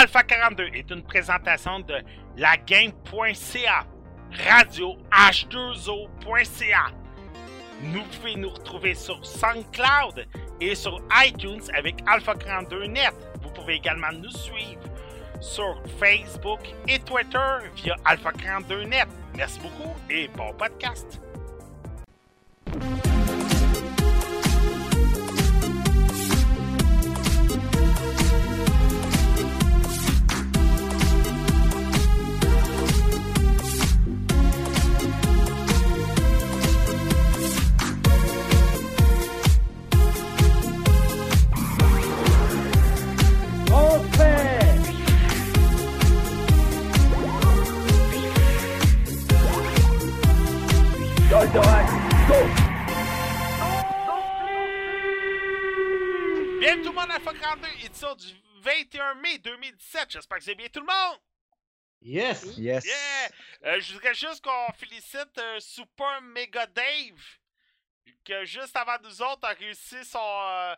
Alpha 42 est une présentation de lagame.ca, radio h2o.ca. Nous pouvez nous retrouver sur SoundCloud et sur iTunes avec Alpha 42 Net. Vous pouvez également nous suivre sur Facebook et Twitter via Alpha 42 Net. Merci beaucoup et bon podcast. Mai 2017. J'espère que c'est bien tout le monde. Yes! Yes. Yeah! Euh, je voudrais juste qu'on félicite euh, Super Mega Dave, que juste avant nous autres a réussi son, euh,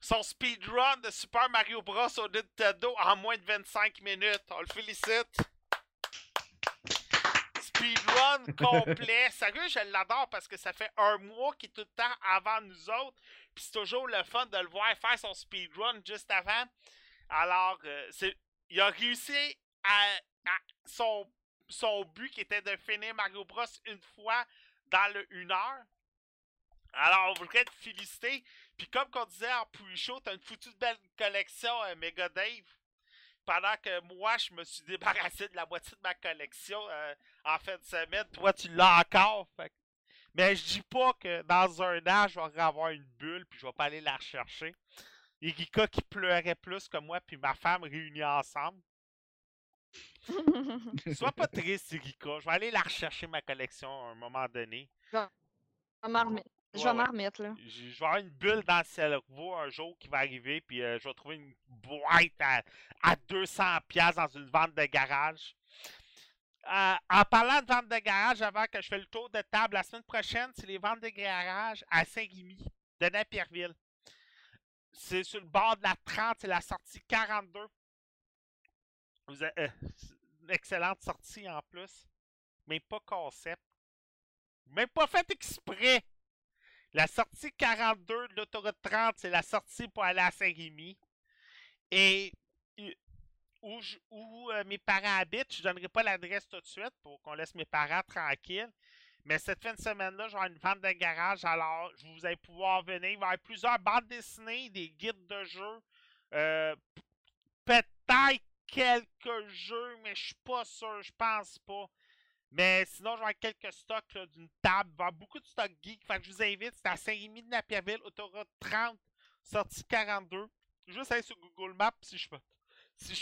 son speedrun de Super Mario Bros. au Nintendo en moins de 25 minutes. On le félicite. Speedrun complet. Sérieux, je l'adore parce que ça fait un mois qu'il est tout le temps avant nous autres. Puis c'est toujours le fun de le voir faire son speedrun juste avant. Alors, il a réussi à, son, son but qui était de finir Mario Bros une fois dans le 1 heure. Alors, on voudrait te féliciter. Puis comme qu'on disait en pre-show, t'as une foutue belle collection, euh, Mega Dave. Pendant que moi, je me suis débarrassé de la moitié de ma collection euh, en fin de semaine. Toi, tu l'as encore. Mais je dis pas que dans un an, je vais avoir une bulle puis je vais pas aller la rechercher. Erika qui pleurait plus que moi puis ma femme réunis ensemble. Sois pas triste, Erika. Je vais aller la rechercher, ma collection, à un moment donné. Je vais m'en remettre. Je Ouais, vais ouais. m'en remettre, là. Je je vais avoir une bulle dans le cerveau un jour qui va arriver, puis euh, je vais trouver une boîte à, à 200$ piastres dans une vente de garage. Euh, en parlant de vente de garage, avant que je fais le tour de table, la semaine prochaine, c'est les ventes de garage à Saint-Rémy, de Napierville. C'est sur le bord de la 30, c'est la sortie 42. Vous euh, une excellente sortie en plus, mais pas concept. Même pas fait exprès. La sortie 42 de l'autoroute 30, c'est la sortie pour aller à Saint-Rémy. Et euh, où, je- où, euh, mes parents habitent, je ne donnerai pas l'adresse tout de suite pour qu'on laisse mes parents tranquilles. Mais cette fin de semaine-là, avoir une vente de garage. Alors, je vous allez pouvoir venir. Il va y avoir plusieurs bandes dessinées, des guides de jeux. euh, Peut-être quelques jeux, mais je suis pas sûr. Je pense pas. Mais sinon, je vais avoir quelques stocks d'une table. Il va y avoir beaucoup de stocks geek. Fait que je vous invite. C'est à Saint-Rémy de Napierville, autoroute 30, sortie 42. Juste aller sur Google Maps si je,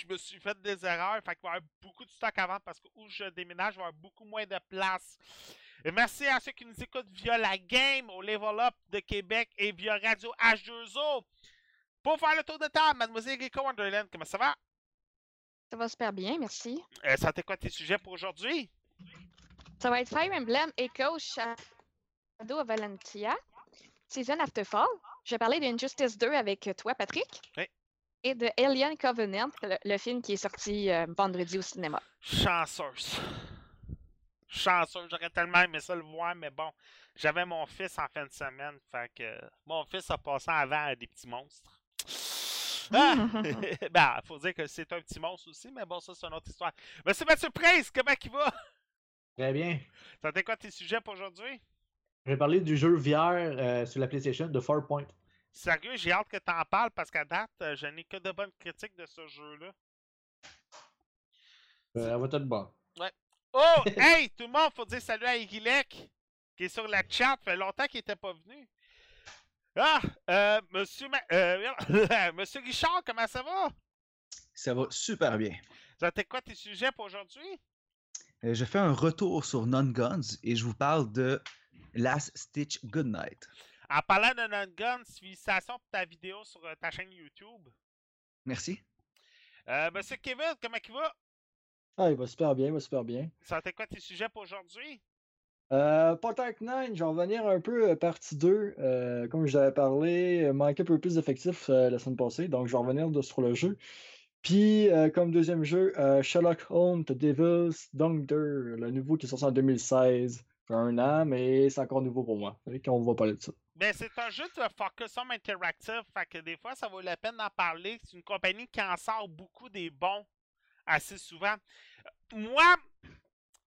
me- suis fait des erreurs. Fait va y avoir beaucoup de stocks avant parce que où je déménage, il va y avoir beaucoup moins de place. Et merci à ceux qui nous écoutent via la game au Level Up de Québec et via Radio H2O. Pour faire le tour de table, Mademoiselle Rico Wonderland, comment ça va? Ça va super bien, merci. Euh, ça t'est quoi tes sujets pour aujourd'hui? Ça va être Fire Emblem Echo Shadow of Valentia, Season After Fall. Je vais parler d'Injustice 2 avec toi, Patrick. Oui. Et de Alien Covenant, le, le film qui est sorti euh, vendredi au cinéma. Chanceuse. Chanceuse, j'aurais tellement aimé ça le voir, mais bon, j'avais mon fils en fin de semaine, fait que mon fils a passé avant à des petits monstres. Ah! ben, faut dire que c'est un petit monstre aussi, mais bon, ça c'est une autre histoire. Monsieur Mathieu Prince, comment il va? Très bien. Ça t'es quoi tes sujets pour aujourd'hui? Je vais parler du jeu VR euh, sur la PlayStation de Farpoint. Sérieux, j'ai hâte que t'en parles parce qu'à date, euh, je n'ai que de bonnes critiques de ce jeu-là. Euh, elle va être bonne. Oh! hey! Tout le monde, faut dire salut à Igilek, qui est sur la chat. fait longtemps qu'il était pas venu. Ah! Euh, monsieur, Ma- euh, monsieur Richard, comment ça va? Ça va super bien. T'es quoi tes sujets pour aujourd'hui? Euh, je fais un retour sur Non-Guns et je vous parle de Last Stitch Goodnight. En parlant de non-gun, félicitations pour ta vidéo sur euh, ta chaîne YouTube. Merci. Euh, monsieur Kevin, comment il va? Ah, il va super bien, il va super bien. Ça t'es quoi tes sujets pour aujourd'hui? Euh, Potac 9, je vais revenir un peu euh, partie 2. euh, comme je vous avais parlé, euh, manquait un peu plus d'effectifs euh, la semaine passée, donc je vais revenir de- sur le jeu. Puis, euh, comme deuxième jeu, Sherlock Holmes The Devil's Daughter, le nouveau qui est sorti en 2016. Ça fait un an, mais c'est encore nouveau pour moi. Fait qu'on va parler de ça. Ben, c'est un jeu de Focus Home Interactive, fait que des fois, ça vaut la peine d'en parler. C'est une compagnie qui en sort beaucoup des bons assez souvent. Moi,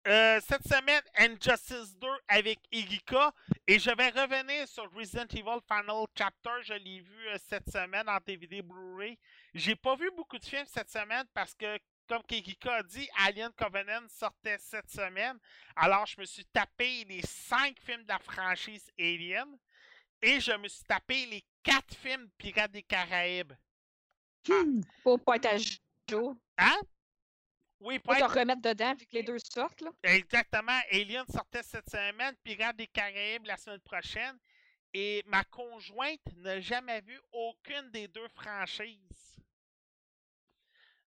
euh, cette semaine, Injustice 2 avec Igika. Et je vais revenir sur Resident Evil Final Chapter. Je l'ai vu euh, cette semaine en DVD Blu-ray. J'ai pas vu beaucoup de films cette semaine parce que, comme Igika a dit, Alien Covenant sortait cette semaine. Alors, je me suis tapé les 5 films de la franchise Alien. Et je me suis tapé les 4 films Pirates des Caraïbes. Faut pas être à jour. Hein? Oui, te être- remettre dedans vu que les deux sortent. Là. Exactement. Alien sortait cette semaine, Pirates des Caraïbes la semaine prochaine. Et ma conjointe n'a jamais vu aucune des deux franchises.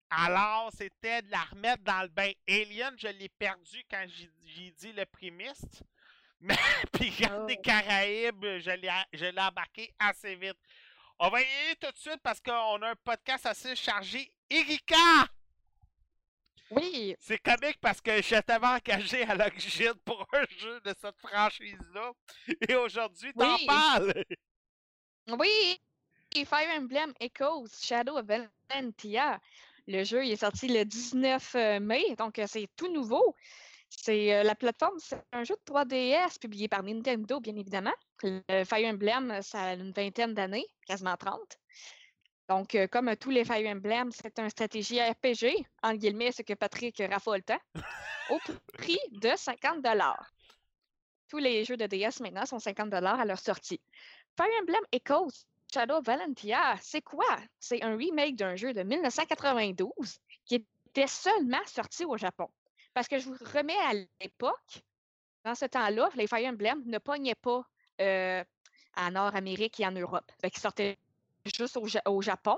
Alors, c'était de la remettre dans le bain. Alien, je l'ai perdu quand j'ai dit le prémiste. Mais Pirates des Oh. Caraïbes, je l'ai je l'ai embarqué assez vite. On va y aller tout de suite parce qu'on a un podcast assez chargé. Erika! Oui, C'est comique parce que j'étais engagé à l'origine pour un jeu de cette franchise-là. Et aujourd'hui, t'en parles! oui. Fire Emblem Echoes Shadow of Valentia. Le jeu il est sorti le 19 euh, mai, donc euh, c'est tout nouveau. C'est euh, la plateforme, c'est un jeu de 3DS publié par Nintendo, bien évidemment. Le Fire Emblem, ça a une vingtaine d'années, quasiment 30. Donc, euh, comme tous les Fire Emblem, c'est un stratégie RPG, en guillemets, ce que Patrick raffole tant, au prix de 50 Tous les jeux de DS maintenant sont 50 à leur sortie. Fire Emblem Echoes Shadow Valentia, c'est quoi? C'est un remake d'un jeu de 1992 qui était seulement sorti au Japon. Parce que je vous remets à l'époque, dans ce temps-là, les Fire Emblem ne pognaient pas euh, en Nord-Amérique et en Europe. Fait qu'ils sortaient juste au, au Japon.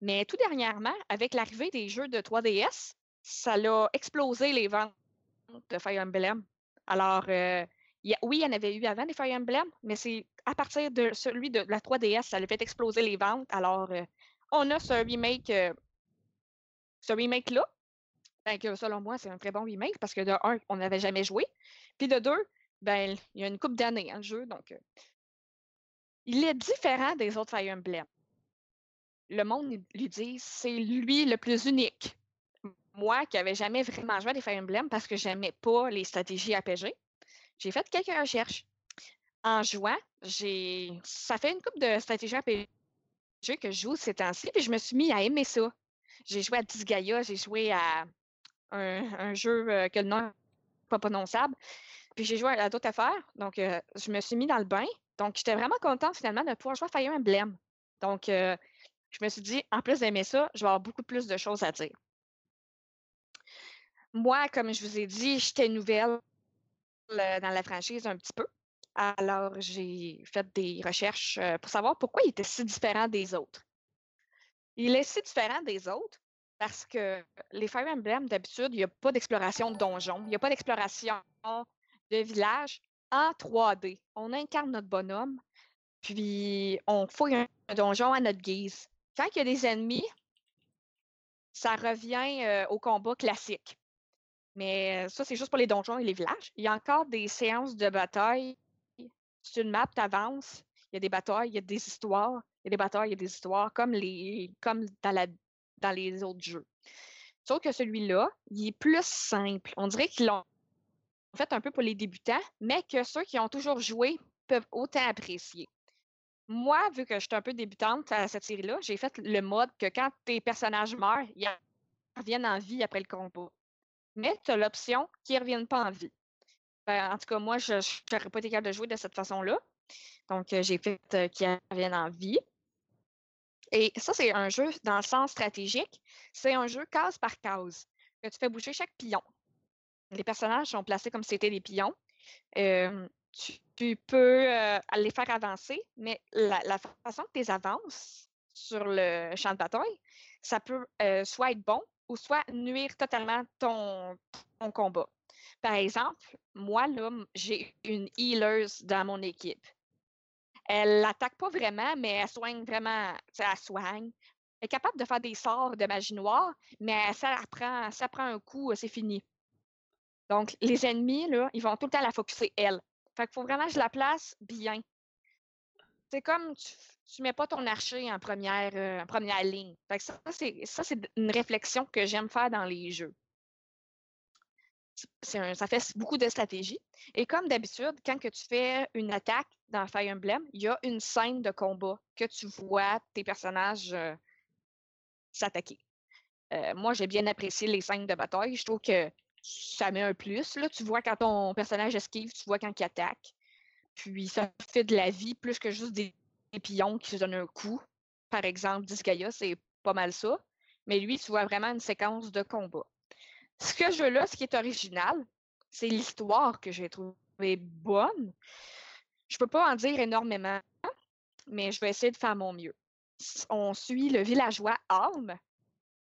Mais tout dernièrement, avec l'arrivée des jeux de 3DS, ça l'a explosé les ventes de Fire Emblem. Alors, euh, oui, il y en avait eu avant des Fire Emblem, mais c'est à partir de celui de la 3DS, ça a fait exploser les ventes. Alors, euh, on a ce remake, euh, ce remake-là. Ben, que selon moi, c'est un très bon remake parce que de un, on n'avait jamais joué. Puis de deux, ben, il y a une coupe d'années, hein, le jeu. Donc, il est différent des autres Fire Emblem. Le monde lui dit c'est lui le plus unique. Moi, qui n'avais jamais vraiment joué à des Fire Emblem parce que j'aimais pas les stratégies RPG, j'ai fait quelques recherches. En jouant, j'ai. Ça fait une coupe de stratégies RPG que je joue ces temps-ci, puis je me suis mis à aimer ça. J'ai joué à Disgaea, j'ai joué à un, jeu euh, que le nom n'est pas prononçable, puis j'ai joué à, à d'autres affaires. Donc, euh, je me suis mis dans le bain. Donc, j'étais vraiment contente finalement de pouvoir jouer à Fire Emblem. Donc, euh, je me suis dit, en plus d'aimer ça, je vais avoir beaucoup plus de choses à dire. Moi, comme je vous ai dit, j'étais nouvelle euh, dans la franchise un petit peu. Alors, j'ai fait des recherches euh, pour savoir pourquoi il était si différent des autres. Il est si différent des autres parce que les Fire Emblem, d'habitude, il n'y a pas d'exploration de donjon, il n'y a pas d'exploration de village en 3D. On incarne notre bonhomme, puis on fouille un donjon à notre guise. Quand il y a des ennemis, ça revient euh, au combat classique. Mais ça, c'est juste pour les donjons et les villages. Il y a encore des séances de bataille. Sur une map, tu avances, il y a des batailles, il y a des histoires. Il y a des batailles, il y a des histoires, comme, les, comme dans, dans les autres jeux. Sauf que celui-là, il est plus simple. On dirait qu'ils l'ont fait un peu pour les débutants, mais que ceux qui ont toujours joué peuvent autant apprécier. Moi, vu que je suis un peu débutante à cette série-là, j'ai fait le mode que quand tes personnages meurent, ils reviennent en vie après le combat. Mais tu as l'option qu'ils ne reviennent pas en vie. Ben, en tout cas, moi, je n'aurais pas été capable de jouer de cette façon-là. Donc, euh, j'ai fait euh, qu'ils reviennent en vie. Et ça, c'est un jeu dans le sens stratégique. C'est un jeu case par case. Que tu fais bouger chaque pion. Les personnages sont placés comme si c'était des pions. Tu, peux les faire avancer, mais la, façon que tu les avances sur le champ de bataille, ça peut soit être bon ou soit nuire totalement ton, combat. Par exemple, moi, là, j'ai une healer dans mon équipe. Elle l'attaque pas vraiment, mais elle soigne vraiment. Elle soigne. Elle est capable de faire des sorts de magie noire, mais ça ça prend un coup, c'est fini. Donc, les ennemis, là, ils vont tout le temps la focuser elle. Fait qu'il faut vraiment que je la place bien. C'est comme tu, tu mets pas ton archer en première, euh, en première ligne. Fait que ça, c'est, ça, c'est une réflexion que j'aime faire dans les jeux. Ça fait beaucoup de stratégie. Et comme d'habitude, quand que tu fais une attaque dans Fire Emblem, il y a une scène de combat que tu vois tes personnages euh, s'attaquer. Euh, moi, j'ai bien apprécié les scènes de bataille. Je trouve que ça met un plus. Là. Tu vois quand ton personnage esquive, tu vois quand il attaque. Puis ça fait de la vie plus que juste des, pions qui se donnent un coup. Par exemple, Disgaea, c'est pas mal ça. Mais lui, tu vois vraiment une séquence de combat. Ce que je veux là, ce qui est original, c'est l'histoire que j'ai trouvée bonne. Je peux pas en dire énormément, mais je vais essayer de faire mon mieux. On suit le villageois Alm,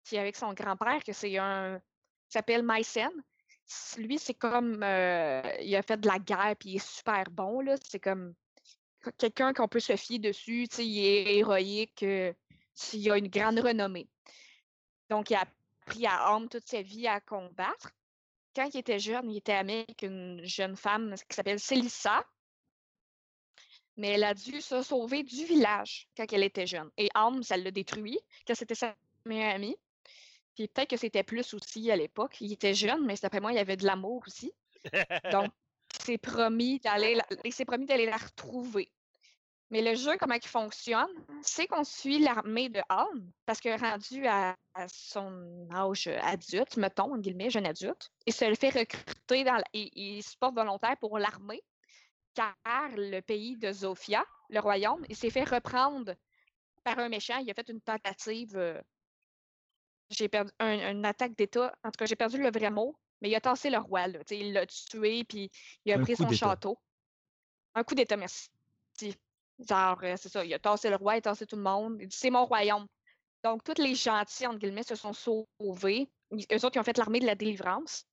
qui est avec son grand-père, que c'est un. Qui s'appelle Mycène. S- Lui, c'est comme. euh, il a fait de la guerre, puis il est super bon. C'est comme que- quelqu'un qu'on peut se fier dessus. Il est héroïque. euh, il a une grande renommée. Donc, il a appris à Alm toute sa vie à combattre. Quand il était jeune, il était ami avec une jeune femme qui s'appelle Célissa. Mais elle a dû se sauver du village quand elle était jeune. Et Alm, ça l'a détruit, que c'était sa meilleure amie. Puis peut-être que c'était plus aussi à l'époque. Il était jeune, mais d'après moi, il y avait de l'amour aussi. Donc, il s'est promis d'aller la, il s'est promis d'aller la retrouver. Mais le jeu, comment il fonctionne, c'est qu'on suit l'armée de Alm, parce que rendu à, à son âge adulte, mettons, en guillemets, jeune adulte, il se le fait recruter dans la- il, il se porte volontaire pour l'armée, car le pays de Zofia, le royaume, il s'est fait reprendre par un méchant. Il a fait une tentative. J'ai perdu un- une attaque d'État. En tout cas, j'ai perdu le vrai mot, mais il a tassé le roi. Là, il l'a tué, puis il a Un pris son château. Un coup d'État, merci. Genre, euh, c'est ça, il a tassé le roi, il a tassé tout le monde. Il dit c'est mon royaume. Donc, tous les gentils, entre guillemets, se sont sauvés. Eux autres, ils ont fait l'armée de la délivrance.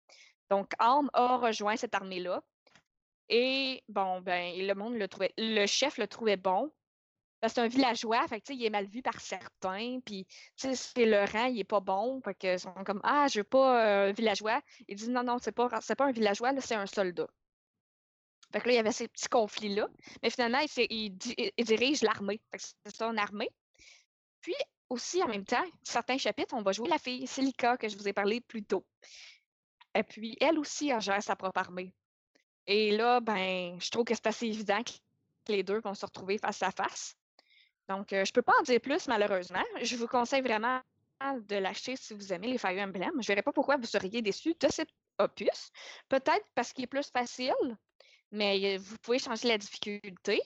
Donc, Alm a rejoint cette armée-là. Et bon, ben, le monde le trouvait. Le chef le trouvait bon. Que c'est un villageois, fait que, il est mal vu par certains. Puis, c'est le rang, il est pas bon. Fait que, ils sont comme, ah, je veux pas euh, un villageois. Il dit, non, non, c'est pas, pas un villageois, là, c'est un soldat. Fait que là, il y avait ces petits conflits-là. Mais finalement, il, il di- il dirige l'armée. C'est son armée. Puis, aussi, en même temps, certains chapitres, on va jouer la fille Celica, que je vous ai parlé plus tôt. Et puis, elle aussi, elle gère sa propre armée. Et là, ben, je trouve que c'est assez évident que les deux vont se retrouver face à face. Donc, euh, je peux pas en dire plus, malheureusement. Je vous conseille vraiment de l'acheter si vous aimez les Fire Emblem. Je verrais pas pourquoi vous seriez déçus de cet opus. Peut-être parce qu'il est plus facile, mais euh, vous pouvez changer la difficulté.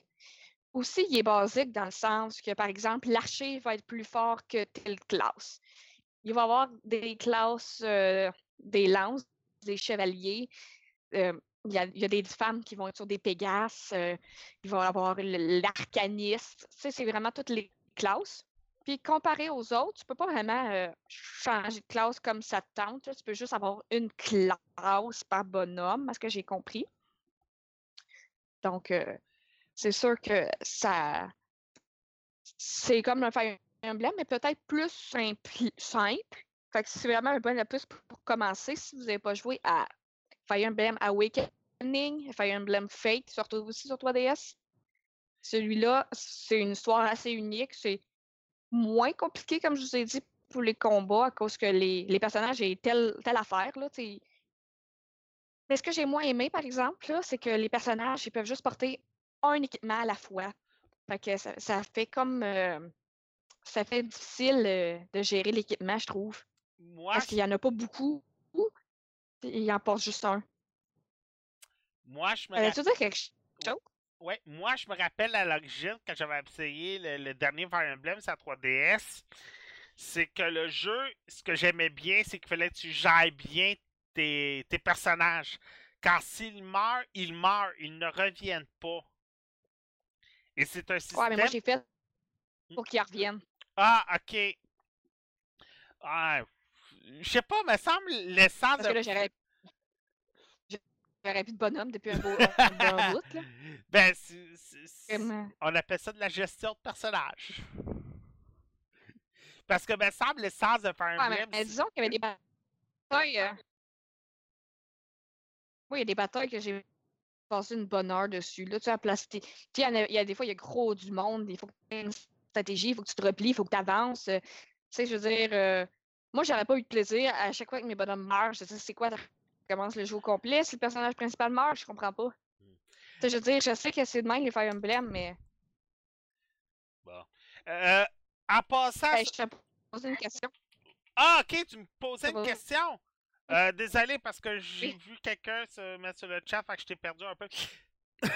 Aussi, il est basique dans le sens que, par exemple, l'archer va être plus fort que telle classe. Il va y avoir des classes, euh, des lances, des chevaliers. Il y, a, des femmes qui vont être sur des pégases. euh, il va y avoir l'arcaniste. C'est vraiment toutes les classes. Puis comparé aux autres, tu peux pas vraiment euh, changer de classe comme ça te tente. Tu peux juste avoir une classe par bonhomme, à ce que j'ai compris. Donc, euh, c'est sûr que ça. C'est comme un Fire Emblem, mais peut-être plus simple. simple. Fait que c'est vraiment un bon opus pour, pour commencer si vous n'avez pas joué à Fire Emblem Awakening, Fire Emblem Fate, se retrouve aussi sur 3DS. Celui-là, c'est une histoire assez unique. C'est moins compliqué, comme je vous ai dit, pour les combats, à cause que les, les personnages aient telle, telle affaire. Là. Mais ce que j'ai moins aimé, par exemple, c'est que les personnages, ils peuvent juste porter un équipement à la fois. Fait que ça, ça fait comme. euh, ça fait difficile euh, de gérer l'équipement, je trouve. Moi, Parce qu'il n'y en a pas beaucoup. Il en porte juste un. moi, je me rappelle. dire quelque chose? Ouais, moi, je me rappelle à l'origine, quand j'avais essayé le, le dernier Fire Emblem sur la 3DS, c'est que le jeu, ce que j'aimais bien, c'est qu'il fallait que tu gères bien tes, tes personnages. Car s'ils meurent, ils meurent, ils ne reviennent pas. Et c'est un système. Ouais, mais moi, j'ai fait pour qu'ils reviennent. Ah, ok. Ah, je sais pas, me semble l'essence Parce que là, j'aurais. J'aurais plus de bonhomme depuis un beau, un bout. Là. Ben, euh, on appelle ça de la gestion de personnage. Parce que, me semble, l'essence de Ouais, mais, Emblem. mais c'est- disons qu'il y avait des batailles. euh, Oui, il y a des batailles que j'ai passé une bonne heure dessus. Là, tu placer. tes- Tu sais, il y, a- il y a des fois, il y a gros du monde. Il faut que tu aies une stratégie, il faut que tu te replies, il faut que tu avances. Tu sais, je veux dire, euh, moi, j'aurais pas eu de plaisir à chaque fois que mes bonhommes meurent. Je sais, c'est quoi, tu commences le jeu au complet? Si le personnage principal meurt, je comprends pas. Sais, je veux dire, je sais que c'est de même les Fire Emblem, mais. Bon. Euh, en passant. Ben, je te pose une question. Ah, ok, tu me posais une question. Euh, désolé parce que j'ai Oui. vu quelqu'un se mettre sur le chat, fait que je t'ai perdu un peu.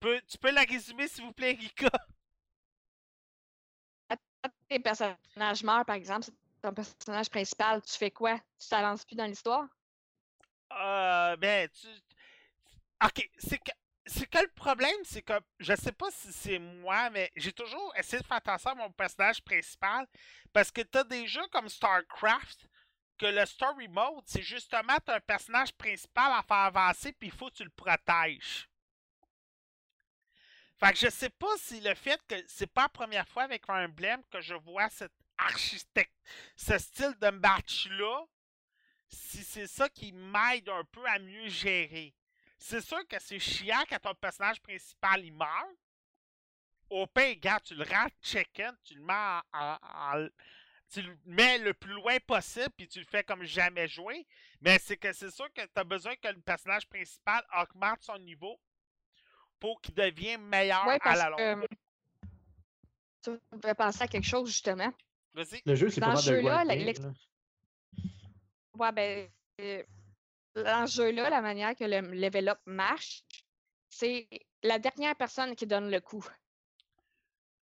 Tu peux la résumer, s'il vous plaît, Rika? Quand tes personnages meurent, par exemple, c'est ton personnage principal, tu fais quoi? Tu t'avances plus dans l'histoire? Euh, ben, tu. Ok, c'est que. C'est que le problème, c'est que je sais pas si c'est moi, mais j'ai toujours essayé de faire attention à mon personnage principal. Parce que t'as des jeux comme StarCraft, que le story mode, c'est justement t'as un personnage principal à faire avancer, puis il faut que tu le protèges. Fait que je sais pas si le fait que c'est pas la première fois avec un emblème que je vois cet architecte, ce style de match-là, si c'est ça qui m'aide un peu à mieux gérer. C'est sûr que c'est chiant quand ton personnage principal il meurt. Au pire, gars, tu le rends check-in, tu le mets en, en- en- Tu le mets le plus loin possible, puis tu le fais comme jamais joué. Mais c'est que c'est sûr que tu as besoin que le personnage principal augmente son niveau pour qu'il devienne meilleur à la longue. que tu me fais penser à quelque chose, justement. Vas-y. Le jeu, c'est Dans pas ce mal de jeu-là, la- grinding, l'ex- là. Ouais, ben, euh, dans ce jeu-là, la manière que le level up marche, c'est la dernière personne qui donne le coup.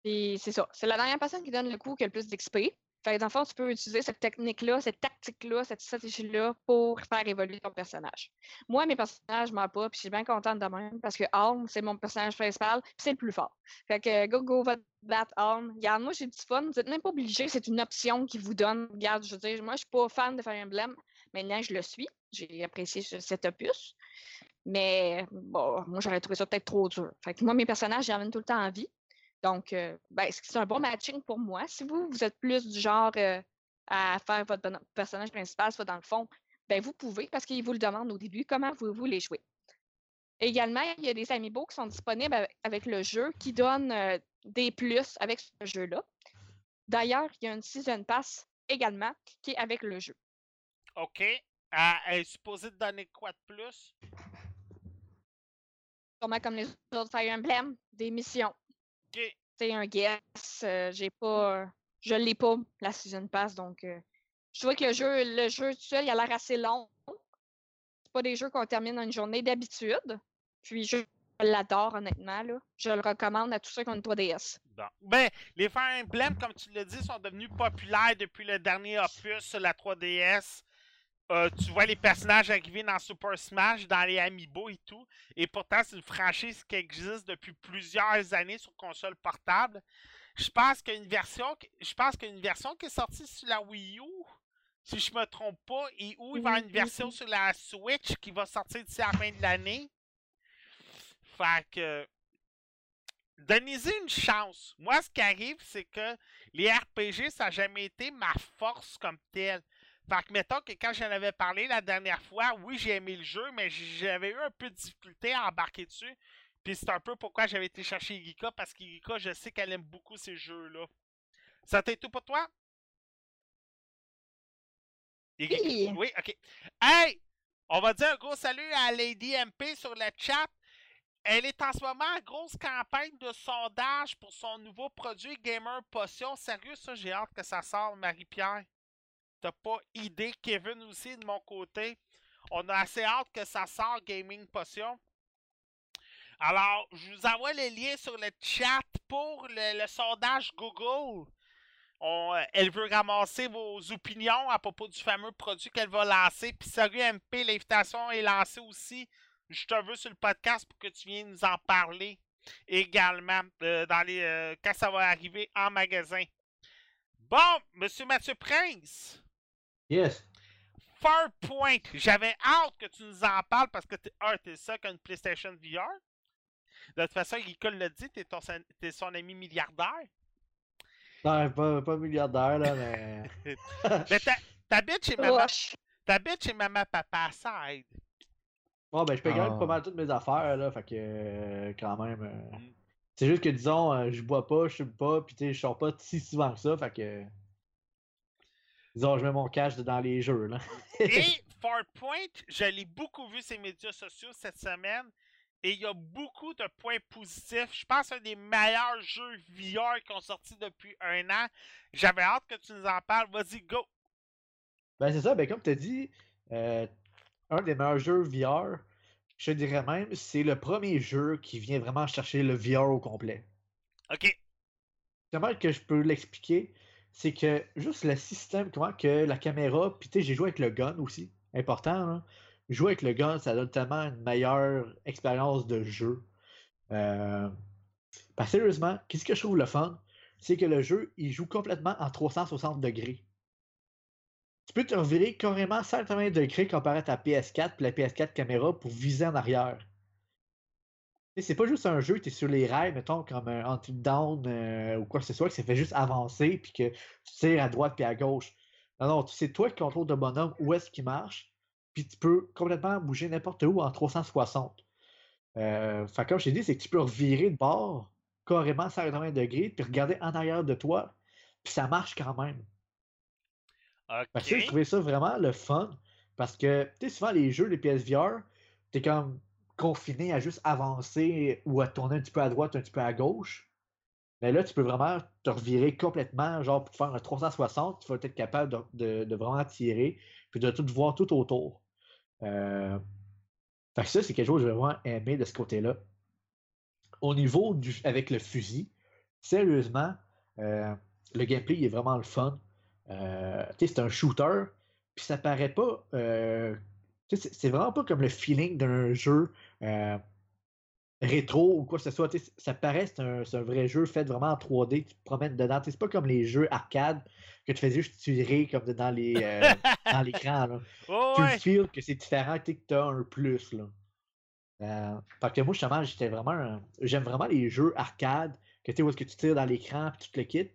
Puis c'est ça. C'est la dernière personne qui donne le coup qui a le plus d'XP. Fait que dans le fond, tu peux utiliser cette technique-là, cette tactique-là, cette stratégie-là pour faire évoluer ton personnage. Moi, mes personnages ne meurent pas, puis je suis bien contente de même parce que Alm, c'est mon personnage principal, puis c'est le plus fort. Fait que go, go, va battre Alm. Regarde, moi, j'ai du fun. Vous n'êtes même pas obligé, c'est une option qui vous donne. Regarde, je veux dire, moi, je suis pas fan de Fire Emblem. Maintenant, je le suis. J'ai apprécié ce- cet opus. Mais bon, moi, j'aurais trouvé ça peut-être trop dur. Fait que moi, mes personnages, j'y ramène tout le temps en vie. Donc, euh, ben, c'est un bon matching pour moi. Si vous, vous êtes plus du genre euh, à faire votre personnage principal, soit dans le fond, ben vous pouvez parce qu'ils vous le demandent au début comment vous voulez jouer. Également, il y a des amiibo qui sont disponibles avec, le jeu qui donnent euh, des plus avec ce jeu-là. D'ailleurs, il y a une Season Pass également qui est avec le jeu. OK. Ah, elle est supposée te donner quoi de plus? Sûrement comme les autres Fire Emblem, des missions. C'est un guess. euh, j'ai pas. Je l'ai pas, la Season Pass, donc. euh, je trouvais que le jeu, le jeu tout seul, il a l'air assez long. C'est pas des jeux qu'on termine en une journée d'habitude. Puis je l'adore, honnêtement. Là. Je le recommande à tous ceux qui ont une 3DS. Bon. Ben, les Fire Emblem, comme tu l'as dit, sont devenus populaires depuis le dernier opus sur la 3DS. Euh, tu vois les personnages arriver dans Super Smash, dans les Amiibo et tout. Et pourtant, c'est une franchise qui existe depuis plusieurs années sur console portable. Je pense qu'il y a une version, qui- je pense qu'il y a une version qui est sortie sur la Wii U, si je me trompe pas, et où il va y avoir une version sur la Switch qui va sortir d'ici à la fin de l'année. Fait que donnez-y une chance. Moi, ce qui arrive, c'est que les RPG, ça n'a jamais été ma force comme telle. Fait que, mettons que quand j'en avais parlé la dernière fois, oui, j'ai aimé le jeu, mais j'avais eu un peu de difficulté à embarquer dessus. Puis c'est un peu pourquoi j'avais été chercher Erika, parce qu'Erika, je sais qu'elle aime beaucoup ces jeux-là. Ça t'est tout pour toi? Erika- Oui. Oui, ok. Hey! On va dire un gros salut à Lady MP sur le chat. Elle est en ce moment en grosse campagne de sondage pour son nouveau produit Gamer Potion. Sérieux, ça, j'ai hâte que ça sorte, Marie-Pierre? T'as pas idée, Kevin aussi, de mon côté. On a assez hâte que ça sorte, Gaming Potion. Alors, je vous envoie le lien sur le chat pour le, sondage Google. Euh, elle veut ramasser vos opinions à propos du fameux produit qu'elle va lancer. Puis sérieux MP, l'invitation est lancée aussi. Je te veux sur le podcast pour que tu viennes nous en parler également euh, les, euh, quand ça va arriver en magasin. Bon, Monsieur Mathieu Prince, Yes. Far Point, j'avais hâte que tu nous en parles parce que t'es un, t'es ça qu'une PlayStation VR. De toute façon, Ricole l'a dit, t'es, ton, t'es son ami milliardaire. Ouais, pas, pas milliardaire, là, mais. Mais ta- t'habites chez maman, t'habites chez maman, papa, ça aide. Bon, ben, je paye quand même Ah. pas mal toutes mes affaires, là, fait que, euh, quand même. euh, Mm. C'est juste que, disons, euh, je bois pas, je fume pas, pis tu sais, je sors pas si souvent que ça, fait que. Disons, je mets mon cash dans les jeux, là. Et Farpoint, je l'ai beaucoup vu ses médias sociaux cette semaine. Et il y a beaucoup de points positifs. Je pense que c'est un des meilleurs jeux VR qui ont sorti depuis un an. J'avais hâte que tu nous en parles. Vas-y, go! Ben, c'est ça, ben, comme tu as dit, euh, un des meilleurs jeux VR, je te dirais même, c'est le premier jeu qui vient vraiment chercher le VR au complet. Ok. Comment que je peux l'expliquer, c'est que juste le système, comment que la caméra, puis tu sais, j'ai joué avec le gun aussi, important. Jouer avec le gun, ça donne tellement une meilleure expérience de jeu. Euh... ben, sérieusement, qu'est-ce que je trouve le fun? C'est que le jeu, il joue complètement en 360 degrés. Tu peux te revirer carrément 180 degrés comparé à ta PS4 puis la PS4 caméra pour viser en arrière. C'est pas juste un jeu, tu es sur les rails, mettons, comme un Until Down euh, ou quoi que ce soit, que ça fait juste avancer puis que tu tires à droite puis à gauche. Non, non, c'est toi qui contrôle ton bonhomme où est-ce qu'il marche, puis tu peux complètement bouger n'importe où en 360. Euh, fait comme je t'ai dit, c'est que tu peux revirer de bord carrément 180 degrés puis regarder en arrière de toi, puis ça marche quand même. Fait que Ok. trouvé ça vraiment le fun parce que, tu sais, souvent les jeux, les PSVR, t'es comme confiné à juste avancer ou à tourner un petit peu à droite, un petit peu à gauche. Mais là, tu peux vraiment te revirer complètement, genre pour faire un 360, tu vas être capable de, vraiment tirer, puis de tout voir tout autour. Euh, ça, c'est quelque chose que j'ai vraiment aimé de ce côté-là. Au niveau avec le fusil, sérieusement, euh, le gameplay est vraiment le fun. Euh, c'est un shooter, puis ça paraît pas. euh, c'est vraiment pas comme le feeling d'un jeu euh, rétro ou quoi que ce soit. Ça paraît c'est un, c'est un vrai jeu fait vraiment en 3D, tu te promènes dedans. C'est pas comme les jeux arcade que tu fais juste tirer comme dans les euh, dans l'écran. Oh, Tu ouais. feels que c'est différent, que tu as un plus. Là. Euh, fait que moi, justement, j'étais vraiment. J'aime vraiment les jeux arcade, que tu sais, où est-ce que tu tires dans l'écran, puis tout le kit.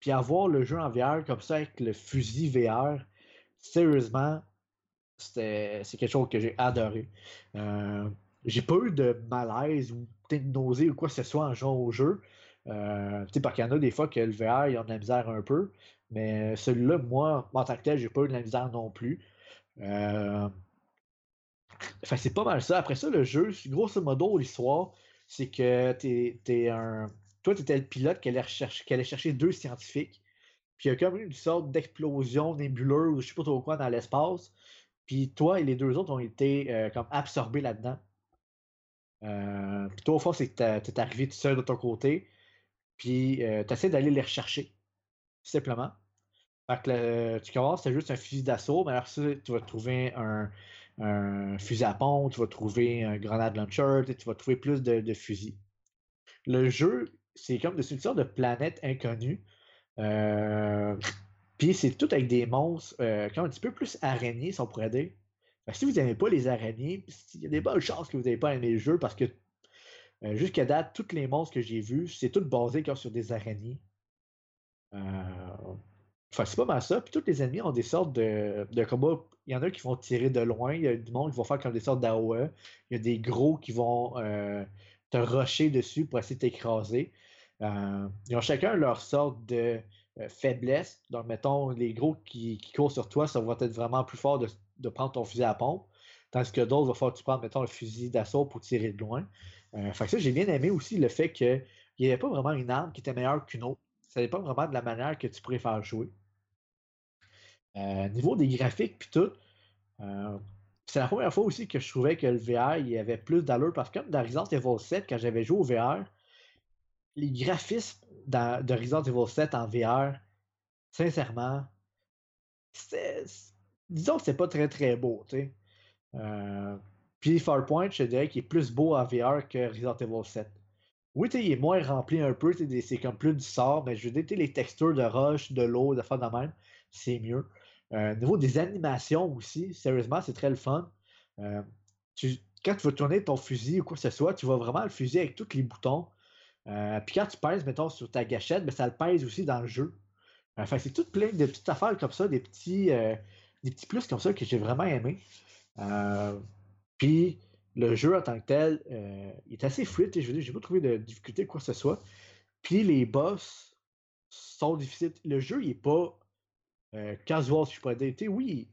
Puis avoir le jeu en VR comme ça avec le fusil VR, sérieusement, c'est quelque chose que j'ai adoré. Euh, j'ai pas eu de malaise ou peut-être de nausée ou quoi que ce soit en jouant au jeu. Euh, tu sais, parce qu'il y en a des fois que le VR, il y a de la misère un peu. Mais celui-là, moi, en tant que tel, j'ai pas eu de la misère non plus. Euh, Fait que c'est pas mal ça. Après ça, le jeu, grosso modo, l'histoire, c'est que t'es, t'es un. Toi, le pilote qui allait, qui allait chercher deux scientifiques. Puis il y a comme une sorte d'explosion nébuleuse ou je sais pas trop quoi dans l'espace. Puis toi et les deux autres ont été euh, comme absorbés là-dedans. Euh, puis toi, au fond, c'est que t'as- t'es arrivé tout seul de ton côté. Puis euh, tu essaies d'aller les rechercher. Tout simplement. Fait que tu commences, c'est juste un fusil d'assaut, mais alors ça, tu vas trouver un, fusil à pompe, tu vas trouver un grenade launcher, tu tu vas trouver plus de, fusils. Le jeu, c'est comme de, une sorte de planète inconnue. Euh, Puis c'est tout avec des monstres, euh, comme un petit peu plus araignées, si on pourrait dire. Si vous n'aimez pas les araignées, il y a des bonnes chances que vous n'avez pas aimé le jeu parce que euh, jusqu'à date, tous les monstres que j'ai vus, c'est tout basé sur des araignées. Euh, Enfin, c'est pas mal ça. Puis tous les ennemis ont des sortes de, de combats. Il y en a qui vont tirer de loin. Il y a du monde qui vont faire comme des sortes d'AOE. Il y a des gros qui vont euh, te rusher dessus pour essayer de t'écraser. Euh, ils ont chacun leur sorte de euh, faiblesse. Donc, mettons, les gros qui, qui courent sur toi, ça va être vraiment plus fort de, de prendre ton fusil à pompe. Tandis que d'autres, il va falloir que tu prennes, mettons, le fusil d'assaut pour tirer de loin. Euh, fait que ça, j'ai bien aimé aussi le fait qu'il n'y avait pas vraiment une arme qui était meilleure qu'une autre. Ça dépend vraiment de la manière que tu préfères jouer. Euh, niveau des graphiques puis tout, euh, c'est la première fois aussi que je trouvais que le VR il y avait plus d'allure parce que comme dans Resident Evil 7, quand j'avais joué au VR, les graphismes dans- de Resident Evil 7 en VR, sincèrement, disons que c'est pas très très beau. Euh, puis Farpoint, je dirais qu'il est plus beau en VR que Resident Evil 7. Oui, il est moins rempli un peu, c'est comme plus du sort, mais je veux dire, les textures de roche, de l'eau, de faire de même, c'est mieux. Euh, au niveau des animations aussi, sérieusement, c'est très le fun. Euh, quand tu vas tourner ton fusil ou quoi que ce soit, tu vois vraiment le fusil avec tous les boutons. Euh, puis quand tu pèses, mettons, sur ta gâchette, ben, ça le pèse aussi dans le jeu. Enfin, c'est tout plein de petites affaires comme ça, des petits, euh, des petits plus comme ça que j'ai vraiment aimé. Euh, puis le jeu en tant que tel, il est assez fluide. Je veux dire, j'ai pas trouvé de difficulté quoi que ce soit. Puis les boss sont difficiles. Le jeu, il est pas casual, si je pourrais dire. oui,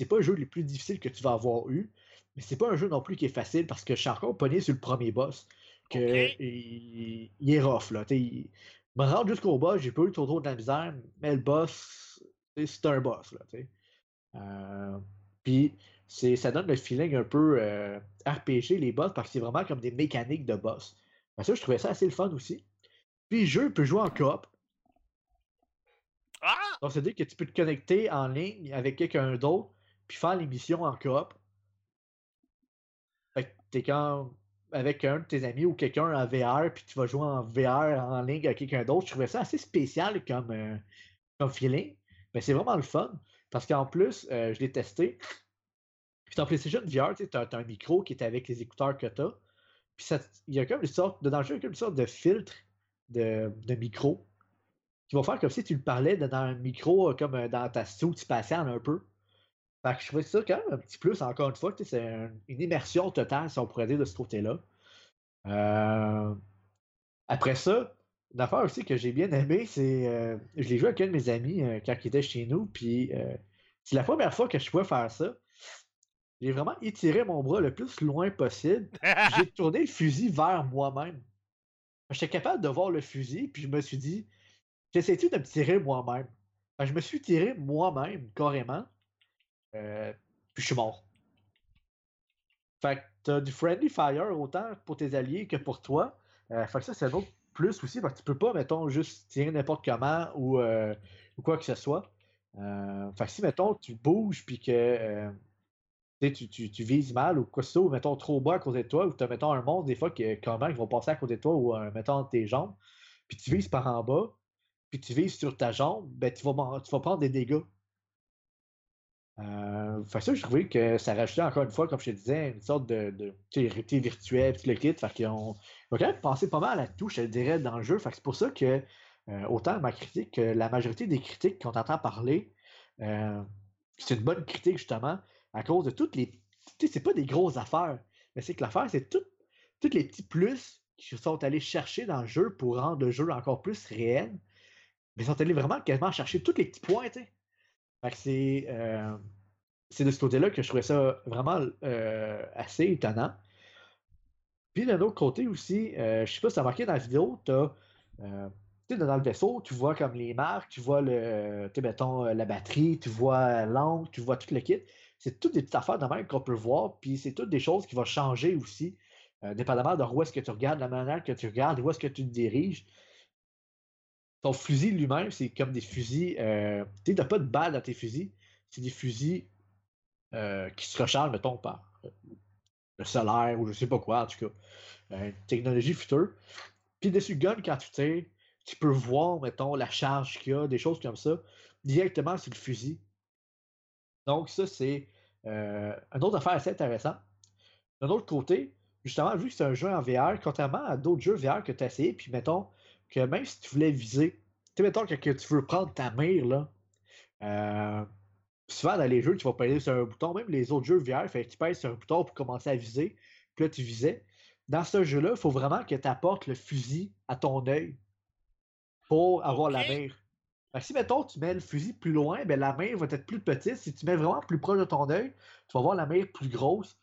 c'est pas le jeu le plus difficile que tu vas avoir eu, mais c'est pas un jeu non plus qui est facile parce que je suis encore pogné sur le premier boss. Que il, est rough, là. Il, me rendre jusqu'au boss, j'ai pas eu trop trop de la misère, mais le boss, c'est un boss, là. Euh, Puis ça donne le feeling un peu euh, RPG, les boss, parce que c'est vraiment comme des mécaniques de boss. ça, je trouvais ça assez le fun aussi. Puis le jeu peut jouer en coop. Ah! Donc, c'est-à-dire que tu peux te connecter en ligne avec quelqu'un d'autre, puis faire les missions en coop. Fait que t'es quand avec un de tes amis ou quelqu'un en VR, puis tu vas jouer en VR en ligne avec quelqu'un d'autre. Je trouvais ça assez spécial comme, euh, feeling. Mais c'est vraiment le fun. Parce qu'en plus, euh, je l'ai testé. Puis dans PlayStation VR, tu as, un micro qui est avec les écouteurs que tu as. Puis il y a comme une sorte, une sorte de filtre de, de micro qui va faire comme si tu le parlais dans un micro, euh, comme dans ta suite spatiale un peu. Fait que je trouvais ça quand même un petit plus, encore une fois, c'est une immersion totale, si on pourrait dire, de ce côté-là. Euh, après ça, une affaire aussi que j'ai bien aimé, c'est. Euh, je l'ai joué avec un de mes amis euh, quand il était chez nous, puis c'est la première fois que je pouvais faire ça. J'ai vraiment étiré mon bras le plus loin possible. j'ai tourné le fusil vers moi-même. J'étais capable de voir le fusil, puis je me suis dit, j'essaie-tu de me tirer moi-même? je me suis tiré moi-même, carrément. Euh, puis je suis mort. Fait que t'as du friendly fire autant pour tes alliés que pour toi. Euh, fait que ça, c'est un autre plus aussi, parce que tu peux pas, mettons, juste tirer n'importe comment ou, euh, ou, quoi que ce soit. fait que si, mettons, tu bouges puis que tu, tu, tu, vises mal ou quoi que ce soit, ou mettons trop bas à côté de toi, ou tu mettons, un monstre, des fois, que, comment ils vont passer à côté de toi ou, mettons, tes jambes, puis tu vises par en bas, puis tu vises sur ta jambe, ben, tu vas, tu vas prendre des dégâts. Euh, fait ça, je trouvais que ça rajoutait encore une fois, comme je te disais, une sorte de, de réalité virtuelle, puis le kit. Fait qu'on va quand même passer pas mal à la touche, je dirais, dans le jeu. Fait c'est pour ça que, euh, autant ma critique que la majorité des critiques qu'on entend parler, euh, c'est une bonne critique, justement, à cause de toutes les. Tu sais, c'est pas des grosses affaires, mais c'est que l'affaire, c'est tous les petits plus qui sont allés chercher dans le jeu pour rendre le jeu encore plus réel. Mais ils sont allés vraiment quasiment chercher tous les petits points, tu sais. Euh, c'est de ce côté-là que je trouvais ça vraiment euh, assez étonnant. Puis d'un autre côté aussi, euh, je sais pas si tu as remarqué dans la vidéo, tu as dans le vaisseau, tu vois comme les marques, tu vois le, la batterie, tu vois l'angle, tu vois tout le kit. C'est toutes des petites affaires de même qu'on peut voir, puis c'est toutes des choses qui vont changer aussi, dépendamment de où est-ce que tu regardes, la manière que tu regardes, où est-ce que tu te diriges ton fusil lui-même, c'est comme des fusils. Euh, tu n'as pas de balles dans tes fusils. C'est des fusils euh, qui se rechargent, mettons, par euh, le solaire ou je sais pas quoi, en tout cas. technologie future. Puis dessus gun, quand tu tires, tu peux voir, mettons, la charge qu'il y a, des choses comme ça, directement sur le fusil. Donc, ça, c'est une autre affaire assez intéressante. D'un autre côté, justement, vu que c'est un jeu en VR, contrairement à d'autres jeux VR que tu as essayé, puis mettons, que même si tu voulais viser, tu sais, mettons que, tu veux prendre ta mire, là, euh, souvent dans les jeux, tu vas peser sur un bouton, même les autres jeux VR, fait que tu pèses sur un bouton pour commencer à viser, puis là, tu visais. Dans ce jeu-là, il faut vraiment que tu apportes le fusil à ton œil pour avoir la mire. si, mettons, tu mets le fusil plus loin, ben, la mire va être plus petite. Si tu mets vraiment plus proche de ton œil, tu vas voir la mire plus grosse.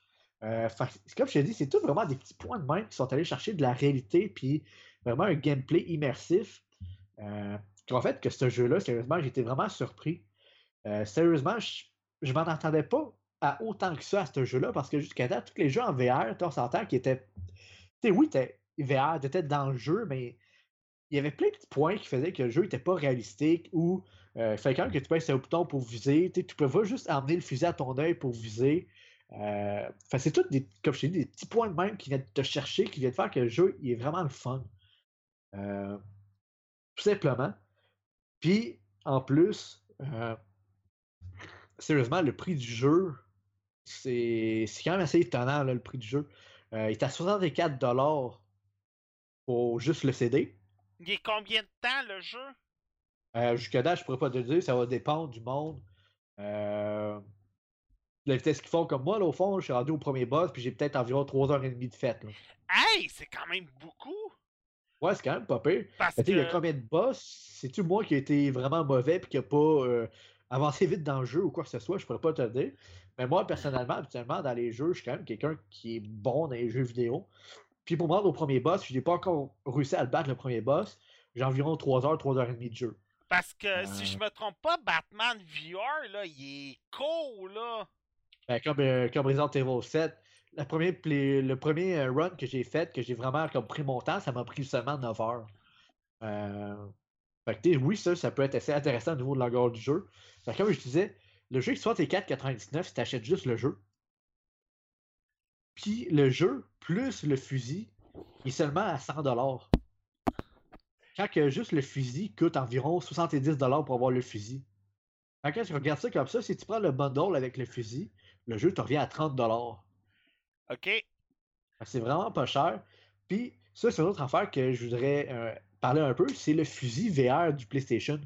Euh, comme je t'ai dit, c'est tout vraiment des petits points de main qui sont allés chercher de la réalité puis vraiment un gameplay immersif. Euh, en fait que ce jeu-là, sérieusement, j'étais vraiment surpris. Euh, sérieusement, je, je m'en attendais pas à autant que ça à ce jeu-là parce que jusqu'à date, tous les jeux en VR, on s'entend qui étaient. Tu sais, oui, VR, étais dans le jeu, mais il y avait plein de petits points qui faisaient que le jeu n'était pas réalistique ou euh, il fallait quand même que tu pèses un bouton pour viser. Tu peux pas juste emmener le fusil à ton œil pour viser. Euh, c'est tout des, comme je t'ai dit, des petits points de même qui viennent te chercher, qui viennent faire que le jeu il est vraiment le fun. Euh, tout simplement. Puis, en plus, euh, sérieusement, le prix du jeu, c'est quand même assez étonnant, le prix du jeu. il est à 64$ pour juste le CD. Il est combien de temps le jeu? Euh, Jusqu'à date, je pourrais pas te dire, ça va dépendre du monde. Euh, la vitesse qu'ils font comme moi, là, au fond, je suis rendu au premier boss, puis j'ai peut-être environ 3h30 de fête. Là. Hey, c'est quand même beaucoup! Ouais, c'est quand même pas pire. Parce sais, il y a que. combien de boss? C'est-tu moi qui a été vraiment mauvais puis qui a pas euh, avancé vite dans le jeu ou quoi que ce soit? Je pourrais pas te le dire. Mais moi, personnellement, habituellement, dans les jeux, je suis quand même quelqu'un qui est bon dans les jeux vidéo. Puis pour me rendre au premier boss, je n'ai pas encore réussi à le battre le premier boss. J'ai environ 3h, 3h30 de jeu. Parce que si je me trompe pas, Batman VR, là, il est cool, là. Ben, comme, euh, comme Resident Evil 7, le premier euh, run que j'ai fait, que j'ai vraiment pris mon temps, ça m'a pris seulement 9 heures. Euh, oui, ça, ça peut être assez intéressant au niveau de longueur du jeu. Comme je disais, le jeu qui soit tes 4,99 si tu achètes juste le jeu. Puis le jeu, plus le fusil, est seulement à 100$. Quand que juste le fusil coûte environ 70$ pour avoir le fusil. Fait quand tu regardes ça comme ça, si tu prends le bundle avec le fusil, le jeu te revient à 30$. OK? C'est vraiment pas cher. Puis, ça, c'est une autre affaire que je voudrais euh, parler un peu, c'est le fusil VR du PlayStation.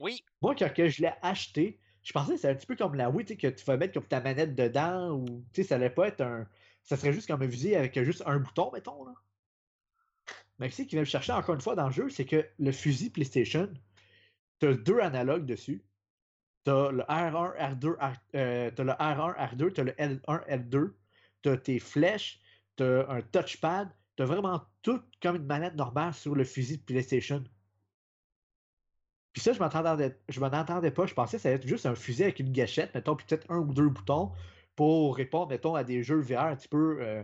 Oui. Moi, quand je l'ai acheté, je pensais que c'était un petit peu comme la Wii, tu sais, que tu vas mettre comme ta manette dedans, ou tu sais, ça allait pas être un. Ça serait juste comme un fusil avec juste un bouton, mettons. Là. Mais ce qui vient me chercher encore une fois dans le jeu, c'est que le fusil PlayStation, tu as deux analogues dessus. Tu as le R1, R2, R, euh, t'as le R1, R2, tu as le L1, L2, tu as tes flèches, tu as un touchpad, tu as vraiment tout comme une manette normale sur le fusil de PlayStation. Puis ça, je m'en entendais pas. Je pensais que ça allait être juste un fusil avec une gâchette, mettons, puis peut-être un ou deux boutons pour répondre, mettons, à des jeux VR un petit peu euh,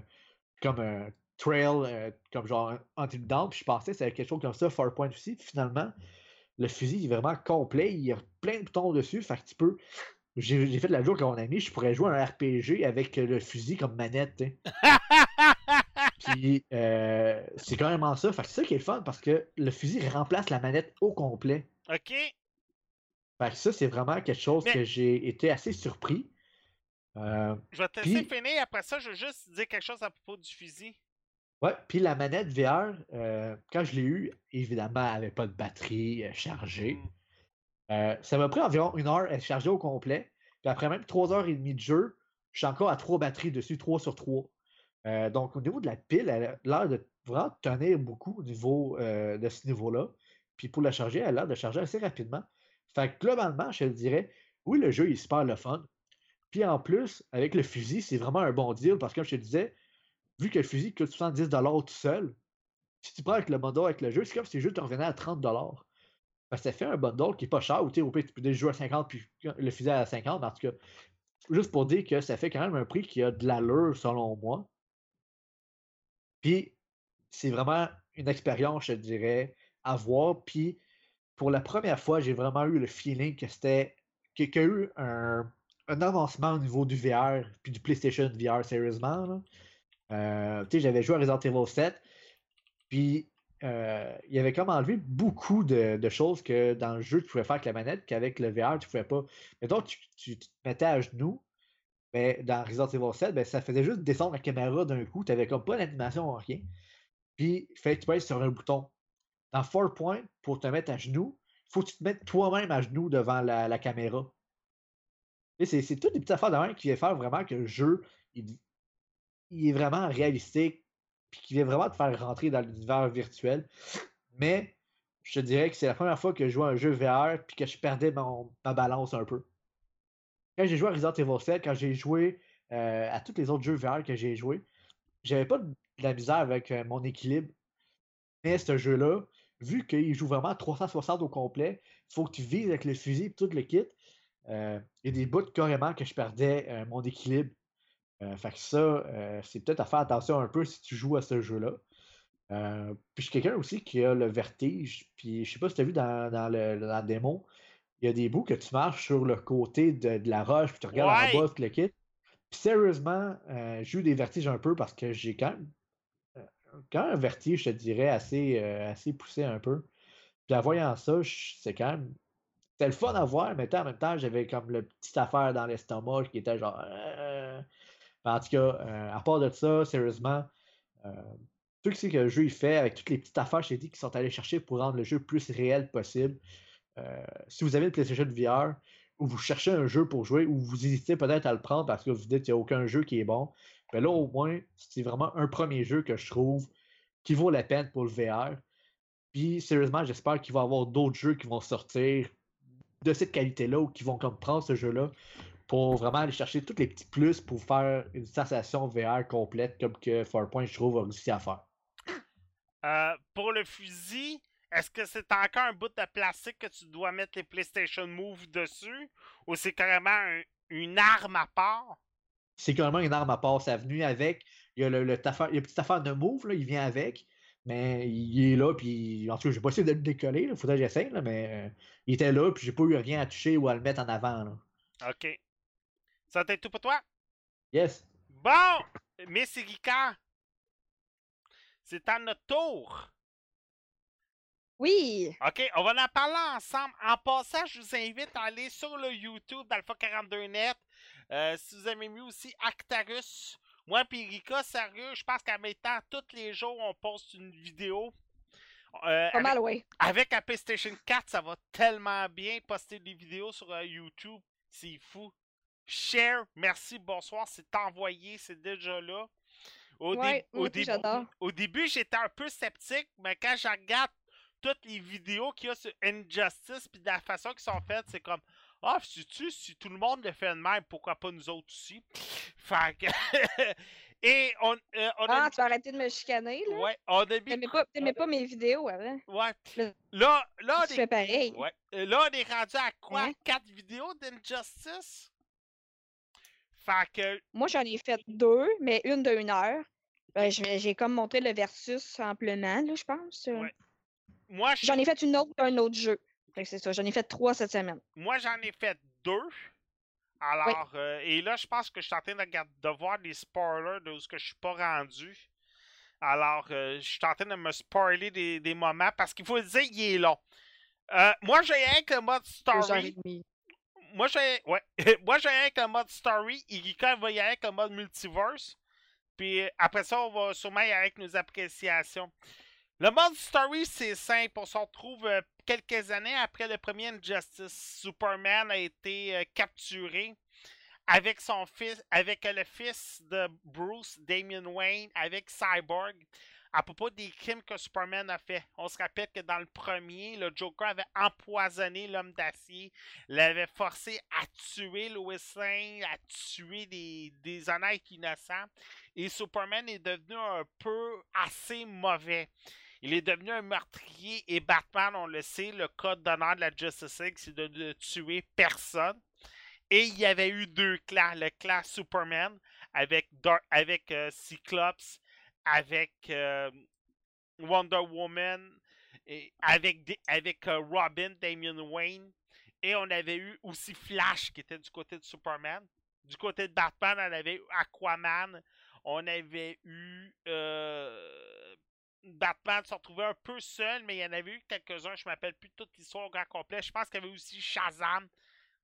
comme un trail, euh, comme genre Until Dawn. Puis je pensais que c'était quelque chose comme ça, Farpoint aussi. Puis finalement, le fusil est vraiment complet. Il y a plein de boutons dessus. Fait que tu peux. J'ai fait la joke à mon ami, je pourrais jouer un RPG avec le fusil comme manette. Puis euh, c'est quand même ça. Fait que c'est ça qui est le fun parce que le fusil remplace la manette au complet. OK? Fait que ça, c'est vraiment quelque chose Mais- que j'ai été assez surpris. Euh, Je vais te laisser Puis- finir. Après ça, je veux juste dire quelque chose à propos du fusil. ouais, puis la manette VR, euh, quand je l'ai eue, évidemment, elle n'avait pas de batterie euh, chargée. Mm. Euh, ça m'a pris environ une heure à charger au complet. Puis après même trois heures et demie de jeu, je suis encore à trois batteries dessus, 3 sur 3. Euh, donc au niveau de la pile, elle a l'air de vraiment tenir beaucoup au niveau euh, de ce niveau-là. Puis pour la charger, elle a l'air de charger assez rapidement. Fait que globalement, je te dirais, oui, le jeu est super le fun. Puis en plus, avec le fusil, c'est vraiment un bon deal parce que comme je te disais, vu que le fusil coûte 70$ tout seul, si tu prends avec le bundle avec le jeu, c'est comme si le jeu te revenait à 30$. Ça fait un bundle qui est pas cher, ou au pire, tu peux déjà jouer à 50 puis le fusil à 50, mais en tout cas, juste pour dire que ça fait quand même un prix qui a de l'allure selon moi. Puis, c'est vraiment une expérience, je dirais, à voir. Puis, pour la première fois, j'ai vraiment eu le feeling que c'était. qu'il y a eu un, un avancement au niveau du VR, puis du PlayStation VR, sérieusement. Euh, tu sais, j'avais joué à Resident Evil 7, puis euh, il avait comme enlevé beaucoup de, choses que dans le jeu tu pouvais faire avec la manette, qu'avec le VR tu pouvais pas. Mettons, tu, tu, te mettais à genoux, mais dans Resident Evil 7, ben, ça faisait juste descendre la caméra d'un coup, tu n'avais comme pas d'animation, rien. Puis, que tu pèses sur un bouton. Dans 4 Point, pour te mettre à genoux, il faut que tu te mettes toi-même à genoux devant la, caméra. C'est toutes des petites affaires de même qui viennent faire vraiment que le jeu il, il est vraiment réalistique puis qui vient vraiment te faire rentrer dans l'univers virtuel. Mais je te dirais que c'est la première fois que je joue à un jeu VR puis que je perdais mon, ma balance un peu. Quand j'ai joué à Resident Evil 7, quand j'ai joué euh, à tous les autres jeux VR que j'ai joué, j'avais pas de la misère avec euh, mon équilibre. Mais ce jeu-là, vu qu'il joue vraiment à 360 au complet, il faut que tu vises avec le fusil et tout le kit. euh, Il y a des bouts carrément que je perdais mon équilibre. Euh, fait que ça, euh, c'est peut-être à faire attention un peu si tu joues à ce jeu-là. Euh, puis je suis quelqu'un aussi qui a le vertige. Puis je sais pas si tu as vu dans, dans le, dans la démo, il y a des bouts que tu marches sur le côté de, de la roche, puis tu regardes Ouais. en bas, tout le kit. Puis sérieusement, euh, j'ai eu des vertiges un peu parce que j'ai quand même, euh, quand même un vertige, je te dirais, assez, assez poussé un peu. Puis en voyant ça, c'est quand même. C'était le fun à voir, mais en même temps, j'avais comme le petite affaire dans l'estomac qui était genre. Euh, En tout cas, euh, à part de ça, sérieusement, euh, tout ce que le jeu il fait, avec toutes les petites affaires, j'ai dit, qu'ils sont allés chercher pour rendre le jeu plus réel possible. Euh, si vous avez le PlayStation VR, ou vous cherchez un jeu pour jouer, ou vous hésitez peut-être à le prendre parce que vous dites qu'il n'y a aucun jeu qui est bon, ben là, au moins, c'est vraiment un premier jeu que je trouve qui vaut la peine pour le VR. Puis, sérieusement, j'espère qu'il va y avoir d'autres jeux qui vont sortir de cette qualité-là ou qui vont comme prendre ce jeu-là pour vraiment aller chercher tous les petits plus pour faire une sensation VR complète comme que Farpoint, je trouve, a réussi à faire. Euh, pour le fusil, est-ce que c'est encore un bout de plastique que tu dois mettre les PlayStation Move dessus ou c'est carrément un- une arme à part? C'est carrément une arme à part. Ça a venu avec. Il y a le, le, affaire- il y a une petite affaire de move, là, il vient avec. Mais il est là, puis en tout cas, j'ai pas essayé de le décoller. Il faudrait que j'essaye, là, mais euh, il était là, puis j'ai pas eu rien à toucher ou à le mettre en avant. Là. Ok. Ça t'est tout pour toi? Yes. Bon! Miss Erika, c'est à notre tour. Oui! OK, on va en parler ensemble. En passant, je vous invite à aller sur le YouTube d'Alpha42net. Euh, si vous aimez mieux aussi Actarus. Moi et Erika, sérieux, je pense qu'à maintenant, tous les jours, on poste une vidéo. Euh, Pas avec, mal, oui. avec la PlayStation 4, ça va tellement bien poster des vidéos sur euh, YouTube. C'est fou. Share, merci, bonsoir, c'est envoyé, c'est déjà là. Au, dé- Ouais, au j'adore. au début, j'étais un peu sceptique, mais quand je regarde toutes les vidéos qu'il y a sur Injustice, puis de la façon qu'ils sont faites, c'est comme Ah, sais-tu, si tout le monde le fait de même, pourquoi pas nous autres aussi? Fait que. Et on, euh, on a. Ah, tu vas arrêter de me chicaner, là? Ouais, on a mis. T'aimais pas, pas mes vidéos avant? Ouais. Là, là, on Tu est fais pareil. Ouais. Euh, Là, on est rendu à quoi? Hein? Quatre vidéos d'Injustice? Fait que. Moi, j'en ai fait deux, mais une de une heure. Ben, j'ai comme montré le versus amplement, là, je pense. euh. Ouais. Moi, je- J'en ai fait une autre d'un autre jeu. C'est ça, j'en ai fait trois cette semaine. moi, j'en ai fait deux. Alors, euh, et là, je pense que je suis en train de, regarder- de voir des spoilers de ce que je suis pas rendu. Alors, euh, je suis en train de me spoiler des, des moments parce qu'il faut le dire, il est long. Euh, moi, j'ai rien que le mode story. Moi, j'ai. Ouais. moi, j'ai mode story. Irika va y aller avec le mode multiverse. Puis euh, après ça, on va sûrement y aller avec nos appréciations. Le mode story, c'est simple. On se retrouve euh, quelques années après le premier Injustice. Superman a été euh, capturé avec son fils, avec le fils de Bruce, Damian Wayne, avec Cyborg, à propos des crimes que Superman a fait. On se rappelle que dans le premier, le Joker avait empoisonné l'homme d'acier, l'avait forcé à tuer Lois Lane, à tuer des, des honnêtes innocents. Et Superman est devenu un peu assez mauvais. Il est devenu un meurtrier et Batman, on le sait, le code d'honneur de la Justice League, c'est de ne tuer personne. Et il y avait eu deux clans. Le clan Superman avec, euh, Cyclops, avec euh, Wonder Woman, et avec, des- avec euh, Robin, Damian Wayne. Et on avait eu aussi Flash qui était du côté de Superman. Du côté de Batman, on avait eu Aquaman. On avait eu. euh, Batman se retrouvait un peu seul, mais il y en avait eu quelques-uns. Je ne m'appelle plus toute l'histoire au grand complet. Je pense qu'il y avait aussi Shazam,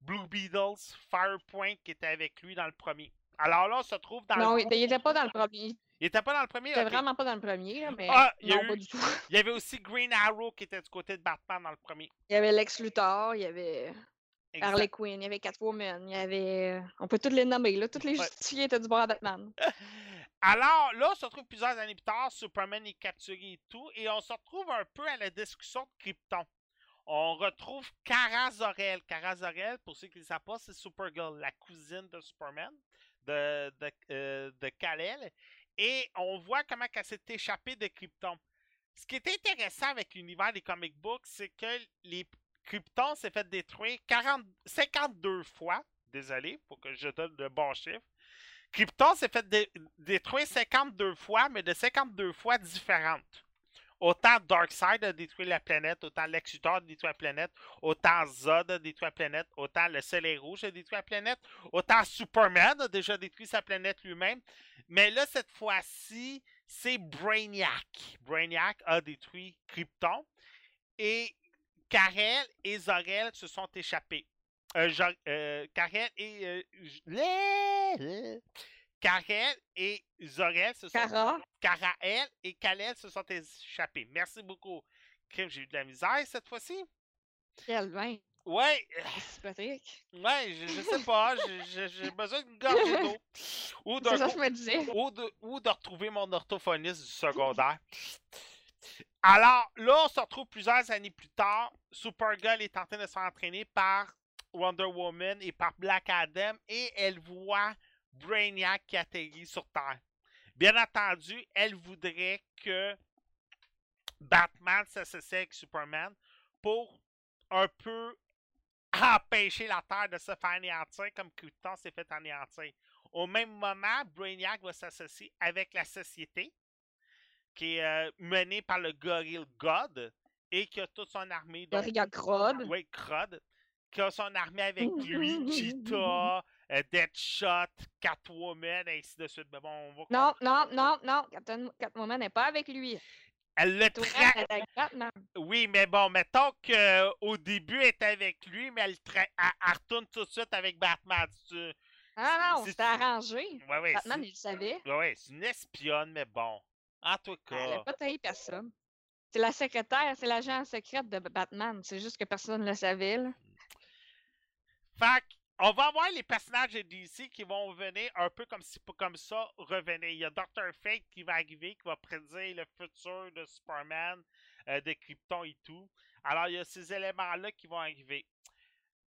Blue Beetles, Firepoint qui était avec lui dans le premier. Alors là, on se trouve dans Non, le. il il était pas dans le premier. Il était pas dans le premier. Il était vraiment pas dans le premier, là, mais Ah, il y a non, eu- pas du tout. Il y avait aussi Green Arrow qui était du côté de Batman dans le premier. Il y avait Lex Luthor, il y avait Exact. Harley Quinn, il y avait Catwoman, il y avait... On peut tous les nommer, là. Tous les Ouais. justifiés étaient du bord à Batman. Alors, là, on se retrouve plusieurs années plus tard, Superman est capturé et tout, et on se retrouve un peu à la discussion de Krypton. On retrouve Kara Zor-El. Kara Zor-El, pour ceux qui ne le savent pas, c'est Supergirl, la cousine de Superman, de, de, euh, de Kal-El. Et on voit comment elle s'est échappée de Krypton. Ce qui est intéressant avec l'univers des comic books, c'est que les Krypton s'est fait détruire 40, 52 fois. Désolé, faut que je donne le bon chiffre. Krypton s'est fait dé- détruire 52 fois, mais de 52 fois différentes. Autant Darkseid a détruit la planète, autant Lex Luthor a détruit la planète, autant Zod a détruit la planète, autant le Soleil Rouge a détruit la planète, autant Superman a déjà détruit sa planète lui-même. Mais là, cette fois-ci, c'est Brainiac. Brainiac a détruit Krypton et Karel et Zor-El se sont échappés. Euh, euh, Karel et euh, Karel et Zorel se sont Cara. Karael et Kalel se sont échappés. Merci beaucoup. J'ai eu de la misère cette fois-ci. Quel vin. Ouais, Sympathique. ouais, je, je sais pas. j'ai- besoin d'une gorgée d'eau. Ou d'un C'est ça que coup- je me disais. ou de, ou de retrouver mon orthophoniste du secondaire. Alors, là, on se retrouve plusieurs années plus tard. Supergirl est en train de se faire entraîner par Wonder Woman et par Black Adam et elle voit Brainiac qui atterrit sur Terre. Bien entendu, elle voudrait que Batman s'associe avec Superman pour un peu empêcher la Terre de se faire anéantir comme Krypton s'est fait anéantir. Au même moment, Brainiac va s'associer avec la société, qui est euh, menée par le Gorille God, et qui a toute son armée. donc- Gorilla Grodd. oui, Crud, qui a son armée avec lui, Cheetah, euh, Deadshot, Catwoman, et ainsi de suite. Mais bon, on va Non, non, non, non. Captain Catwoman n'est pas avec lui. Elle le Toi, tra- elle est avec Batman. Oui, mais bon, mettons qu'au début, elle était avec lui, mais elle, tra- elle, elle retourne tout de suite avec Batman. Tu... Ah non, c'était arrangé. Ouais, ouais, Batman, il le savait. ouais, ouais, c'est une espionne, mais bon. En tout Elle n'a cas. pas trahi personne. C'est la secrétaire, c'est l'agent secrète de Batman. C'est juste que personne ne le savait. Là. Fait on va avoir les personnages de DC qui vont venir un peu comme, si, comme ça revenir. Il y a Dr. Fate qui va arriver, qui va prédire le futur de Superman, euh, de Krypton et tout. Alors, il y a ces éléments-là qui vont arriver.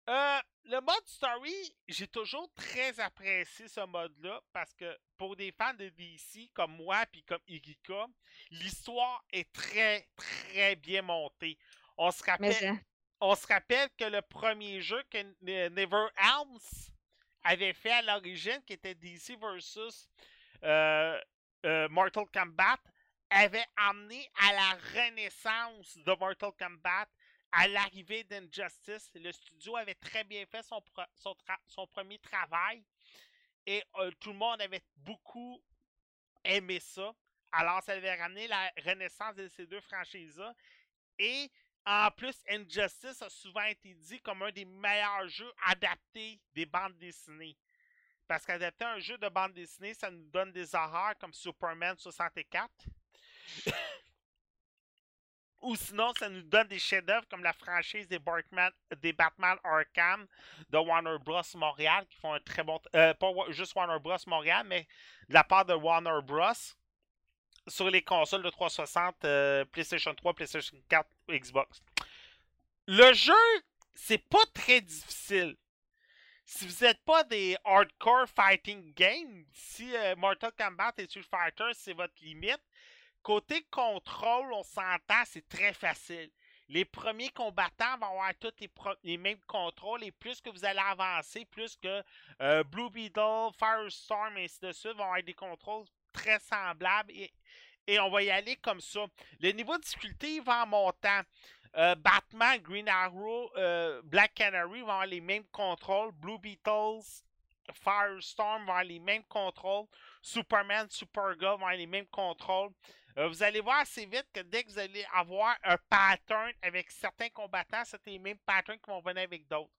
Euh, le mode story, j'ai toujours très apprécié ce mode-là parce que pour des fans de DC comme moi puis comme Irika, l'histoire est très très bien montée. On se rappelle, on se rappelle que le premier jeu que Ne- Never Helms avait fait à l'origine, qui était DC versus euh, euh, Mortal Kombat, avait amené à la renaissance de Mortal Kombat, à l'arrivée d'Injustice. Le studio avait très bien fait son, premier travail et euh, tout le monde avait beaucoup aimé ça. Alors, ça avait ramené la renaissance de ces deux franchises-là. Et en plus, Injustice a souvent été dit comme un des meilleurs jeux adaptés des bandes dessinées. Parce qu'adapter un jeu de bande dessinée, ça nous donne des horreurs comme Superman 64. Ou sinon, ça nous donne des chefs-d'œuvre comme la franchise des Batman, des Batman Arkham de Warner Bros. Montréal, qui font un très bon. euh, pas juste Warner Bros. Montréal, mais de la part de Warner Bros. Sur les consoles de 360, euh, PlayStation 3, PlayStation 4, Xbox. Le jeu, c'est pas très difficile. Si vous n'êtes pas des hardcore fighting games, si euh, Mortal Kombat et Street Fighter, c'est votre limite, côté contrôle, on s'entend, c'est très facile. Les premiers combattants vont avoir tous les, mêmes contrôles et plus que vous allez avancer, plus que euh, Blue Beetle, Firestorm et ainsi de suite vont avoir des contrôles très semblables et, on va y aller comme ça. Le niveau de difficulté va en montant. Euh, Batman, Green Arrow, euh, Black Canary vont avoir les mêmes contrôles. Blue Beetles, Firestorm vont avoir les mêmes contrôles. Superman, Supergirl vont avoir les mêmes contrôles. Euh, vous allez voir assez vite que dès que vous allez avoir un pattern avec certains combattants, c'est les mêmes patterns qui vont venir avec d'autres.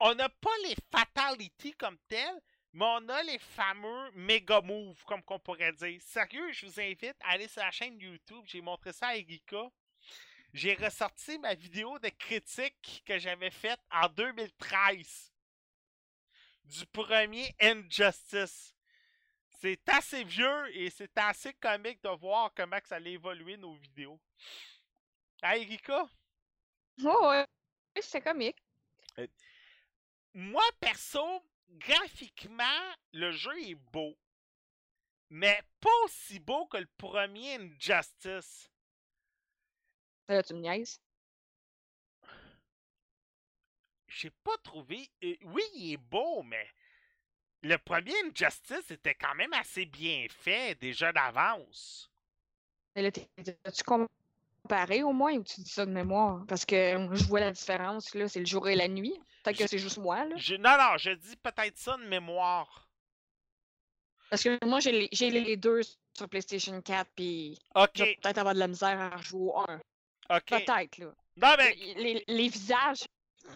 On n'a pas les fatalities comme telles, mais on a les fameux méga moves, comme qu'on pourrait dire. Sérieux, je vous invite à aller sur la chaîne YouTube. J'ai montré ça à Erika. J'ai ressorti ma vidéo de critique que j'avais faite en 2013 du premier Injustice. C'est assez vieux et c'est assez comique de voir comment que ça allait évoluer nos vidéos. Ah, Erika? Oh, ouais. C'est comique. Moi, perso, graphiquement, le jeu est beau. Mais pas aussi beau que le premier Injustice. Là, tu me niaises? J'ai pas trouvé. euh, oui, il est beau, mais le premier Injustice était quand même assez bien fait déjà d'avance. Mais là, as-tu comparé au moins ou tu dis ça de mémoire? Parce que euh, je vois la différence, là, c'est le jour et la nuit. Peut-être que c'est juste moi, là. Je- non, non, je dis peut-être ça de mémoire. Parce que moi, j'ai les, j'ai les deux sur PlayStation 4, puis je vais peut-être avoir de la misère à jouer au 1. ok. Peut-être, là. Non, mais, Les, les visages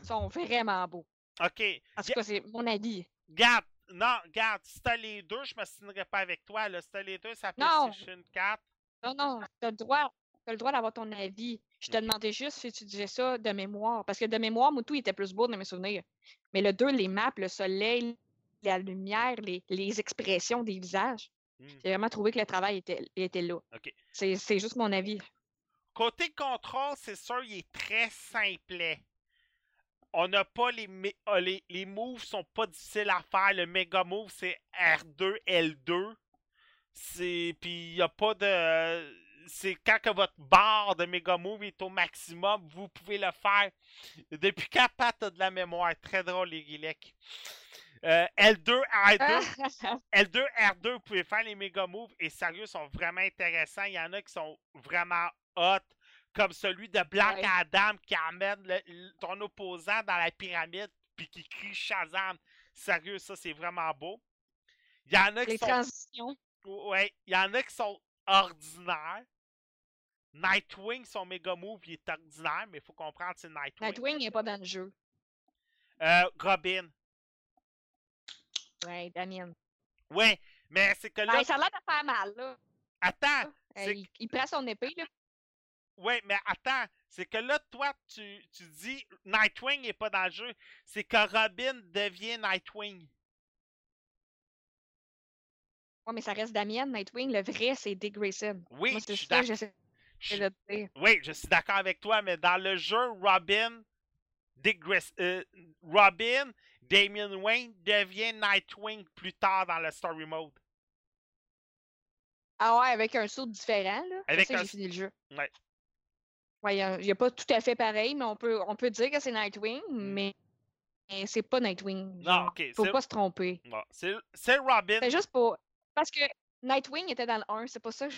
sont vraiment beaux. ok. En tout cas, c'est mon avis. Regarde, non, regarde, si t'as les deux, je me signerais pas avec toi. Là. Si t'as les deux, ça. PlayStation 4. Non, non, tu as le droit, t'as le droit d'avoir ton avis. Je te demandais juste si tu disais ça de mémoire. Parce que de mémoire, Moutou il était plus beau dans mes souvenirs. Mais le 2, les maps, le soleil, la lumière, les, les expressions des visages, Hmm. j'ai vraiment trouvé que le travail était, était là. C'est juste mon avis. Côté contrôle, c'est sûr, il est très simplet. On n'a pas les, ah, les. Les moves sont pas difficiles à faire. Le méga move, c'est R2, L2. C'est. Puis il n'y a pas de. C'est quand que votre barre de méga move est au maximum, vous pouvez le faire. Depuis quand Pat a de la mémoire? Très drôle, les Guilec. Euh, L2, R2. L2, R2, vous pouvez faire les méga moves et sérieux, sont vraiment intéressants. Il y en a qui sont vraiment hot, comme celui de Black Ouais. Adam qui amène le- le- ton opposant dans la pyramide puis qui crie Shazam. Sérieux, ça c'est vraiment beau. Il y en a qui les sont. transitions. Ouais, il y en a qui sont ordinaires. Nightwing, son méga move, il est ordinaire, mais il faut comprendre c'est Nightwing. Nightwing n'est pas dans le jeu. Euh, Robin. Ouais, Damien. Ouais, mais c'est que là. Ben, ça a l'air de faire mal, là. Attends, Euh, il, il prend son épée, là. Oui, mais attends, c'est que là, toi, tu, tu dis Nightwing n'est pas dans le jeu. C'est que Robin devient Nightwing. Ouais, mais ça reste Damien, Nightwing. Le vrai, c'est Dick Grayson. Oui, Moi, je suis ça d'ac- j'essaie je-. Oui, je suis d'accord avec toi, mais dans le jeu, Robin, Dick euh, Robin, Damian Wayne devient Nightwing plus tard dans le story mode. Ah ouais, avec un saut différent, là. Avec un j'ai fini le jeu. Ouais. Ouais, il n'y a, pas tout à fait pareil, mais on peut, on peut dire que c'est Nightwing, mais, mais c'est pas Nightwing. Non, ok. Faut pas se tromper. C'est c'est Robin. C'est juste pour. Parce que Nightwing était dans le 1, c'est pas ça que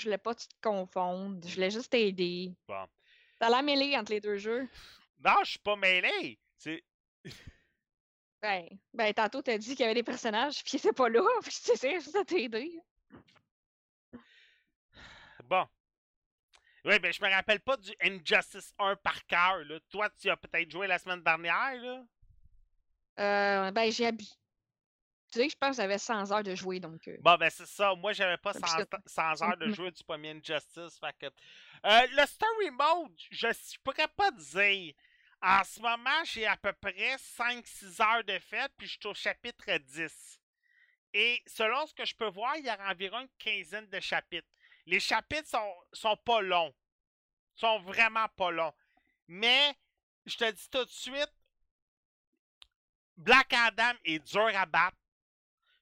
je, voulais pas que tu te confondes. Je voulais juste t'aider. Bon. T'as la mêlée entre les deux jeux. Non, je suis pas mêlé. C'est. Ben, ben tantôt t'as dit qu'il y avait des personnages puis ils étaient pas là. Puis j'essaie juste de t'aider. Bon. Oui, ben je me rappelle pas du Injustice 1 par cœur. là. Toi, tu as peut-être joué la semaine dernière, là? Euh, ben j'ai habitué. Tu sais, je pense que j'avais 100 heures de jouer, donc. euh, Bon, ben c'est ça. Moi, j'avais pas Puis 100, ça- t- 100 heures de jouer du premier Injustice. Fait que... Euh, le story mode, je, je pourrais pas dire. En ce moment, j'ai à peu près 5-6 heures de fête, puis je suis au chapitre 10. Et selon ce que je peux voir, il y a environ une quinzaine de chapitres. Les chapitres sont, sont pas longs. sont vraiment pas longs. Mais, je te dis tout de suite, Black Adam est dur à battre.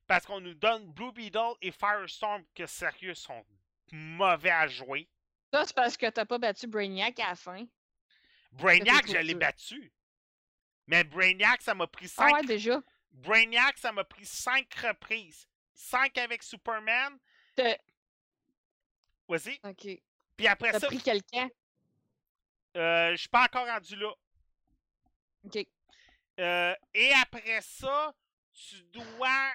Parce qu'on nous donne Blue Beetle et Firestorm que sérieux sont mauvais à jouer. Ça, c'est parce que t'as pas battu Brainiac à la fin. Brainiac, je l'ai battu. Mais Brainiac, ça m'a pris Ah 5 ouais, déjà. Brainiac, ça m'a pris 5 reprises. 5 avec Superman. T'as Vas-y. ok. Puis après T'as ça, pris quelqu'un? euh, je suis pas encore rendu là. Ok. Euh, et après ça, tu dois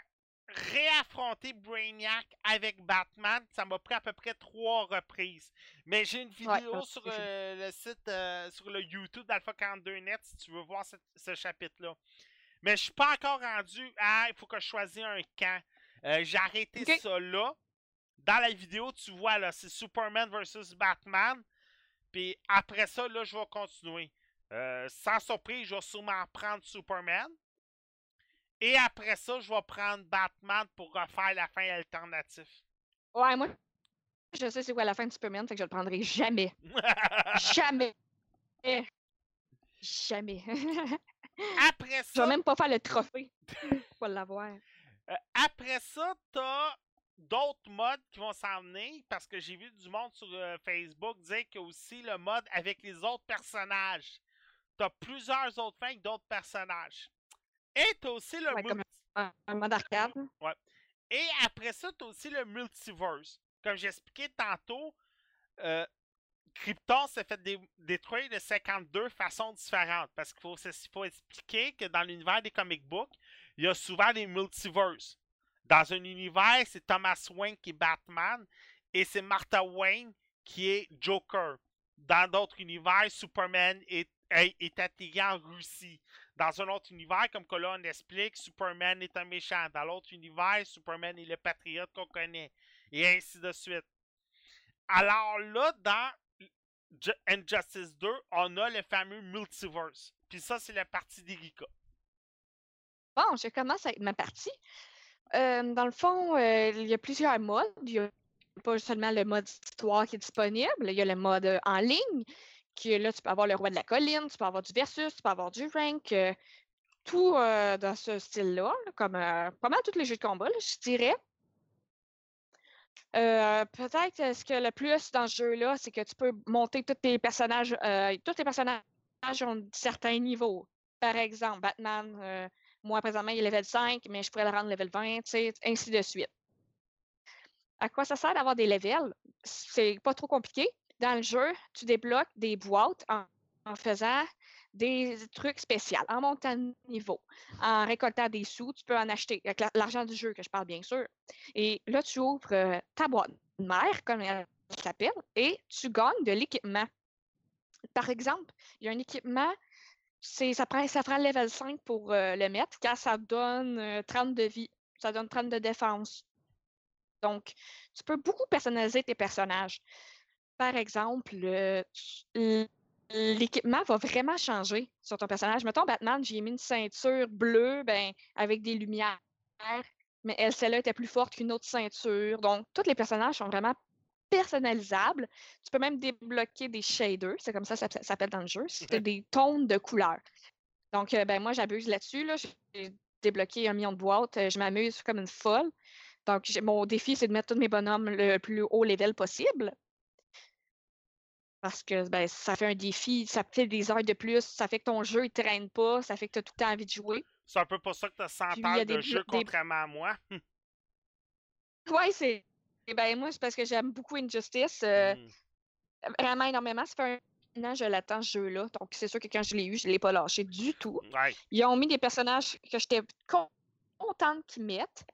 réaffronter Brainiac avec Batman. Ça m'a pris à peu près trois reprises. Mais j'ai une vidéo ouais, sur euh, le site, euh, sur le YouTube d'Alpha 42net si tu veux voir ce, ce chapitre-là. Mais je suis pas encore rendu à il faut que je choisisse un camp. Euh, j'ai arrêté ça là. Dans la vidéo, tu vois là, c'est Superman versus Batman. Puis après ça, là, je vais continuer. Sans surprise, je vais sûrement prendre Superman. Et après ça, je vais prendre Batman pour refaire la fin alternative. Ouais, moi, je sais c'est quoi la fin de Superman, fait que je le prendrai jamais. Jamais. Jamais. après je vais ça, même pas faire le trophée pour l'avoir. euh, après ça, t'as d'autres modes qui vont s'en venir parce que j'ai vu du monde sur euh, Facebook dire qu'il y a aussi le mode avec les autres personnages. T'as plusieurs autres fins avec d'autres personnages. Et t'as aussi le Ouais, comme Un, un mode arcade. Et après ça, tu as aussi le multiverse. Comme j'expliquais tantôt, euh, Krypton s'est fait dé- détruire de 52 façons différentes. Parce qu'il faut, faut expliquer que dans l'univers des comic books, il y a souvent des multiverses. Dans un univers, c'est Thomas Wayne qui est Batman et c'est Martha Wayne qui est Joker. Dans d'autres univers, Superman est est, atterri en Russie. Dans un autre univers, comme que là, on explique, Superman est un méchant. Dans l'autre univers, Superman est le patriote qu'on connaît. Et ainsi de suite. Alors là, dans Ju- Injustice 2, on a le fameux multiverse. Puis ça, c'est la partie d'Erika. Bon, je commence avec ma partie. Euh, dans le fond, euh, il y a plusieurs modes. Il n'y a pas seulement le mode histoire qui est disponible, il y a le mode euh, en ligne, qui est là, tu peux avoir le roi de la colline, tu peux avoir du versus, tu peux avoir du rank, euh, tout euh, dans ce style-là, là, comme euh, pas mal tous les jeux de combat, je dirais. Euh, peut-être ce que le plus dans ce jeu-là, c'est que tu peux monter tous tes personnages. tous tes personnages ont certains niveaux. Par exemple, Batman, moi présentement, il est level 5, mais je pourrais le rendre level 20, tu sais, ainsi de suite. À quoi ça sert d'avoir des levels? C'est pas trop compliqué. Dans le jeu, tu débloques des boîtes en, faisant des trucs spéciaux, en montant de niveau, en récoltant des sous, tu peux en acheter, avec la- l'argent du jeu que je parle bien sûr. Et là, tu ouvres euh, ta boîte mère, comme elle s'appelle, et tu gagnes de l'équipement. Par exemple, il y a un équipement, ça, prend, ça level 5 pour euh, le mettre, car ça donne euh, 30 de vie, ça donne 30 de défense. Donc, tu peux beaucoup personnaliser tes personnages. Par exemple, euh, l'équipement va vraiment changer sur ton personnage. Mettons, Batman, j'ai mis une ceinture bleue ben, avec des lumières, mais elle, celle-là était plus forte qu'une autre ceinture. Donc, tous les personnages sont vraiment personnalisables. Tu peux même débloquer des shaders, c'est comme ça que ça ça s'appelle dans le jeu. C'est des tons de couleurs. Donc, euh, ben, moi, j'abuse là-dessus. Là. J'ai débloqué un million de boîtes. euh, Je m'amuse comme une folle. Donc, mon défi, c'est de mettre tous mes bonhommes le plus haut level possible. Parce que ben, ça fait un défi, ça fait des heures de plus, ça fait que ton jeu ne traîne pas, ça fait que tu as tout le temps envie de jouer. C'est un peu pour ça que tu as 100 Puis, des de jeu, des- contrairement à moi. Ouais, c'est. Ben, moi, c'est parce que j'aime beaucoup Injustice. euh, Mm. Vraiment énormément. Ça fait un an que je l'attends, ce jeu-là. Donc, c'est sûr que quand je l'ai eu, je ne l'ai pas lâché du tout. Ouais. Ils ont mis des personnages que j'étais con- contente qu'ils mettent.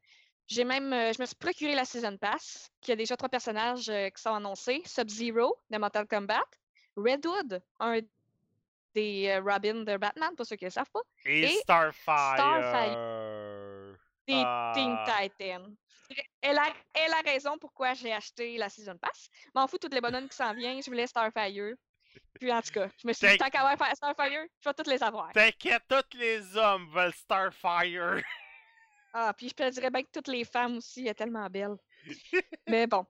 J'ai même, euh, je me suis procuré la Season Pass, qui a déjà trois personnages euh, qui sont annoncés. Sub-Zero de Mortal Kombat, Redwood, un des euh, Robin de Batman, pour ceux qui ne le savent pas, Et, Et Starfire. Starfire. des Teen Ah. Titans. Elle a, elle a raison pourquoi j'ai acheté la Season Pass. M'en fous toutes les bonhommes qui s'en viennent, je voulais Starfire. Puis en tout cas, je me suis dit, tant qu'à avoir faire Starfire, je vais toutes les avoir. T'inquiète, tous les hommes veulent Starfire. Ah, puis je te dirais bien que toutes les femmes aussi, elle est tellement belle. Mais bon.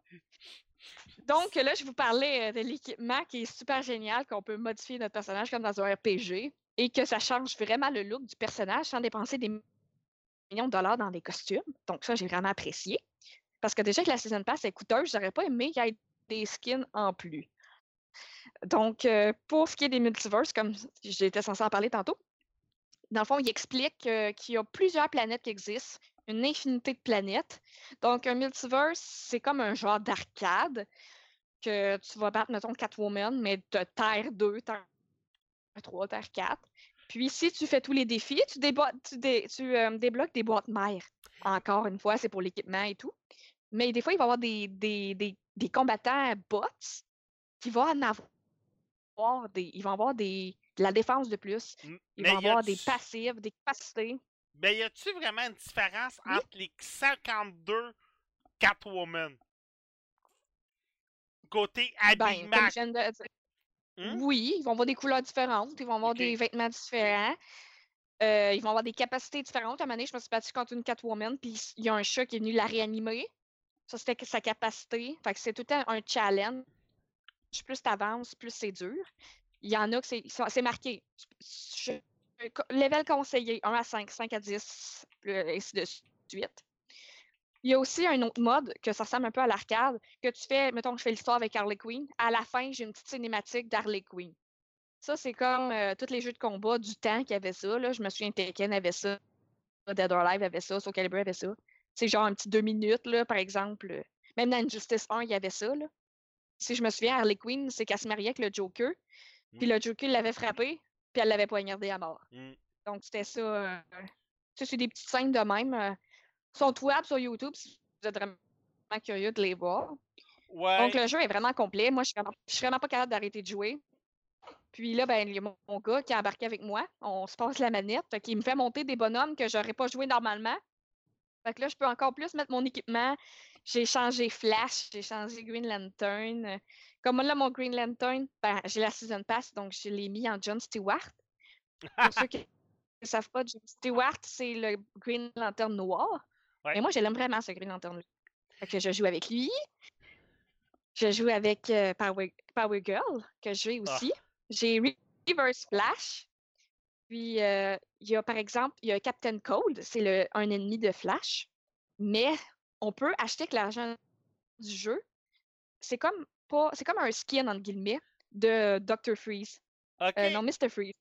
Donc là, je vous parlais euh, de l'équipement qui est super génial, qu'on peut modifier notre personnage comme dans un RPG et que ça change vraiment le look du personnage sans dépenser des millions de dollars dans des costumes. Donc ça, j'ai vraiment apprécié. Parce que déjà que la Season Pass est coûteuse, j'aurais pas aimé qu'il y ait des skins en plus. Donc, euh, pour ce qui est des multiverses, comme j'étais censée en parler tantôt, dans le fond, il explique euh, qu'il y a plusieurs planètes qui existent, une infinité de planètes. Donc, un multiverse, c'est comme un genre d'arcade que tu vas battre, mettons, Catwoman, mais de Terre 2, Terre 3, Terre 4. Puis, si tu fais tous les défis, tu, tu, euh, débloques des boîtes mères. Encore une fois, c'est pour l'équipement et tout. Mais des fois, il va y avoir des combattants bots qui vont en avoir des. Ils vont avoir des, de la défense de plus. Ils Mais vont y avoir des passifs, des capacités. Mais y a-tu vraiment une différence Oui. entre les 52 Catwoman? Côté Ben, habillement. de Hmm? Oui, ils vont avoir des couleurs différentes, ils vont avoir des vêtements différents, euh, ils vont avoir des capacités différentes. À un moment donné, je me suis battue contre une Catwoman, puis il y a un chat qui est venu la réanimer. Ça, c'était sa capacité. Fait que c'est tout le temps un challenge. Plus tu avances, plus c'est dur. Il y en a que c'est marqué. Level conseillé, 1 à 5, 5 à 10, euh, ainsi de suite. Il y a aussi un autre mode que ça ressemble un peu à l'arcade, que tu fais, mettons, je fais l'histoire avec Harley Quinn. À la fin, j'ai une petite cinématique d'Harley Quinn. Ça, c'est comme euh, tous les jeux de combat du temps qui avaient ça. Là. Je me souviens, Tekken avait ça, Dead or Alive avait ça, Soul Calibur avait ça. C'est genre un petit deux minutes, là, par exemple. euh, Même dans Injustice 1, il y avait ça. Là. Si je me souviens, Harley Quinn, c'est qu'elle se mariait avec le Joker, puis le Joker l'avait frappé, puis elle l'avait poignardé à mort. Mm. Donc, c'était ça. euh, ça, c'est des petites scènes de même. euh, sont trouvables sur YouTube si vous êtes vraiment curieux de les voir. Ouais. Donc, le jeu est vraiment complet. Moi, je suis vraiment, je suis vraiment pas capable d'arrêter de jouer. Puis là, ben, il y a mon, gars qui a embarqué avec moi. On se passe la manette. Qu'il me fait monter des bonhommes que j'aurais pas joué normalement. Fait que là, je peux encore plus mettre mon équipement. J'ai changé Flash, j'ai changé Green Lantern. Comme là, mon Green Lantern, ben, j'ai la Season Pass, donc je l'ai mis en John Stewart. Pour ceux qui ne savent pas, John Stewart, c'est le Green Lantern noir. Ouais. Et moi, je l'aime vraiment, ce Green Lantern-là. Fait que je joue avec lui. Je joue avec euh, Power, Power Girl, que je joue Ah. aussi. J'ai Re- Reverse Flash. Puis, euh, il y a par exemple, il y a Captain Cold, c'est un ennemi de Flash. Mais on peut acheter avec l'argent du jeu. C'est comme pas, c'est comme un skin, entre guillemets, de Dr. Freeze. Euh, non, Mr. Freeze.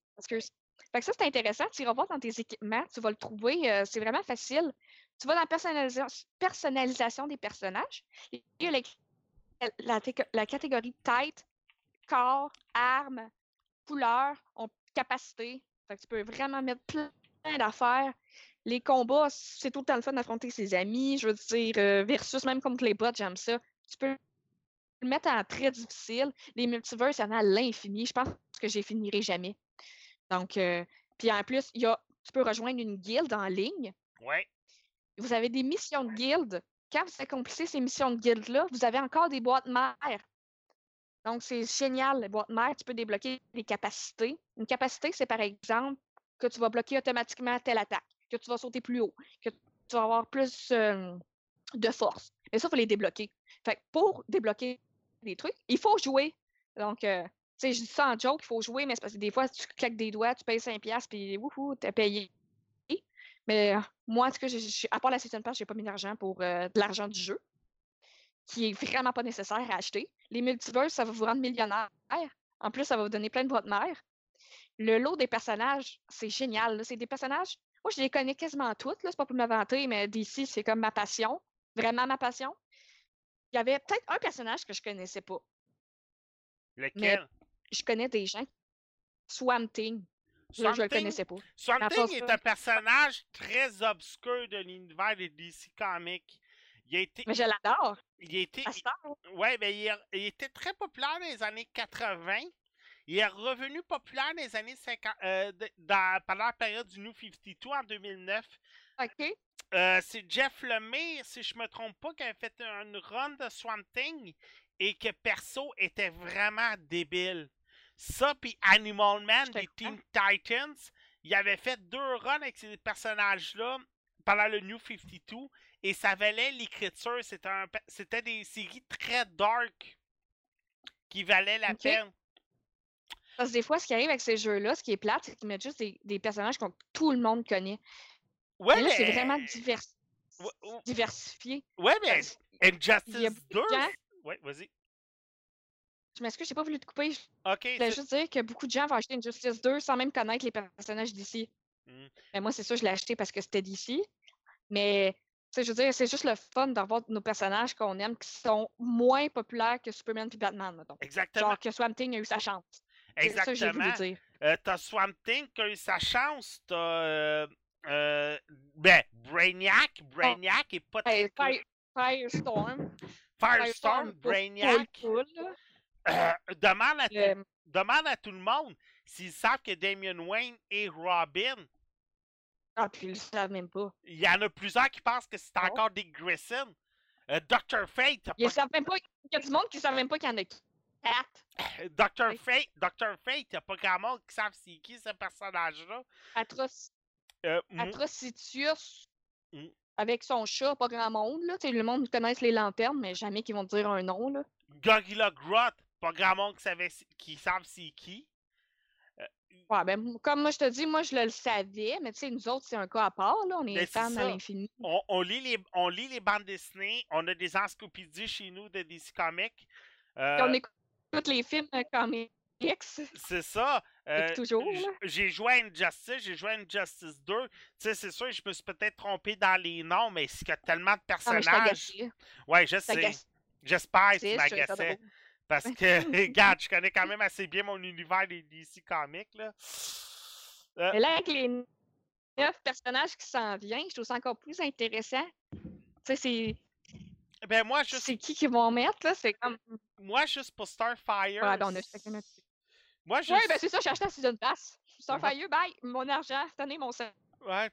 Fait que ça, c'est intéressant. Tu iras voir dans tes équipements, tu vas le trouver. euh, c'est vraiment facile. Tu vas dans la personnalisa- personnalisation des personnages. Il y a la, la té- la catégorie tête, corps, armes, couleur, on- capacité. Fait que tu peux vraiment mettre plein d'affaires. Les combats, c'est tout le temps le fun d'affronter ses amis. Je veux dire, euh, versus même contre les bots, j'aime ça. Tu peux le mettre en très difficile. Les multivers, il y en a à l'infini. Je pense que j'y finirai jamais. Donc, euh, puis en plus, y a, tu peux rejoindre une guilde en ligne. Ouais. Vous avez des missions de guilde. Quand vous accomplissez ces missions de guilde-là, vous avez encore des boîtes mères. Donc, c'est génial, les mères. Tu peux débloquer des capacités. Une capacité, c'est par exemple que tu vas bloquer automatiquement telle attaque, que tu vas sauter plus haut, que tu vas avoir plus euh, de force. Et ça, il faut les débloquer. Fait que pour débloquer des trucs, il faut jouer. Donc, euh, tu sais, je dis ça en joke, il faut jouer, mais c'est parce que des fois, tu claques des doigts, tu payes 5$, puis wouhou, t'as payé. Mais euh, moi, en tout cas, à part la Season Pass, j'ai pas mis d'argent pour de l'argent du jeu, qui est vraiment pas nécessaire à acheter. Les multivers, ça va vous rendre millionnaire. En plus, ça va vous donner plein de boîtes mères. Le lot des personnages, c'est génial. là. C'est des personnages, moi, je les connais quasiment toutes. là, C'est pas pour me vanter, mais d'ici, c'est comme ma passion. Vraiment ma passion. Il y avait peut-être un personnage que je connaissais pas. Lequel? Je connais des gens. Swamp Thing. Je, je le connaissais pas. Swamp Thing est un personnage très obscur de l'univers des DC Comics. Il a été. Mais je l'adore. Il a été. Ouais, mais il, a- il était très populaire dans les années 80. Il est revenu populaire dans les années 50, euh, dans, pendant la période du New 52 en 2009. OK. Euh, c'est Jeff Lemire, si je me trompe pas, qui avait fait une run de Swamp Thing et que perso était vraiment débile. Ça, puis Animal Man des. Teen Titans, il avait fait deux runs avec ces personnages-là pendant le New 52 et ça valait l'écriture. C'était un pe- C'était des séries très dark qui valaient la peine. Parce que des fois, ce qui arrive avec ces jeux-là, ce qui est plate, c'est qu'ils mettent juste des, des personnages que tout le monde connaît. Ouais, mais là, c'est vraiment divers- Ouais, ouais, diversifié. ouais, mais Parce- il y a Injustice beaucoup 2. de gens- Ouais, vas-y. Je m'excuse, j'ai pas voulu te couper. Je voulais juste dire que beaucoup de gens vont acheter une Justice 2 sans même connaître les personnages d'ici. Mm. Mais moi, c'est sûr, je l'ai acheté parce que c'était d'ici. Mais, je veux dire, c'est juste le fun d'avoir nos personnages qu'on aime qui sont moins populaires que Superman et Batman, mettons. Exactement. Genre que Swamp Thing a eu sa chance. C'est ça que j'ai voulu Exactement. dire. Euh, t'as Swamp Thing qui a eu sa chance. T'as. Euh, euh, ben, Brainiac. Brainiac est pas. Hey, cool. Fire- Firestorm. Firestorm, Brainiac. cool. Euh, demande, à tout, demande à tout le monde s'ils savent que Damian Wayne et Robin. Ah, puis ils le savent même pas. Il y en a plusieurs qui pensent que c'est encore des Grayson. Euh, Dr. Fate, Ils pas savent même pas. Il y a du monde qui ne savent même pas qu'il y en a quatre. Dr. Fate, Dr. Fate, y a pas grand monde qui savent c'est qui ce personnage-là. Atroc- Euh, Atrocitius. Mm. Avec son chat, pas grand monde. Là. Le monde connaît les lanternes, mais jamais qu'ils vont te dire un nom. Là. Gorilla Grodd, pas grand monde qui, savait, qui savent c'est qui. Ouais, ben, comme moi je te dis, moi je le savais, mais tu sais, nous autres, c'est un cas à part. Là. On est Ben, c'est à l'infini. On, on lit les, on lit les bandes dessinées, on a des encyclopédies chez nous de DC Comics. Euh, On écoute les films euh, comics. c'est ça. euh, toujours, j'ai joué à Injustice, j'ai joué à Injustice 2. Tu sais, c'est sûr, je me suis peut-être trompé dans les noms, mais il y a tellement de Ah, je personnages. ouais, je Je sais. J'espère que tu m'agaçais. Parce que, regarde, je connais quand même assez bien mon univers des DC Comics. Là. Euh, Mais là, avec les neuf personnages qui s'en viennent, je trouve ça encore plus intéressant. Tu sais, c'est ben moi, juste, c'est qui qu'ils vont mettre, là? C'est comme. moi, juste pour Starfire. Ouais, ben, on a chacun notre. Moi, je. Ouais, ben c'est ça, j'ai acheté à Season Pass. Starfire, bye, mon argent, tenez mon 50$, Ouais.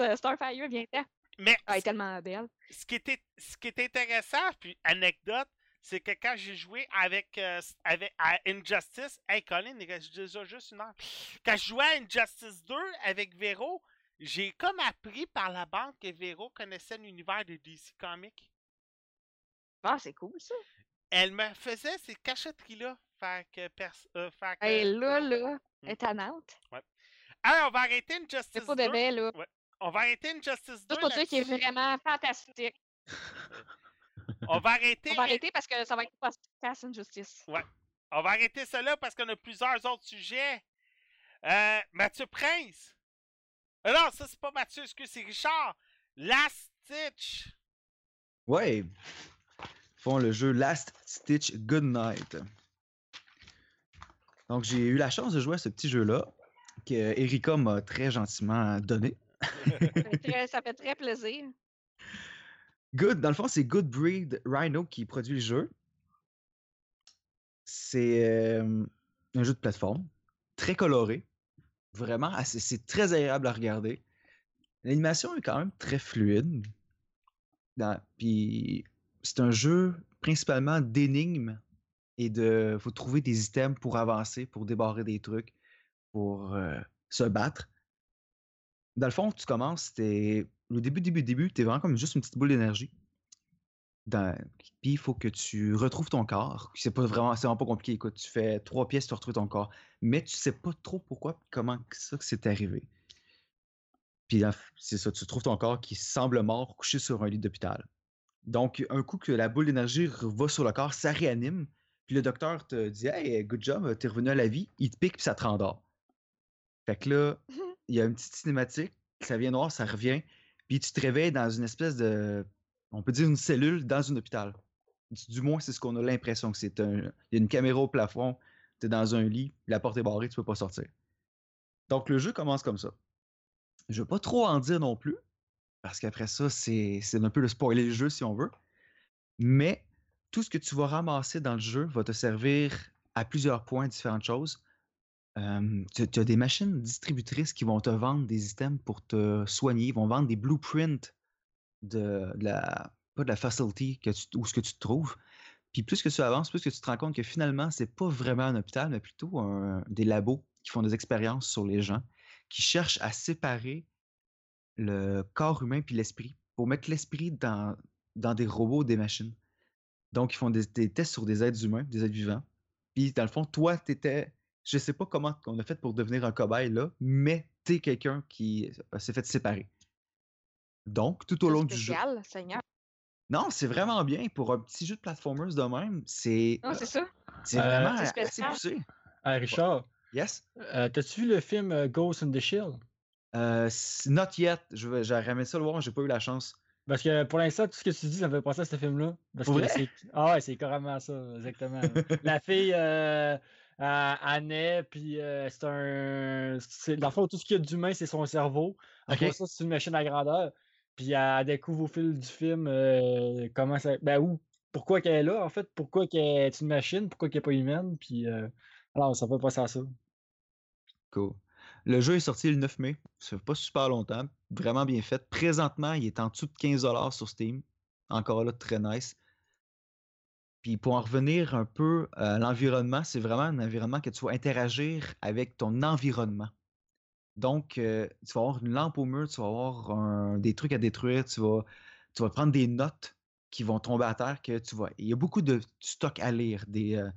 euh, Starfire, viens-t'en. Mais Elle est tellement belle. ce qui était, ce qui est intéressant, puis anecdote, c'est que quand j'ai joué avec, euh, avec à Injustice, hey Colin, il reste déjà juste une heure. Quand je jouais à Injustice 2 avec Vero, j'ai comme appris par la bande que Vero connaissait l'univers de DC Comics. Ah, c'est cool ça. Elle me faisait ces cachotteries-là. Fait que, euh, fait que- là, là, elle Mm. est tannante. Ah, on va arrêter Injustice C'est pas 2. de vrai, là. On va arrêter Injustice 2. Juste pour dire qu'il est vraiment fantastique. On va arrêter. On va arrêter parce que ça va être pas Fast and Justice. On va arrêter cela parce qu'on a plusieurs autres sujets. Euh, Mathieu Prince. Euh, non, ça c'est pas Mathieu, excuse, c'est Richard. Last Stitch. Ouais. Ils font le jeu Last Stitch Goodnight. Donc, j'ai eu la chance de jouer à ce petit jeu-là, que Erika m'a très gentiment donné. Ça fait très- ça fait très plaisir. Good, dans le fond, c'est Good Breed Rhino qui produit le jeu. C'est un jeu de plateforme, très coloré, vraiment, c'est très agréable à regarder. L'animation est quand même très fluide. Puis c'est un jeu principalement d'énigmes et de faut trouver des items pour avancer, pour débarrer des trucs, pour se battre. Dans le fond, tu commences, t'es le début, début, début, t'es vraiment comme juste une petite boule d'énergie. Dans- Puis il faut que tu retrouves ton corps. C'est pas vraiment, c'est vraiment pas compliqué. Écoute, tu fais trois pièces, tu retrouves ton corps, mais tu sais pas trop pourquoi, comment ça c'est arrivé. Puis là, c'est ça, tu trouves ton corps qui semble mort, couché sur un lit d'hôpital. Donc, un coup que la boule d'énergie va sur le corps, ça réanime. Puis le docteur te dit Hey, good job, t'es revenu à la vie. Il te pique, puis ça te rendort. Fait que là, il y a une petite cinématique, ça vient noir, ça revient, puis tu te réveilles dans une espèce de, on peut dire une cellule dans un hôpital. Du, moins, c'est ce qu'on a l'impression que c'est. Il y a une caméra au plafond, tu es dans un lit, la porte est barrée, tu peux pas sortir. Donc le jeu commence comme ça. Je veux pas trop en dire non plus, parce qu'après ça, c'est c'est un peu le spoiler le jeu si on veut. Mais tout ce que tu vas ramasser dans le jeu va te servir à plusieurs points différentes choses. Tu as des machines distributrices qui vont te vendre des items pour te soigner. Ils vont vendre des blueprints de, la, pas de la facility où ce que tu te trouves. Puis plus que tu avances, plus que tu te rends compte que finalement, c'est pas vraiment un hôpital, mais plutôt des labos qui font des expériences sur les gens, qui cherchent à séparer le corps humain puis l'esprit pour mettre l'esprit dans, dans des robots, des machines. Donc, ils font des, des tests sur des êtres humains, des êtres vivants. Puis, dans le fond, toi, tu étais. Je sais pas comment on a fait pour devenir un cobaye là, mais tu es quelqu'un qui euh, s'est fait séparer. Donc, tout au long du jeu. spécial, Seigneur. Non, c'est vraiment bien pour un petit jeu de platformers de même. C'est Non, c'est ça. c'est Euh, vraiment c'est assez spécial. poussé. Ah, Richard, Yes? euh, t'as-tu vu le film euh, Ghost in the Shield? Euh, not yet. J'aurais aimé ça le voir, j'ai pas eu la chance. Parce que pour l'instant, tout ce que tu dis, ça me fait penser à ce film-là. Parce que c'est. Ah ouais, c'est carrément ça, exactement. la fille, euh, naît, puis euh, c'est un. c'est- Dans le fond, tout ce qu'il y a d'humain, c'est son cerveau. Après ça, c'est une machine à grandeur. Puis elle découvre au fil du film euh, comment ça. Ben où, pourquoi qu'elle est là, en fait, pourquoi qu'elle est une machine, pourquoi qu'elle n'est pas humaine, puis. euh, Alors, ça fait penser à ça. Cool. Le jeu est sorti le 9 mai. Ça fait pas super longtemps. Vraiment bien fait. Présentement, il est en dessous de 15$ sur Steam. Encore là, très nice. Puis pour en revenir un peu à l'environnement, c'est vraiment un environnement que tu vas interagir avec ton environnement. Donc, euh, tu vas avoir une lampe au mur, tu vas avoir des trucs à détruire, tu vas, tu vas prendre des notes qui vont tomber à terre que tu vois. Il y a beaucoup de stock à lire, euh,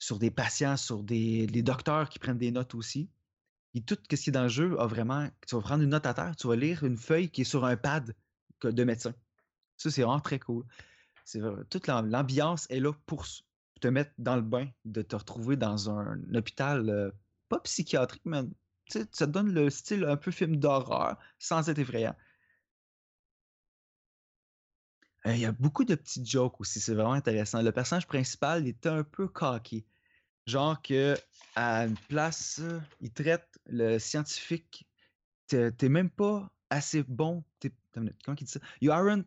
sur des patients, sur des, docteurs qui prennent des notes aussi. Et tout ce qui est dans le jeu a vraiment. Tu vas prendre une note à terre, tu vas lire une feuille qui est sur un pad de médecin. Ça, c'est vraiment très cool. C'est toute l'am- l'ambiance est là pour te mettre dans le bain, de te retrouver dans un hôpital euh, pas psychiatrique, mais ça te donne le style un peu film d'horreur sans être effrayant. Euh, Il y a beaucoup de petits jokes aussi, c'est vraiment intéressant. Le personnage principal il est un peu coquille. Genre que à une place, il traite le scientifique. T'es même pas assez bon. Comment il dit ça? You aren't.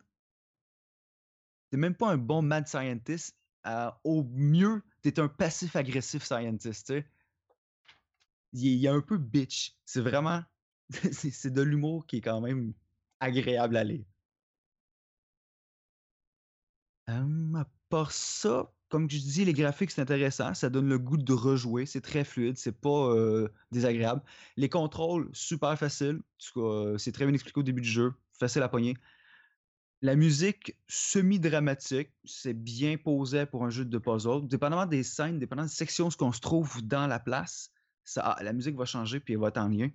T'es même pas un bon mad scientist. euh, au mieux, t'es un passif-agressif scientist, il il est un peu bitch. C'est vraiment. c'est de l'humour qui est quand même agréable à lire. Hum, à part ça, comme je dis, les graphiques, c'est intéressant. Ça donne le goût de rejouer. C'est très fluide. C'est pas euh, désagréable. Les contrôles, super cas, euh, c'est très bien expliqué au début du jeu. Facile à pogner. La musique semi-dramatique, c'est bien posé pour un jeu de puzzle. Dépendamment des scènes, dépendamment des sections, ce qu'on se trouve dans la place, ça, ah, la musique va changer puis elle va être en lien.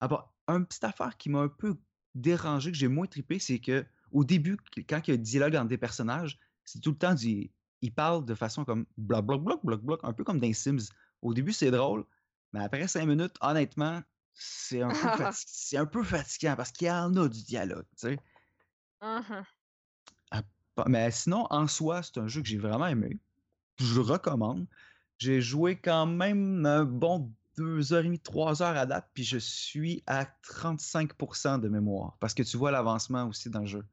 Part, une petite affaire qui m'a un peu dérangé, que j'ai moins trippé, c'est que au début, quand il y a un dialogue entre des personnages, c'est tout le temps du. Ils parlent de façon comme bloc, bloc, bloc, bloc, bloc, un peu comme dans les Sims. Au début, c'est drôle, mais après cinq minutes, honnêtement, c'est un, peu fati- un peu fatigant parce qu'il y en a du dialogue, tu sais. Mhm. Pas- Mais sinon, en soi, c'est un jeu que j'ai vraiment aimé. Je le recommande. J'ai joué quand même un bon 2h30, 3h à date, puis je suis à 35% de mémoire. Parce que tu vois l'avancement aussi dans le jeu.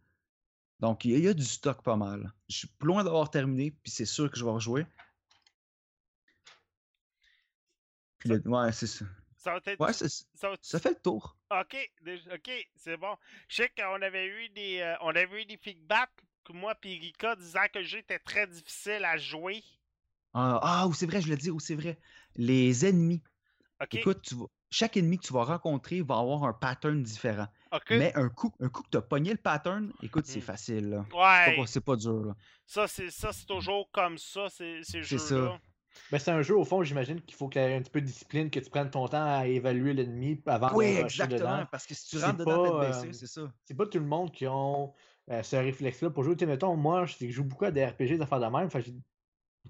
Donc, il y, a- il y a du stock pas mal. Je suis loin d'avoir terminé, puis c'est sûr que je vais rejouer. Puis le- ouais, c'est ça. Ça va être. Ouais, c'est- ça va- ça fait le tour. Ok, ok, c'est bon. Je sais qu'on avait eu des, euh, on avait eu des feedbacks que moi puis Rika disant que le jeu était très difficile à jouer. Ah, ah, c'est vrai, je le dis, c'est vrai. Les ennemis. Ok, Écoute, tu vas- chaque ennemi que tu vas rencontrer va avoir un pattern différent. ok. Mais un coup, un coup que tu as pogné le pattern, écoute, c'est Hmm. facile. là. Ouais, pas- C'est pas, dur. là. ça c'est ça c'est toujours comme ça ces, ces C'est jeux-là. Mais c'est un jeu, au fond, j'imagine qu'il faut qu'il y ait un petit peu de discipline, que tu prennes ton temps à évaluer l'ennemi avant Oui, de rusher exactement. dedans. Parce que si tu rentres dedans baissée, euh, c'est ça. C'est pas tout le monde qui ont euh, ce réflexe-là pour jouer. Tu sais, mettons, moi, je joue beaucoup à des RPG, des affaires de même.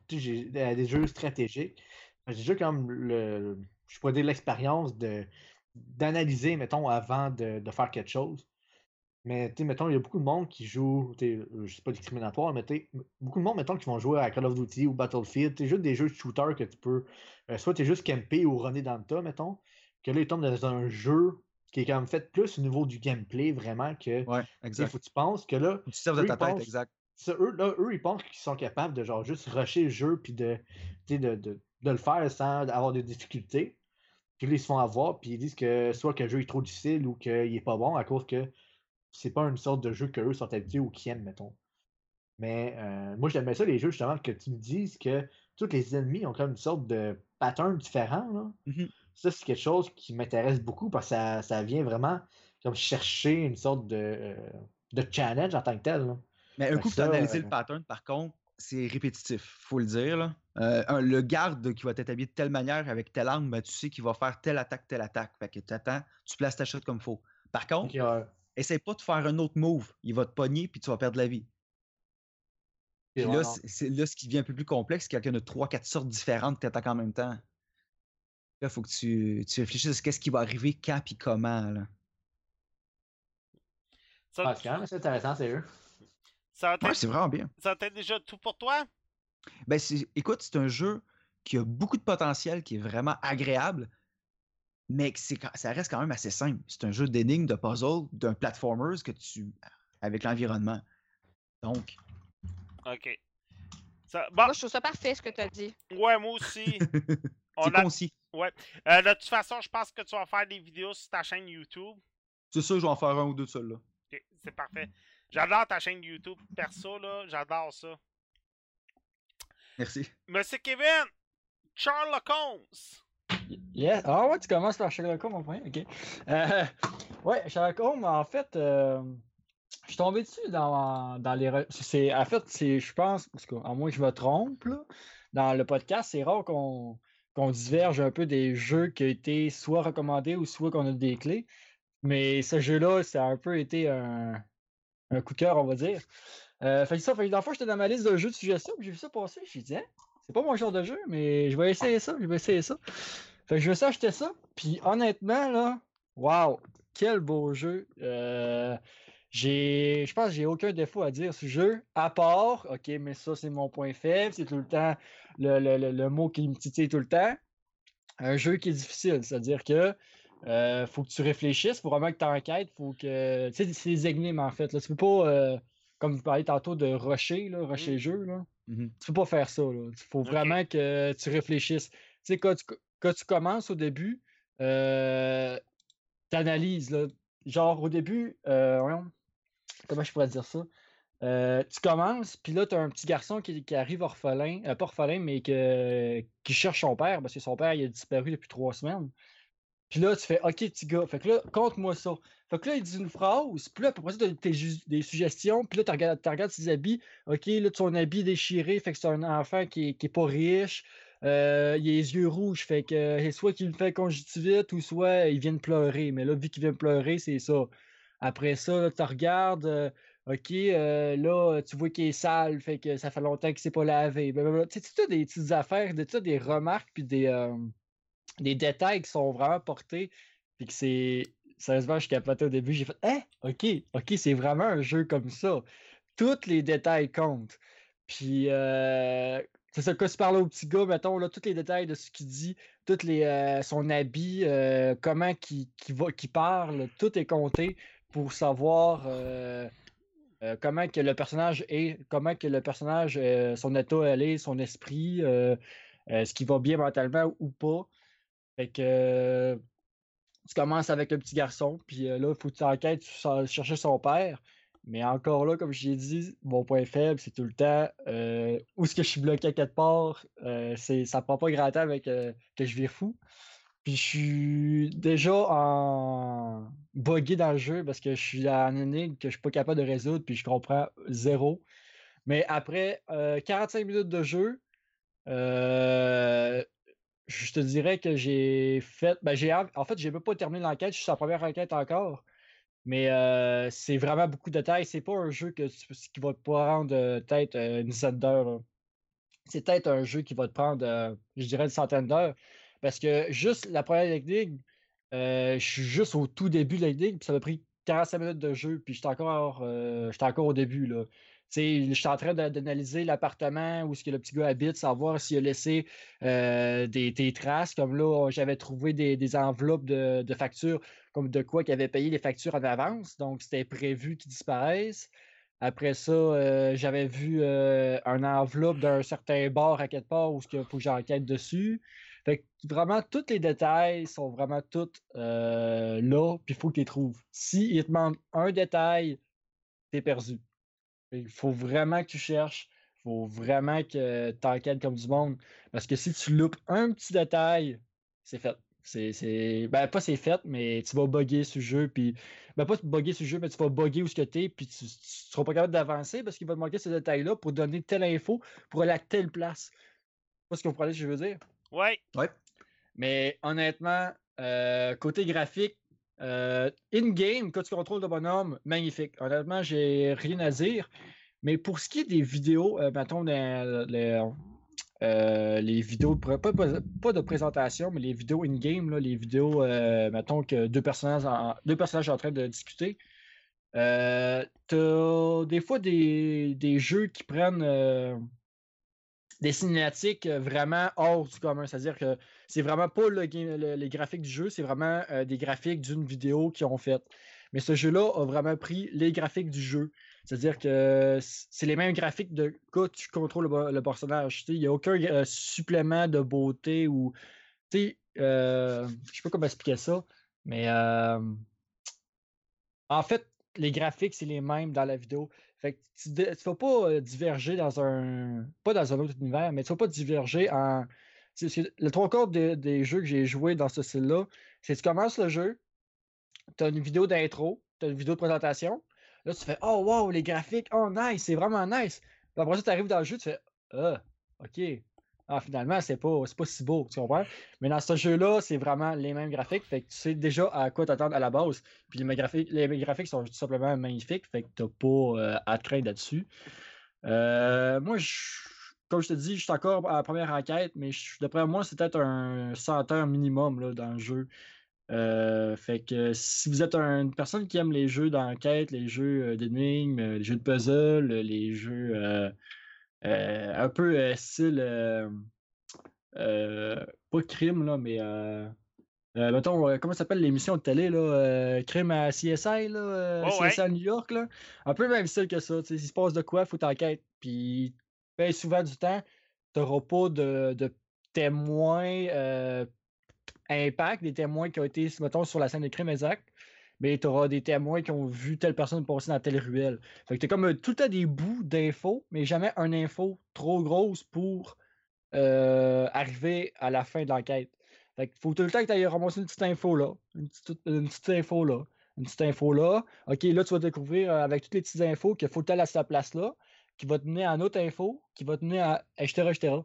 J'ai- j'ai des, jeux stratégiques. J'ai déjà comme le. Je pourrais dire l'expérience de d'analyser, mettons, avant de, de faire quelque chose. Mais tu sais, mettons, il y a beaucoup de monde qui joue, tu sais, euh, je sais pas discriminatoire, mais tu beaucoup de monde, mettons, qui vont jouer à Call of Duty ou Battlefield, tu juste des jeux de shooter que tu peux, euh, soit tu es juste camper ou runner dans le tas, mettons, que là, ils tombent dans un jeu qui est quand même fait plus au niveau du gameplay, vraiment, que, Ouais, exact. faut que tu penses que là, tu serves de eux, ta ils tête, pensent- exact. ça, eux, là, eux, ils pensent qu'ils sont capables de genre juste rusher le jeu puis de, tu sais, de, de, de le faire sans avoir de difficultés. Puis là, ils se font avoir, puis ils disent que soit que le jeu est trop difficile ou qu'il est pas bon à cause que c'est pas une sorte de jeu qu'eux sont habitués ou qu'ils aiment, mettons. Mais euh, moi, j'aimais ça, les jeux, justement, que tu me dises que tous les ennemis ont comme une sorte de pattern différent. Là. Mhm. Ça, c'est quelque chose qui m'intéresse beaucoup parce que ça, ça vient vraiment comme chercher une sorte de, euh, de challenge en tant que tel. là. Mais un Fait coup que tu as analysé euh, le pattern, par contre, c'est répétitif, faut le dire. Là. Euh, un- le garde qui va être habillé de telle manière avec telle arme, ben, tu sais qu'il va faire telle attaque, telle attaque. Fait que tu attends, tu places ta shot comme il faut. Par contre, essaye pas de faire un autre move. Il va te pogner puis tu vas perdre la vie. Puis là, c'est c'est là ce qui devient un peu plus complexe, c'est qu'il y a 3-4 sortes différentes que tu attaques en même temps. Là, il faut que tu, tu réfléchisses à qu'est-ce qui va arriver, quand puis comment. Là. Ça, Ah, c'est quand même assez intéressant, sérieux. ça va Ouais, c'est vraiment bien. ça être déjà tout pour toi? Ben, c'est- écoute, c'est un jeu qui a beaucoup de potentiel, qui est vraiment agréable, mais ça reste quand même assez simple. C'est un jeu d'énigmes, de puzzle, d'un platformers que tu. avec l'environnement. Donc, Ok. Ça, bon, Moi, je trouve ça parfait ce que tu as dit. ouais, moi aussi. C'est a- concis. Euh, de toute façon, je pense que tu vas faire des vidéos sur ta chaîne YouTube. C'est ça, je vais en faire un ou deux de. Ok, c'est parfait. J'adore ta chaîne YouTube perso, là. J'adore ça. Merci. Monsieur Kevin, Sherlock Holmes. Yeah. Ah ouais, tu commences par Sherlock Holmes, mon point. Ok. Euh, ouais, Sherlock Holmes, en fait, euh, je suis tombé dessus dans, dans les. C'est, en fait, c'est, je pense, parce que, à moins que je me trompe, là, dans le podcast, c'est rare qu'on, qu'on diverge un peu des jeux qui ont été soit recommandés ou soit qu'on a des clés. Mais ce jeu-là, ça a un peu été un, un coup de cœur, on va dire. Euh, fait que ça, fait que dans le j'étais dans ma liste de jeux de suggestions, puis j'ai vu ça passer, j'ai dit, Hein, c'est pas mon genre de jeu, mais je vais essayer ça, je vais essayer ça. Fait que je vais ça acheter ça, puis honnêtement, là, waouh, quel beau jeu. Euh, j'ai, je pense que j'ai aucun défaut à dire ce jeu, à part, ok, mais ça, c'est mon point faible, c'est tout le temps le, le- le- le mot qui me titille tout le temps. Un jeu qui est difficile, c'est-à-dire que euh, faut que tu réfléchisses, faut vraiment que tu enquêtes, faut que. Tu sais, c'est des énigmes en fait. Là. Tu peux pas, euh, comme vous parliez tantôt de rusher, là, rusher le jeu, là. Mhm. Tu peux pas faire ça. Il faut vraiment que tu réfléchisses. Tu sais, quand tu, quand tu commences au début, euh, t'analyses, là. Genre, au début, euh, comment je pourrais dire ça? Euh, tu commences, puis là, tu as un petit garçon qui, qui arrive orphelin, euh, pas orphelin, mais que, qui cherche son père, parce que son père il a disparu depuis trois semaines. Puis là, tu fais OK, petit gars. Fait que là, compte-moi ça. Fait que là, il dit une phrase, puis là, après ça, tu as tes ju- des suggestions, puis là, tu regardes, ses habits. OK, là, son habit déchiré, fait que c'est un enfant qui est, qui est pas riche. Euh, il a les yeux rouges, fait que euh, soit qu'il fait conjonctivite ou soit il vient de pleurer. Mais là, vu qu'il vient de pleurer, c'est ça. Après ça, tu regardes, euh, OK, euh, là, tu vois qu'il est sale, fait que ça fait longtemps qu'il s'est pas lavé. Tu sais, des petites affaires, des, des remarques, puis des, euh, des détails qui sont vraiment portés, puis que c'est. Sérieusement, je capotais au début, j'ai fait Hein? OK, OK, c'est vraiment un jeu comme ça. Tous les détails comptent. Puis, euh, c'est ça, quand tu parles au petit gars, mettons, là, tous les détails de ce qu'il dit, tous les, euh, son habit, euh, comment qu'il va, parle, tout est compté pour savoir euh, comment que le personnage est, comment que le personnage, son état elle est, son esprit, ce qui va bien mentalement ou pas. Fait que tu commences avec le petit garçon, puis euh, là, il faut que tu enquêtes sur chercher son père. Mais encore là, comme je l'ai dit, mon point faible, c'est tout le temps euh, où est-ce que je suis bloqué à quelque part. Euh, c'est, ça prend pas grand temps avec euh, que je vire fou. Puis je suis déjà en buggé dans le jeu parce que je suis en énigme que je suis pas capable de résoudre, puis je comprends zéro. Mais après euh, 45 minutes de jeu, euh, je te dirais que j'ai fait. Ben j'ai, en fait, j'ai même pas terminé l'enquête, je suis sur la première enquête encore. Mais euh, c'est vraiment beaucoup de détails. C'est pas un jeu que qui va te prendre euh, peut-être euh, une dizaine d'heures. C'est peut-être un jeu qui va te prendre, je dirais, une centaine d'heures. Parce que juste la première énigme, je suis juste au tout début de l'énigme, puis ça m'a pris 45 minutes de jeu, puis j'étais encore, encore au début. Là. Sais, j'étais en train d'analyser l'appartement où est-ce que le petit gars habite, savoir s'il a laissé euh, des, traces. Comme là, j'avais trouvé des, enveloppes de, factures, comme de quoi qu'il avait payé les factures en avance. Donc, c'était prévu qu'ils disparaissent. Après ça, euh, j'avais vu euh, un enveloppe d'un certain bar à quelque part où il faut que j'enquête dessus. Fait que vraiment, tous les détails sont vraiment tous euh, là, puis il faut que tu les trouves. Si il te manque un détail, t'es perdu. Il faut vraiment que tu cherches. Il faut vraiment que tu enquêtes comme du monde. Parce que si tu loupes un petit détail, c'est fait. C'est, c'est... Ben, pas c'est fait, mais tu vas bugger ce jeu, puis... Ben, pas bugger ce jeu, mais tu vas bugger où ce que t'es, puis tu, tu seras pas capable d'avancer parce qu'il va te manquer ce détail-là pour donner telle info pour aller à telle place. Pas ce que vous comprenez ce que je veux dire? Ouais. Mais honnêtement, euh, côté graphique, in-game, quand tu contrôles le bonhomme, magnifique. Honnêtement, j'ai rien à dire. Mais pour ce qui est des vidéos, euh, mettons, euh, les vidéos, pas, de présentation, mais les vidéos in-game, les vidéos, euh, mettons que deux personnages en, deux personnages en train de discuter, euh, t'as des fois des, des jeux qui prennent euh, des cinématiques euh, vraiment hors du commun. C'est-à-dire que c'est vraiment pas les graphiques du jeu, c'est vraiment euh, des graphiques d'une vidéo qu'ils ont faite. Mais ce jeu-là a vraiment pris les graphiques du jeu. C'est-à-dire que c'est les mêmes graphiques de quand tu contrôles le, personnage. Il n'y a aucun euh, supplément de beauté ou. Tu sais, euh, je sais pas comment expliquer ça, mais en fait, les graphiques, c'est les mêmes dans la vidéo. Fait que tu ne vas pas diverger dans un. Pas dans un autre univers, mais tu vas pas diverger en. Le trois quarts des, des jeux que j'ai joués dans ce style-là, c'est tu commences le jeu, tu as une vidéo d'intro, tu as une vidéo de présentation. Là, tu fais Oh wow, les graphiques, oh nice, c'est vraiment nice. Puis après ça, tu arrives dans le jeu, tu fais Ah, ok. Ah, finalement, c'est pas, pas si beau, tu comprends? Mais dans ce jeu-là, c'est vraiment les mêmes graphiques. Fait que tu sais déjà à quoi t'attendre à la base. Puis les, graphiques, les graphiques sont tout simplement magnifiques. Fait que t'as pas euh, à craindre là-dessus. Euh, moi, je- comme je te dis, je suis encore à la première enquête, mais d'après moi, c'est peut-être un 100 heures minimum là, dans le jeu. Euh, fait que si vous êtes un- une personne qui aime les jeux d'enquête, les jeux euh, d'énigmes, euh, les jeux de puzzle, les jeux euh, euh, un peu style pas crime là, mais mettons, comment ça s'appelle l'émission de télé là, crime à CSI là, Oh, ouais. CSI à New York là, un peu même style que ça. tu sais, S'il se passe de quoi, faut t'enquête. Puis souvent du temps, t'auras pas de, témoins euh, impact, des témoins qui ont été, mettons, sur la scène de crime exact, mais tu auras des témoins qui ont vu telle personne passer dans telle ruelle. Fait que t'as comme euh, tout temps des bouts d'infos, mais jamais une info trop grosse pour euh, arriver à la fin de l'enquête. Fait faut tout le temps que tu ailles ramasser une petite info là, une petite, info là, une petite info là. OK, là, tu vas découvrir avec toutes les petites infos qu'il faut que tu à cette place-là, qui va te mener à une autre info, qui va te mener à etc., etc.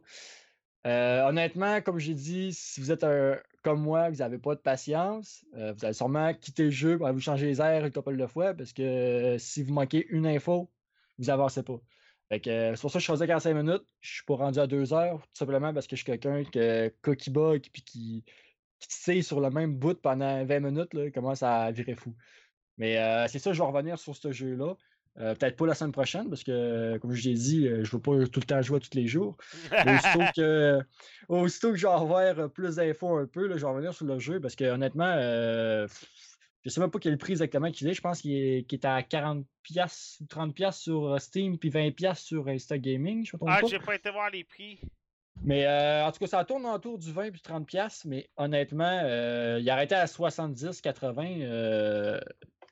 Euh, honnêtement, comme j'ai dit, si vous êtes un, comme moi, vous n'avez pas de patience, euh, vous allez sûrement quitter le jeu pour vous changer les airs une couple de fois parce que euh, si vous manquez une info, vous avancez pas. Que, c'est pour ça que je choisis 45 minutes. Je suis pas rendu à 2 heures, tout simplement parce que je suis quelqu'un qui bug puis qui, qui sait sur le même bout pendant 20 minutes, là, commence à virer fou. Mais c'est ça, je vais revenir sur ce jeu-là. Euh, peut-être pas la semaine prochaine, parce que, comme je l'ai dit, euh, je ne veux pas tout le temps jouer tous les jours. aussitôt, que, aussitôt que je vais avoir euh, plus d'infos un peu, là, je vais revenir sur le jeu, parce que honnêtement, je ne sais même pas quel prix exactement qu'il est. Je pense qu'il est, à 40$ ou 30$ sur Steam, puis 20$ sur Insta Gaming. Je ah, j'ai pas été voir les prix. Mais en tout cas, ça tourne autour du 20 puis 30$, mais honnêtement, il arrêté à 70-80$.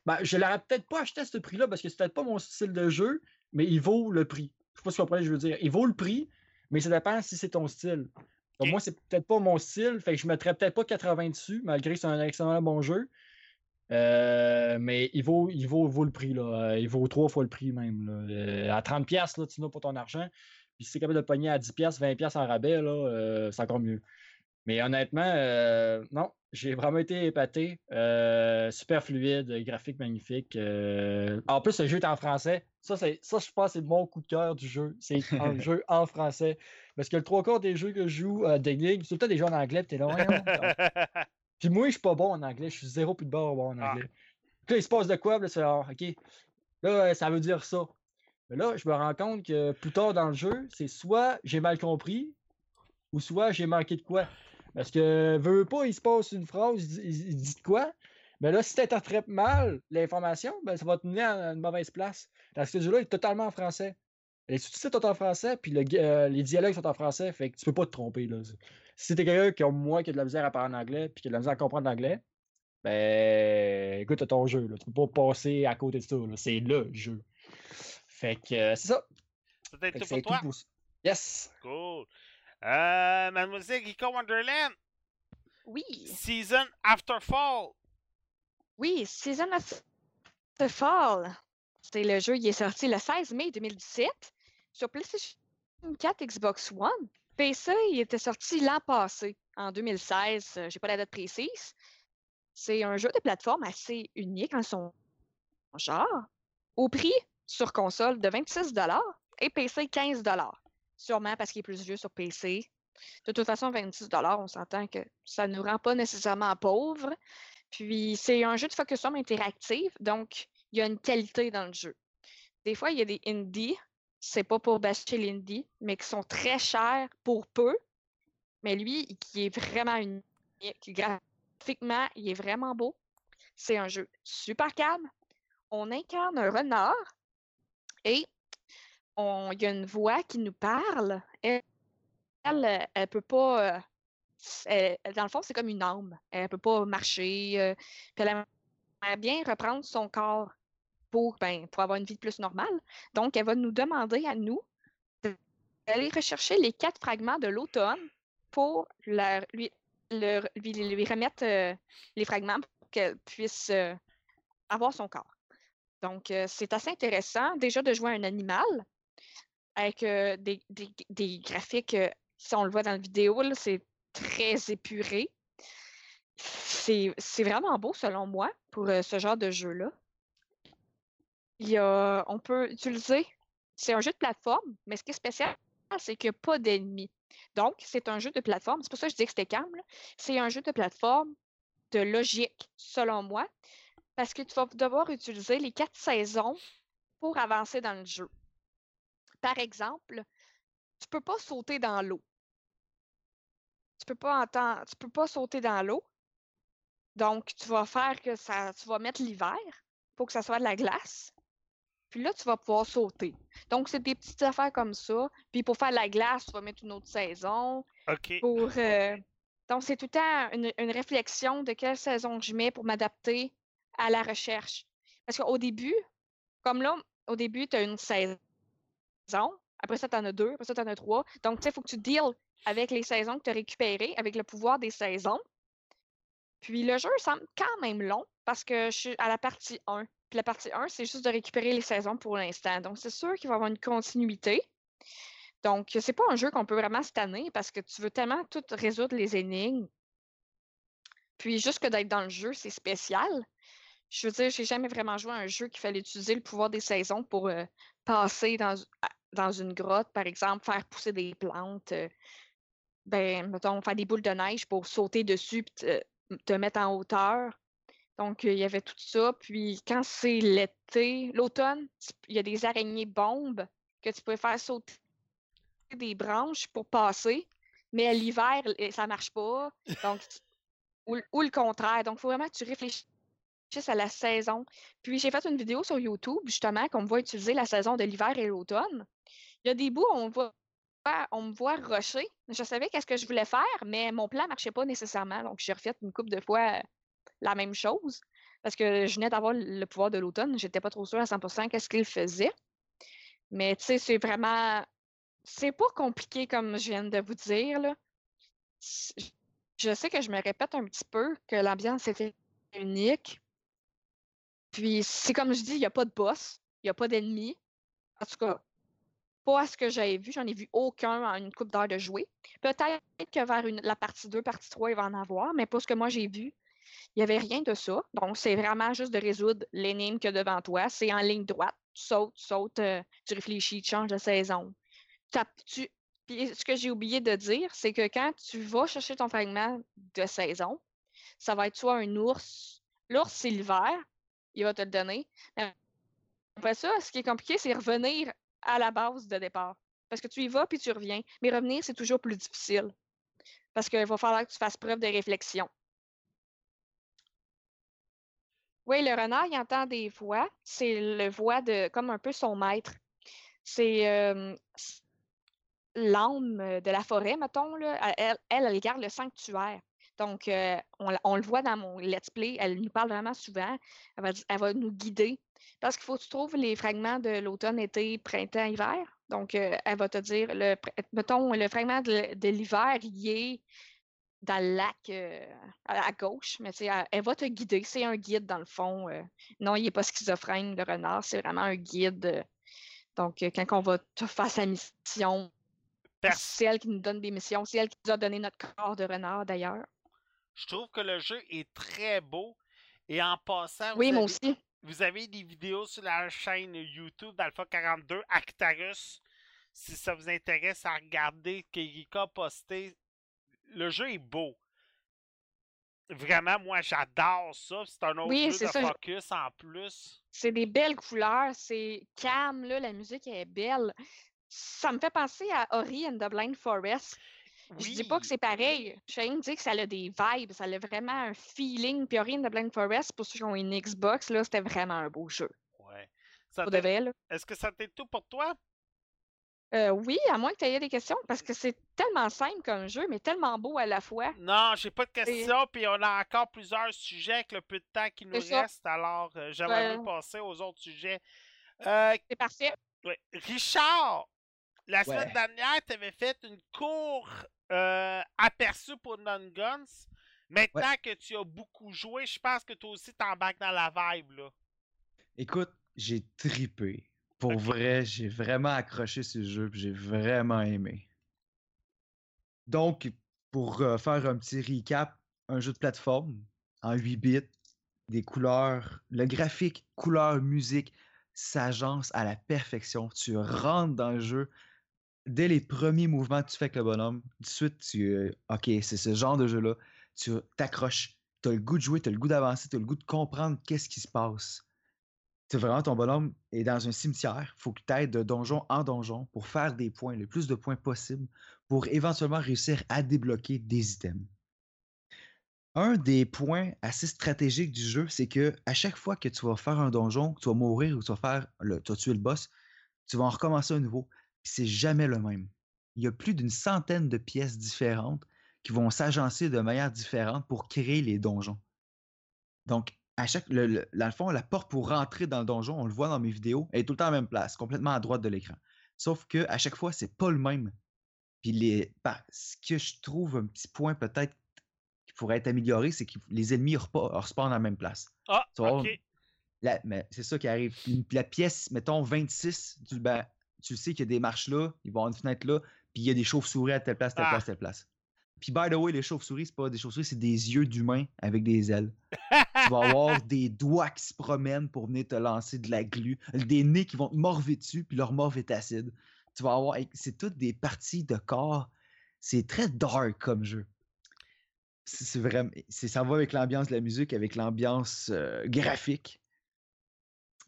Ben, je l'aurais peut-être pas acheté à ce prix-là parce que c'est peut-être pas mon style de jeu, mais il vaut le prix. Je sais pas si vous comprenez ce que je veux dire. Il vaut le prix, mais ça dépend si c'est ton style. Donc, moi, c'est peut-être pas mon style, fait que je mettrais peut-être pas 80 dessus, malgré que c'est un excellent bon jeu. Euh, mais il vaut, il vaut, vaut le prix. Là. Euh, il vaut trois fois le prix même. Là. Euh, à 30$, là, tu n'as pas ton argent. Puis si c'est capable de pogner à 10$, 20$ en rabais, là, c'est encore mieux. Mais honnêtement, non, j'ai vraiment été épaté. Euh, super fluide, graphique magnifique. Euh, en plus, le jeu est en français. Ça, ça je pense, c'est mon coup de cœur du jeu. C'est un jeu en français. Parce que le trois quarts des jeux que je joue euh, d'énigmes, c'est tout le temps des jeux en anglais, t'es là. puis moi, je suis pas bon en anglais. Je suis zéro plus de bon en ah. anglais. Puis là, il se passe de quoi? Là, c'est OK. Là, ça veut dire ça. Mais là, je me rends compte que plus tard dans le jeu, c'est soit j'ai mal compris, ou soit j'ai manqué de quoi. Parce que, veut pas, il se passe une phrase, il, dit quoi? Mais là, si tu interprètes mal l'information, ben, ça va te mener à une mauvaise place. Parce que ce jeu-là est totalement en français. Tu sais tout en français, puis euh, les dialogues sont en français, fait que tu peux pas te tromper. Là. Si t'es quelqu'un qui, comme moi, qui a de la misère à parler en anglais, puis qui a de la misère à comprendre l'anglais, ben, écoute, t'as ton jeu. Là. Tu peux pas passer à côté de ça. C'est le jeu. Fait que euh, c'est ça. C'est tout pour toi? Yes! Cool. Euh, Mademoiselle Rico Wonderland. Oui. Season After Fall. Oui, Season After Fall. C'est le jeu, il est sorti le 16 mai 2017 sur PlayStation 4, Xbox One. PC, il était sorti l'an passé, en 2016. Euh, j'ai pas la date précise. C'est un jeu de plateforme assez unique en son genre, au prix sur console de 26 et PC 15 Sûrement parce qu'il est plus vieux sur PC. De toute façon, 26 on s'entend que ça ne nous rend pas nécessairement pauvres. Puis, c'est un jeu de focus interactif, donc il y a une qualité dans le jeu. Des fois, il y a des indies, c'est pas pour bâcher l'indie, mais qui sont très chers pour peu. Mais lui, qui est vraiment unique. Graphiquement, il est vraiment beau. C'est un jeu super calme. On incarne un renard et il y a une voix qui nous parle. Elle, elle, elle peut pas. Euh, dans le fond, c'est comme une âme. Elle peut pas marcher. Euh, elle aimerait bien reprendre son corps pour, ben, pour avoir une vie plus normale. Donc, elle va nous demander à nous d'aller rechercher les quatre fragments de l'automne pour lui, remettre euh, les fragments pour qu'elle puisse avoir son corps. Donc, c'est assez intéressant déjà de jouer un animal, avec des, des, graphiques, si on le voit dans la vidéo, c'est très épuré. C'est vraiment beau selon moi pour ce genre de jeu-là. On peut utiliser, c'est un jeu de plateforme, mais ce qui est spécial, c'est qu'il n'y a pas d'ennemis. Donc, c'est un jeu de plateforme, c'est pour ça que je dis que c'était calme. C'est un jeu de plateforme de logique, selon moi, parce que tu vas devoir utiliser les quatre saisons pour avancer dans le jeu. Par exemple, tu peux pas sauter dans l'eau. Tu peux pas entendre, tu peux pas sauter dans l'eau. Donc, tu vas faire que ça, tu vas mettre l'hiver pour que ça soit de la glace. Puis là, tu vas pouvoir sauter. Donc, c'est des petites affaires comme ça. Puis pour faire de la glace, tu vas mettre une autre saison. OK. Pour, euh, Donc, c'est tout le temps une, une réflexion de quelle saison je mets pour m'adapter à la recherche. Parce qu'au début, comme là, au début, tu as une saison. Après ça, tu en as deux. Après ça, tu en as trois. Donc, tu sais, il faut que tu deals avec les saisons que tu as récupérées, avec le pouvoir des saisons. Puis le jeu semble quand même long parce que je suis à la partie 1. Puis la partie 1, c'est juste de récupérer les saisons pour l'instant. Donc, c'est sûr qu'il va y avoir une continuité. Donc, c'est pas un jeu qu'on peut vraiment tanner parce que tu veux tellement tout résoudre les énigmes. Puis, juste que d'être dans le jeu, c'est spécial. Je veux dire, j'ai jamais vraiment joué à un jeu qui fallait utiliser le pouvoir des saisons pour euh, passer dans, dans une grotte, par exemple, faire pousser des plantes. euh, ben, faire des boules de neige pour sauter dessus puis te, mettre en hauteur. Donc, il y avait tout ça. Puis, quand c'est l'été, l'automne, il y a des araignées bombes que tu peux faire sauter des branches pour passer. Mais à l'hiver, ça marche pas. Donc, ou, ou le contraire. Donc, il faut vraiment que tu réfléchisses à la saison. Puis, j'ai fait une vidéo sur YouTube, justement, qu'on voit utiliser la saison de l'hiver et l'automne. Il y a des bouts on voit on me voit rusher. Je savais qu'est-ce que je voulais faire, mais mon plan ne marchait pas nécessairement. Donc, j'ai refait une couple de fois la même chose parce que je venais d'avoir le pouvoir de l'automne. J'étais pas trop sûre à 100% qu'est-ce qu'il faisait. Mais tu sais, c'est vraiment. C'est pas compliqué comme je viens de vous dire. Là. Je sais que je me répète un petit peu que l'ambiance était unique. Puis, c'est comme je dis, il n'y a pas de boss, il n'y a pas d'ennemis. En tout cas, pas à ce que j'avais vu. J'en ai vu aucun en une coupe d'heure de jouer. Peut-être que vers la partie 2, partie 3, il va en avoir, mais pour ce que moi j'ai vu, il n'y avait rien de ça. Donc, c'est vraiment juste de résoudre l'énigme a devant toi. C'est en ligne droite. Tu sautes, tu sautes, euh, tu réfléchis, tu changes de saison. Puis ce que j'ai oublié de dire, c'est que quand tu vas chercher ton fragment de saison, ça va être soit un ours. L'ours, c'est l'hiver, il va te le donner. Après ça, ce qui est compliqué, c'est revenir à la base de départ. Parce que tu y vas puis tu reviens. Mais revenir, c'est toujours plus difficile. Parce qu'il va falloir que tu fasses preuve de réflexion. Oui, le renard, il entend des voix. C'est le voix de comme un peu son maître. C'est euh, l'âme de la forêt, mettons. Là. Elle, elle, elle garde le sanctuaire. Donc, euh, on, le voit dans mon let's play. Elle nous parle vraiment souvent. Elle va, elle va nous guider. Parce qu'il faut que tu trouves les fragments de l'automne, été, printemps, hiver. Donc, euh, elle va te dire, le, mettons, le fragment de, de l'hiver, il est dans le lac euh, à, à gauche, mais tu sais, elle, elle va te guider. C'est un guide, dans le fond. non, il n'est pas schizophrène, le renard. C'est vraiment un guide. donc, quand on va te faire sa mission, c'est elle qui nous donne des missions. C'est elle qui nous a donné notre corps de renard, d'ailleurs. Je trouve que le jeu est très beau. Et en passant, vous Oui, moi avez- aussi. Vous avez des vidéos sur la chaîne YouTube d'Alpha 42, Actarus. Si ça vous intéresse à regarder qu'Erika a posté. Le jeu est beau. Vraiment, moi j'adore ça. C'est un autre Oui, jeu de ça, focus en plus. C'est des belles couleurs, c'est calme, là, la musique est belle. Ça me fait penser à Ori and the Blind Forest. Je dis pas que Oui. c'est pareil. Shane dit que ça a des vibes, ça a vraiment un feeling. Puis Ori and the Blind Forest, pour ceux qui ont une Xbox, là, c'était vraiment un beau jeu. Ouais. De. Est-ce que ça t'est tout pour toi? Euh, oui, à moins que tu aies des questions, parce que c'est tellement simple comme jeu, mais tellement beau à la fois. Non, j'ai pas de questions, puis on a encore plusieurs sujets avec le peu de temps qui nous ça. reste, alors euh, j'aimerais mieux passer aux autres sujets. Euh, C'est parfait. Ouais. Richard, la semaine dernière, tu avais fait une cour euh, aperçue pour Non Guns. Maintenant que tu as beaucoup joué, je pense que toi aussi t'embarques dans la vibe. Là. Écoute, j'ai tripé. Pour vrai, j'ai vraiment accroché ce jeu, j'ai vraiment aimé. Donc, pour euh, faire un petit recap, un jeu de plateforme en 8 bits, des couleurs, le graphique, couleur, musique, s'agence à la perfection. Tu rentres dans le jeu, dès les premiers mouvements que tu fais avec le bonhomme, tout de suite, tu. euh, ok, c'est ce genre de jeu-là. Tu t'accroches. Tu as le goût de jouer, tu as le goût d'avancer, tu as le goût de comprendre qu'est-ce qui se passe. Tu vraiment, ton bonhomme est dans un cimetière. Il faut que tu ailles de donjon en donjon pour faire des points, le plus de points possible, pour éventuellement réussir à débloquer des items. Un des points assez stratégiques du jeu, c'est que à chaque fois que tu vas faire un donjon, que tu vas mourir ou tu vas faire le, tu vas tuer le boss, tu vas en recommencer un nouveau. C'est jamais le même. Il y a plus d'une centaine de pièces différentes qui vont s'agencer de manière différente pour créer les donjons. Donc, à chaque, le, le- dans le fond, la porte pour rentrer dans le donjon, on le voit dans mes vidéos, elle est tout le temps à la même place, complètement à droite de l'écran. Sauf que à chaque fois, c'est pas le même. Puis les, ce que je trouve un petit point peut-être qui pourrait être amélioré, c'est que les ennemis respawnent à la même place. Ah, ok. La- mais c'est ça qui arrive. La pièce, mettons 26, tu, ben, tu sais qu'il y a des marches là, il va y avoir une fenêtre là, puis il y a des chauves-souris à telle place, telle Ah. place, telle place. Puis by the way, les chauves-souris, c'est pas des chauves-souris, c'est des yeux d'humains avec des ailes. tu vas avoir des doigts qui se promènent pour venir te lancer de la glu, des nez qui vont te morver dessus, puis leur morve est acide. Tu vas avoir, c'est toutes des parties de corps. C'est très dark comme jeu. C'est vraiment, ça va avec l'ambiance de la musique, avec l'ambiance euh, graphique.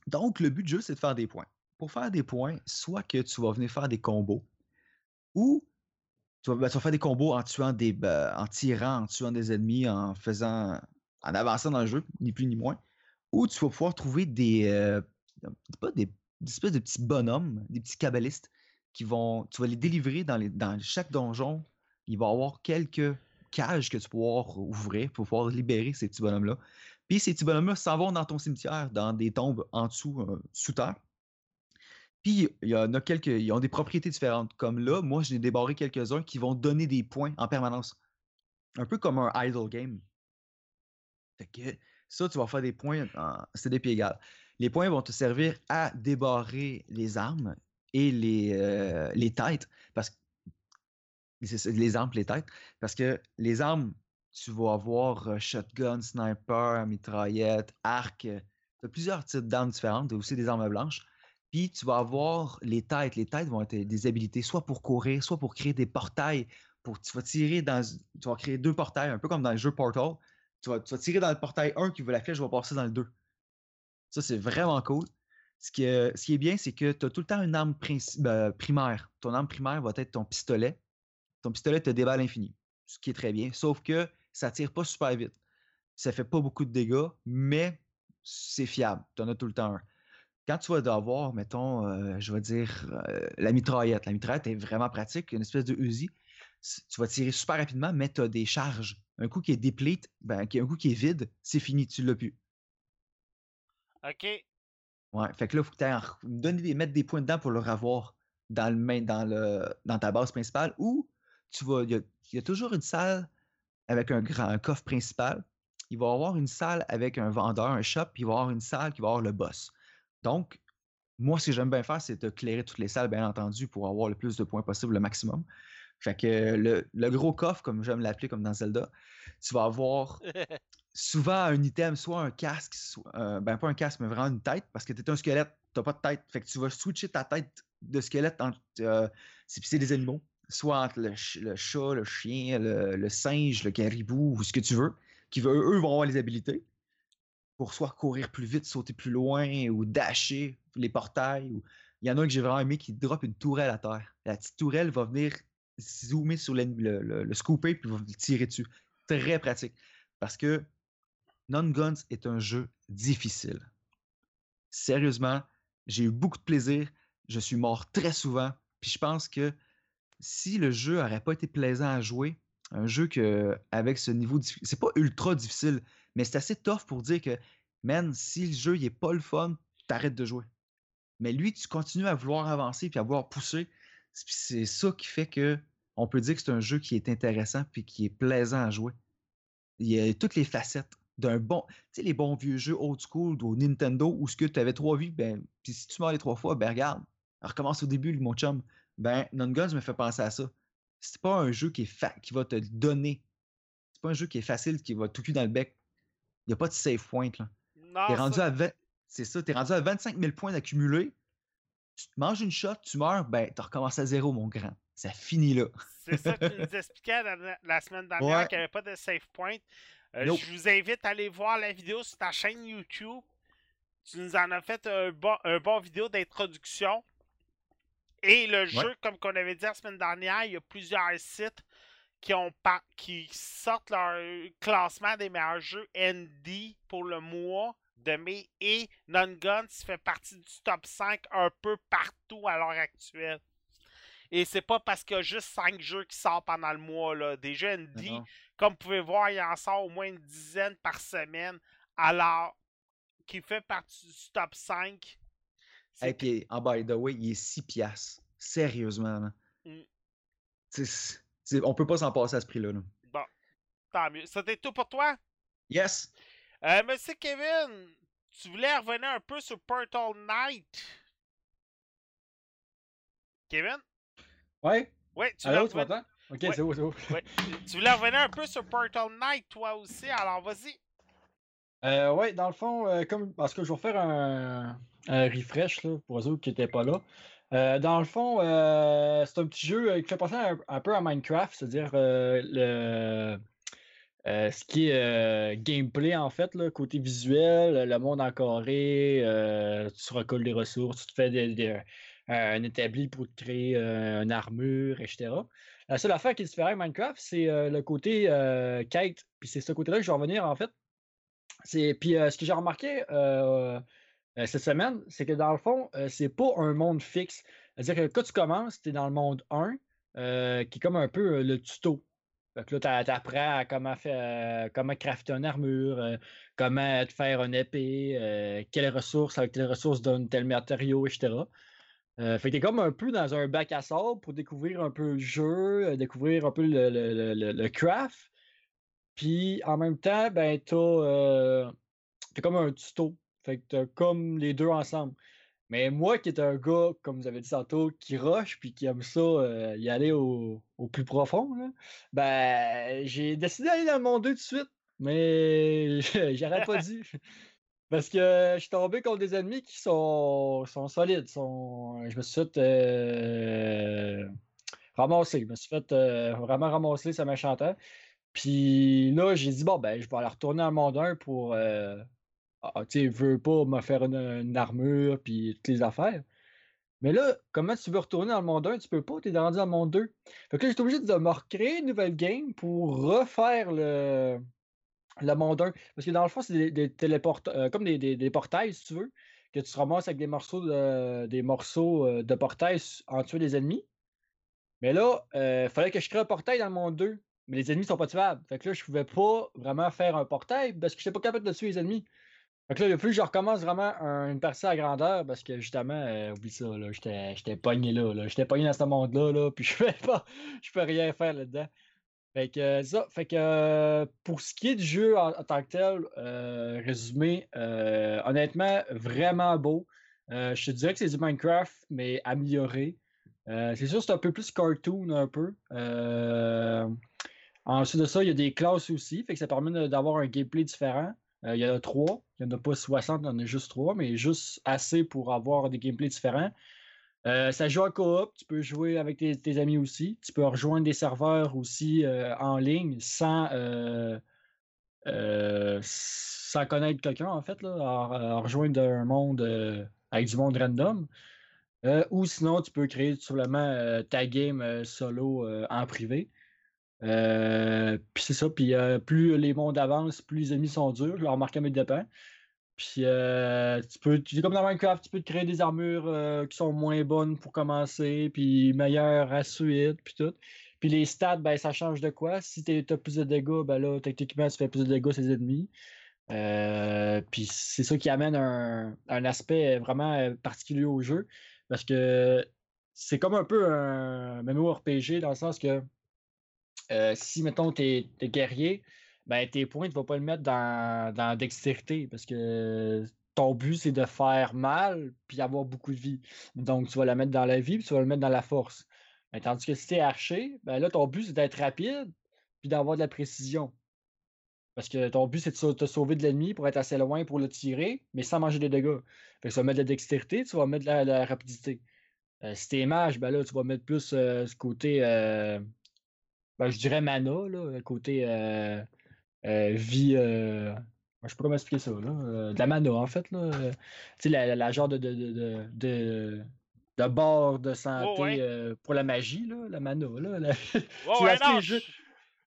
Donc, le but du jeu, c'est de faire des points. Pour faire des points, soit que tu vas venir faire des combos, ou tu vas, ben, faire des combos en tuant des, ben, en tirant, en tuant des ennemis, en faisant, en avançant dans le jeu, ni plus ni moins, ou tu vas pouvoir trouver des, euh, pas des, des espèces de petits bonhommes, des petits kabbalistes qui vont, tu vas les délivrer dans, les, dans chaque donjon. Il va y avoir quelques cages que tu vas pouvoir ouvrir pour pouvoir libérer ces petits bonhommes-là. Puis ces petits bonhommes-là s'en vont dans ton cimetière, dans des tombes en dessous, euh, sous terre. Il y en a quelques, ils ont des propriétés différentes. Comme là, moi, j'ai débarré quelques-uns qui vont donner des points en permanence. Un peu comme un idle game. Ça, tu vas faire des points en CDP égal. Les points vont te servir à débarrer les armes et les, euh, les têtes. Parce les armes, les têtes. Parce que les armes, tu vas avoir euh, shotgun, sniper, mitraillette, arc. Tu as plusieurs types d'armes différentes. Tu as aussi des armes blanches. Puis tu vas avoir les têtes. Les têtes vont être des habilités soit pour courir, soit pour créer des portails. Pour, tu vas tirer dans. Tu vas créer deux portails, un peu comme dans le jeu Portal. Tu vas, tirer dans le portail 1 qui veut la flèche va passer dans le 2. Ça, c'est vraiment cool. Ce qui, qui est bien, c'est que tu as tout le temps une arme ben, primaire. Ton arme primaire va être ton pistolet. Ton pistolet te déballe l'infini, ce qui est très bien. Sauf que ça tire pas super vite. Ça fait pas beaucoup de dégâts, mais c'est fiable. Tu en as tout le temps un. Quand tu vas avoir, mettons, euh, je vais dire, euh, la mitraillette. La mitraillette est vraiment pratique, une espèce de Uzi. Tu vas tirer super rapidement, mais tu as des charges. Un coup qui est déplete, ben, un coup qui est vide, c'est fini, tu l'as plus. Ok. Ouais, fait que là, il faut que tu donner mettre des points dedans pour le revoir dans, le main, dans, le, dans ta base principale ou tu vas. Il y a, il y a toujours une salle avec un grand un coffre principal. Il va y avoir une salle avec un vendeur, un shop, puis il va y avoir une salle qui va avoir le boss. Donc, moi, ce que j'aime bien faire, c'est de clairer toutes les salles, bien entendu, pour avoir le plus de points possible, le maximum. Fait que le, le gros coffre, comme j'aime l'appeler, comme dans Zelda, tu vas avoir souvent un item, soit un casque, soit- euh, ben pas un casque, mais vraiment une tête, parce que tu es un squelette, tu pas de tête. Fait que tu vas switcher ta tête de squelette entre. euh, c'est c'est des animaux, soit entre le, ch- le chat, le chien, le, le singe, le caribou, ou ce que tu veux, qui veut, eux vont avoir les habilités pour soit courir plus vite, sauter plus loin, ou dasher les portails. Il y en a un que j'ai vraiment aimé qui drop une tourelle à terre. La petite tourelle va venir zoomer sur le, le, le scooper puis va tirer dessus. Très pratique. Parce que Non Guns est un jeu difficile. Sérieusement, j'ai eu beaucoup de plaisir. Je suis mort très souvent. Puis je pense que si le jeu n'aurait pas été plaisant à jouer, un jeu que avec ce niveau diffi- c'est pas ultra difficile, mais c'est assez tough pour dire que man, si le jeu il est pas le fun, t'arrêtes de jouer. Mais lui, tu continues à vouloir avancer puis à vouloir pousser. C'est- ça qui fait que on peut dire que c'est un jeu qui est intéressant puis qui est plaisant à jouer. Il y a toutes les facettes d'un bon, tu sais les bons vieux jeux old school au Nintendo où ce que tu avais trois vies, ben puis si tu meurs les trois fois, ben regarde, recommence au début mon chum. Ben Non Guns me fait penser à ça. C'est pas un jeu qui est qui va te donner. C'est pas un jeu qui est facile qui va tout cul dans le bec. Il n'y a pas de save point là. Non, T'es rendu ça- à 20 C'est ça, t'es rendu à 25 000 points d'accumulé. Tu te manges une shot, tu meurs, ben t'as recommencé à zéro, mon grand. Ça finit là. C'est ça que tu nous expliquais la, semaine dernière Ouais. qu'il n'y avait pas de save point. Euh, Nope. Je vous invite à aller voir la vidéo sur ta chaîne YouTube. Tu nous en as fait un bon, un bon vidéo d'introduction. Et le jeu, comme qu'on avait dit la semaine dernière, il y a plusieurs sites qui ont par- qui sortent leur classement des meilleurs jeux ND pour le mois de mai et Non Guns fait partie du top 5 un peu partout à l'heure actuelle. Et c'est pas parce qu'il y a juste 5 jeux qui sortent pendant le mois. Là. Des jeux non. comme vous pouvez voir, il en sort au moins une dizaine par semaine. Alors, qui fait partie du top 5. C'est Et puis, en by the way, il est 6 piastres. Sérieusement. Mm. On peut pas s'en passer à ce prix-là. là. bon. Tant mieux. C'était tout pour toi? Yes! Euh, Monsieur Kevin, tu voulais revenir un peu sur Portal Knight? Kevin? Ouais? Oui, tu Allô, tu m'entends? Ok, Ouais. c'est où, c'est où? ouais. tu voulais revenir un peu sur Portal Knight, toi aussi, alors vas-y. Euh, ouais, dans le fond, euh, comme parce que je vais faire un, un refresh là, pour eux autres qui n'étaient pas là. Euh, dans le fond, euh, c'est un petit jeu euh, qui fait penser un, peu à Minecraft, c'est-à-dire le ce qui est gameplay en fait, côté visuel, le monde en carré, tu recolles des ressources, tu te fais un établi pour te créer une armure, etc. La seule affaire qui est différente avec Minecraft, c'est le côté quête. Puis c'est ce côté-là que je vais revenir en fait. Puis ce que j'ai remarqué euh, cette semaine, c'est que dans le fond, euh, c'est pas un monde fixe. C'est-à-dire que quand tu commences, tu es dans le monde 1, euh, qui est comme un peu euh, le tuto. Là, tu apprends à comment faire comment crafter une armure, comment te faire une épée, quelles ressources, avec quelles ressources donne tel matériau, etc. Euh, fait que t'es comme un peu dans un bac à sable pour découvrir un peu le jeu, découvrir un peu le, le- le- craft. Puis en même temps, ben t'as comme un tuto. Fait que t'as comme les deux ensemble. Mais moi qui est un gars, comme vous avez dit tantôt, qui rush puis qui aime ça euh, y aller au, au plus profond, là, ben j'ai décidé d'aller dans le monde 2 tout de suite. Mais j'aurais pas dû. Parce que je suis tombé contre des ennemis qui sont, sont solides. Sont... Je me suis fait euh, ramasser. Je me suis fait euh, vraiment ramasser ce méchanteur. Puis là, j'ai dit, bon, ben, je vais aller retourner le monde 1 pour. Euh... ah, tu veux pas me faire une, armure, puis toutes les affaires. Mais là, comment tu veux retourner dans le monde 1? Tu peux pas, t'es rendu dans le monde 2. Fait que là, j'étais obligé de me recréer une nouvelle game pour refaire le, le monde 1. Parce que dans le fond, c'est des, des euh, comme des, portails, si tu veux, que tu ramasses avec des morceaux de, des morceaux euh, de portail s- en tuant des ennemis. Mais là, il fallait que je crée un portail dans le monde 2. Mais les ennemis sont pas tuables. Fait que là, je pouvais pas vraiment faire un portail parce que je n'étais pas capable de tuer les ennemis. Que là, fallu que je recommence vraiment un- une partie à grandeur parce que justement, euh, oublie ça, là, j'étais j'étais pogné là, là. J'étais pogné dans ce monde-là, là, puis je peux pas, je peux rien faire là-dedans. Fait que euh, ça, fait que euh, pour ce qui est du jeu en, en tant que tel, résumé, honnêtement, vraiment beau. Je te dirais que c'est du Minecraft, mais amélioré. C'est sûr, c'est un peu plus cartoon, un peu. Ensuite de ça, il y a des classes aussi, fait que ça permet d'avoir un gameplay différent. Euh, il y en a trois, il n'y en a pas 60, il y en a juste trois, mais juste assez pour avoir des gameplays différents. Euh, ça joue en coop, tu peux jouer avec tes, amis aussi. Tu peux rejoindre des serveurs aussi euh, en ligne sans, sans connaître quelqu'un, en fait, rejoindre un monde avec du monde random. Ou sinon, tu peux créer tout simplement ta game solo en privé. Euh, puis c'est ça, puis euh, plus les mondes avancent, plus les ennemis sont durs. Je l'ai remarqué à mes dépens. Puis euh, tu peux, tu, comme dans Minecraft, tu peux te créer des armures qui sont moins bonnes pour commencer, puis meilleures à suite, puis tout. Puis les stats, ben ça change de quoi? Si tu as plus de dégâts, ben là, techniquement, tu fais plus de dégâts sur les ennemis. Puis c'est ça qui amène un, un aspect vraiment particulier au jeu. Parce que c'est comme un peu un MMORPG dans le sens que euh, si, mettons, t'es es guerrier, ben tes points, tu vas pas le mettre dans, dans dextérité parce que ton but, c'est de faire mal puis avoir beaucoup de vie. Donc, tu vas la mettre dans la vie puis tu vas le mettre dans la force. Ben, tandis que si t'es archer, ben là, ton but, c'est d'être rapide puis d'avoir de la précision. Parce que ton but, c'est de te sauver de l'ennemi pour être assez loin pour le tirer, mais sans manger des dégâts. Fait que tu vas mettre de la dextérité, tu vas mettre de la, rapidité. Euh, si t'es mage, ben là, tu vas mettre plus euh, ce côté, euh, ben, je dirais mana, là, côté euh, euh, vie. euh, je sais pas comment expliquer ça, là. euh, de la mana, en fait, là. tu sais, la, la- genre de, de, de, de, de, barre de santé ouais. euh, pour la magie, là, la mana, là. la- Ouais, Tu non, jeux- je-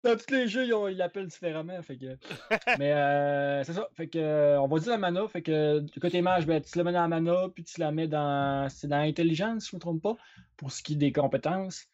Dans tous les jeux, ils ont- ils l'appellent différemment. Fait que... Mais euh, c'est ça. Fait que, on va dire la mana. Fait que côté mage, ben, tu la mets dans la mana, puis tu la mets dans. C'est dans l'intelligence, si je me trompe pas, pour ce qui est des compétences.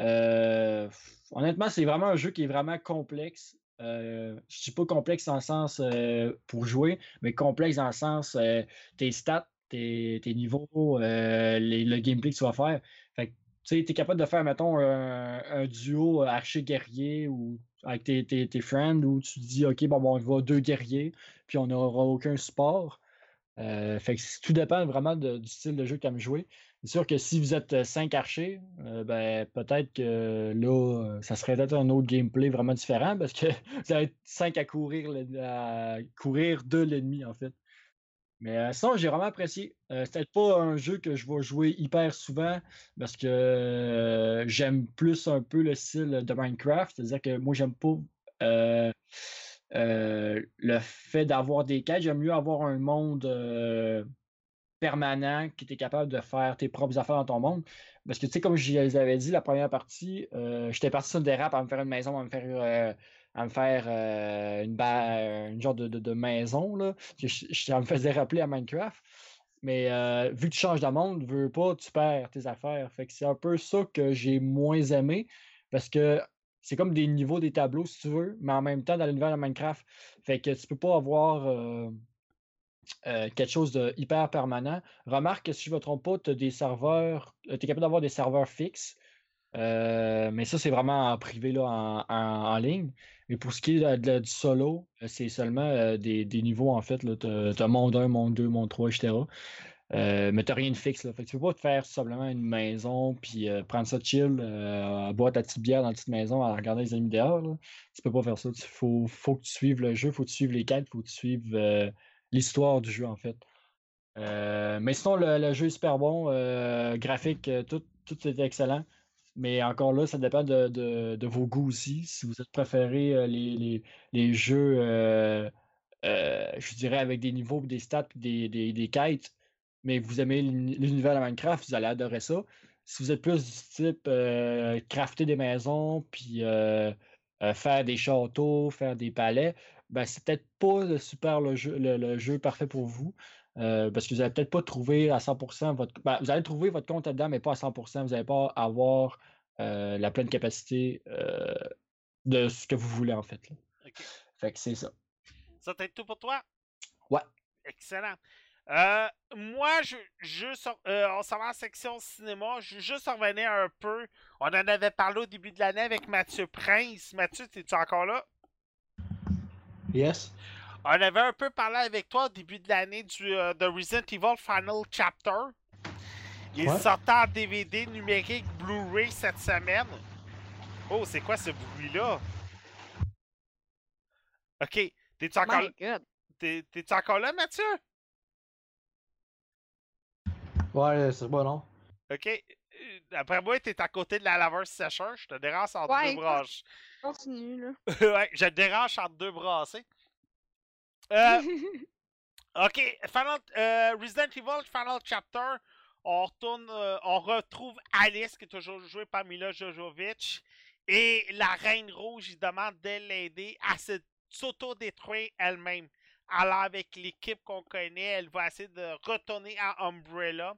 Euh, honnêtement, c'est vraiment un jeu qui est vraiment complexe. Euh, je dis pas complexe le sens euh, pour jouer, mais complexe le sens euh, tes stats, tes, niveaux, euh, le gameplay que tu vas faire. Fait tu t'es capable de faire, mettons, un, duo archer-guerrier ou avec tes, tes, tes friends où tu te dis, OK, bon, bon, on va deux guerriers, puis on n'aura aucun support. Fait que tout dépend vraiment du style de jeu que tu jouer. C'est sûr que si vous êtes euh, cinq archers, euh, ben, peut-être que là, euh, ça serait peut-être un autre gameplay vraiment différent parce que vous allez être cinq à courir, à courir de l'ennemi, en fait. Mais euh, sinon, j'ai vraiment apprécié. Euh, c'est peut-être pas un jeu que je vais jouer hyper souvent parce que euh, j'aime plus un peu le style de Minecraft. C'est-à-dire que moi, j'aime pas euh, euh, le fait d'avoir des quêtes. J'aime mieux avoir un monde euh, permanent qui était capable de faire tes propres affaires dans ton monde. Parce que, tu sais, comme je les avais dit, la première partie, euh, j'étais parti sur des raps à me faire une maison, à me faire, euh, à euh, une, ba- une genre de, maison, là. que je- Ça me faisait rappeler à Minecraft. Mais euh, vu que tu changes de monde, veux pas, tu perds tes affaires. Fait que c'est un peu ça que j'ai moins aimé. Parce que c'est comme des niveaux des tableaux, si tu veux, mais en même temps dans l'univers de Minecraft. Fait que tu peux pas avoir euh, euh, quelque chose de hyper permanent. Remarque que si je ne me trompe pas, tu as des serveurs, tu es capable d'avoir des serveurs fixes. euh, mais ça, c'est vraiment en privé, là, en, ligne. Et pour ce qui est du solo, euh, c'est seulement euh, des, niveaux, en fait. Tu as, monde 1, monde 2, monde 3, etc. Euh, mais tu rien de fixe. Là. Fait que tu peux pas te faire simplement une maison puis euh, prendre ça chill, euh, boire ta petite bière dans la petite maison à regarder les amis dehors. Là. Tu peux pas faire ça. Il faut, que tu suives le jeu, faut que tu suives les quêtes, faut que tu suives euh, l'histoire du jeu en fait. Euh, mais sinon, le, jeu est super bon. euh, graphique, euh, tout, tout est excellent. Mais encore là, ça dépend de, de- vos goûts aussi. Si vous êtes préféré les, les- les jeux, je dirais, avec des niveaux, des stats, des, des, des quêtes, mais vous aimez l'uni- l'univers de Minecraft, vous allez adorer ça. Si vous êtes plus du type crafter des maisons, puis faire des châteaux, faire des palais, ben c'est peut-être pas le super le jeu, le, le jeu parfait pour vous. euh, parce que vous n'allez peut-être pas trouver à 100% votre. ben, vous allez trouver votre compte dedans, mais pas à 100%. Vous n'allez pas avoir euh, la pleine capacité euh, de ce que vous voulez, en fait. là. Fait que c'est ça. Ça t'aide tout pour toi? Ouais. Excellent. Moi, je, je euh, on s'en va en section cinéma. Je veux juste revenir un peu. On en avait parlé au début de l'année avec Mathieu Prince. Mathieu, es-tu encore là? Yes. On avait un peu parlé avec toi au début de l'année du euh, de Resident Evil Final Chapter. Il Ouais. sortait en DVD numérique Blu-ray cette semaine. Oh, c'est quoi ce bruit-là? Ok, t'es-tu encore, God. t'es- t'es-tu encore là, Mathieu? Ouais, c'est bon, non? Ok. Euh, Après moi, t'es à côté de la laveuse sécheur. Je te dérange entre Ouais, deux branches. Continue, là. ouais, je te dérange entre deux brassées. Euh, ok, Final, euh, Resident Evil Final Chapter. On retourne, euh, on retrouve Alice qui est toujours jouée par Mila Jojovic. Et la Reine Rouge, il demande de l'aider à se- s'auto-détruire elle-même. Alors, avec l'équipe qu'on connaît, elle va essayer de retourner à Umbrella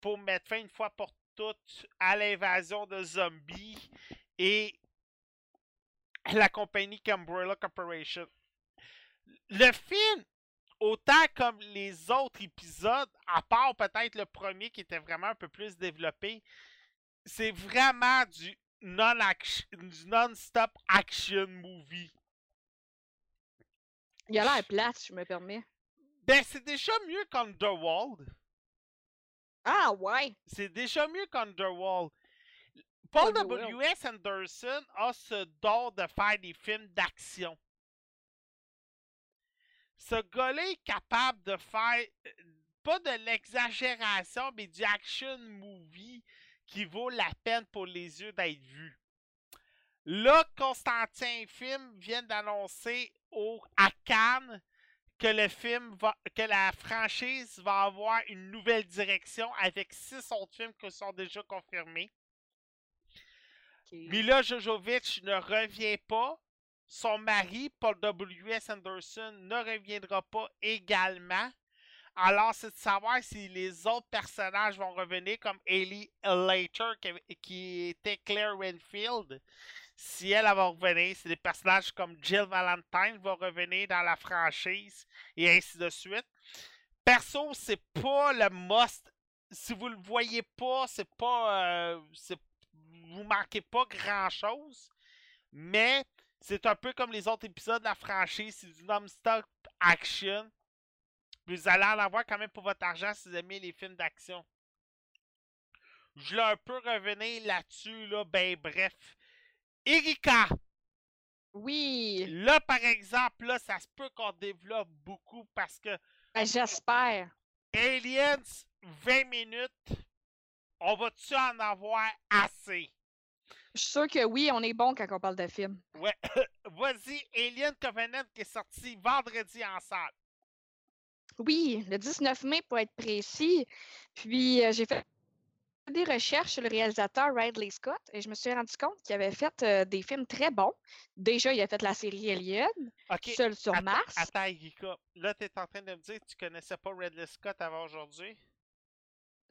pour mettre fin une fois pour toutes à l'invasion de zombies et la compagnie Umbrella Corporation. Le film, autant comme les autres épisodes, à part peut-être le premier qui était vraiment un peu plus développé, c'est vraiment du non-action, du non-stop action movie. Il a l'air plate, je me permets. Ben, c'est déjà mieux qu'Underworld. Ah, ouais. C'est déjà mieux qu'Underworld. Paul Underworld. W.S. Anderson a ce don de faire des films d'action. Ce gars-là est capable de faire euh, pas de l'exagération, mais du action movie qui vaut la peine pour les yeux d'être vu. Là, Constantin Film vient d'annoncer au, à Cannes que le film va, que la franchise va avoir une nouvelle direction avec six autres films qui sont déjà confirmés. Mila Jojovic ne revient pas. Son mari, Paul W.S. Anderson, ne reviendra pas également. Alors, c'est de savoir si les autres personnages vont revenir, comme Ellie Later, qui, qui était Claire Renfield. Si elle, va revenir, si des personnages comme Jill Valentine vont revenir dans la franchise, et ainsi de suite. Perso, c'est pas le must. Si vous le voyez pas, c'est pas. euh, vous marquez pas grand chose. Mais c'est un peu comme les autres épisodes de la franchise. C'est du non-stop action. Vous allez en avoir quand même pour votre argent si vous aimez les films d'action. Je voulais un peu revenir là-dessus, là, ben bref. Erika, Oui, là par exemple, là, ça se peut qu'on développe beaucoup parce que ben, j'espère. Aliens, 20 minutes, on va-tu en avoir assez? Je suis sûre que oui, on est bon quand on parle de film. Ouais, vas-y, Alien Covenant qui est sorti vendredi en salle. Oui, le 19 mai pour être précis. Puis euh, j'ai fait des recherches sur le réalisateur Ridley Scott et je me suis rendu compte qu'il avait fait euh, des films très bons. Déjà, il a fait la série Alien, Seul sur Mars. attends. Là, t'es en train de me dire que tu connaissais pas Ridley Scott avant aujourd'hui?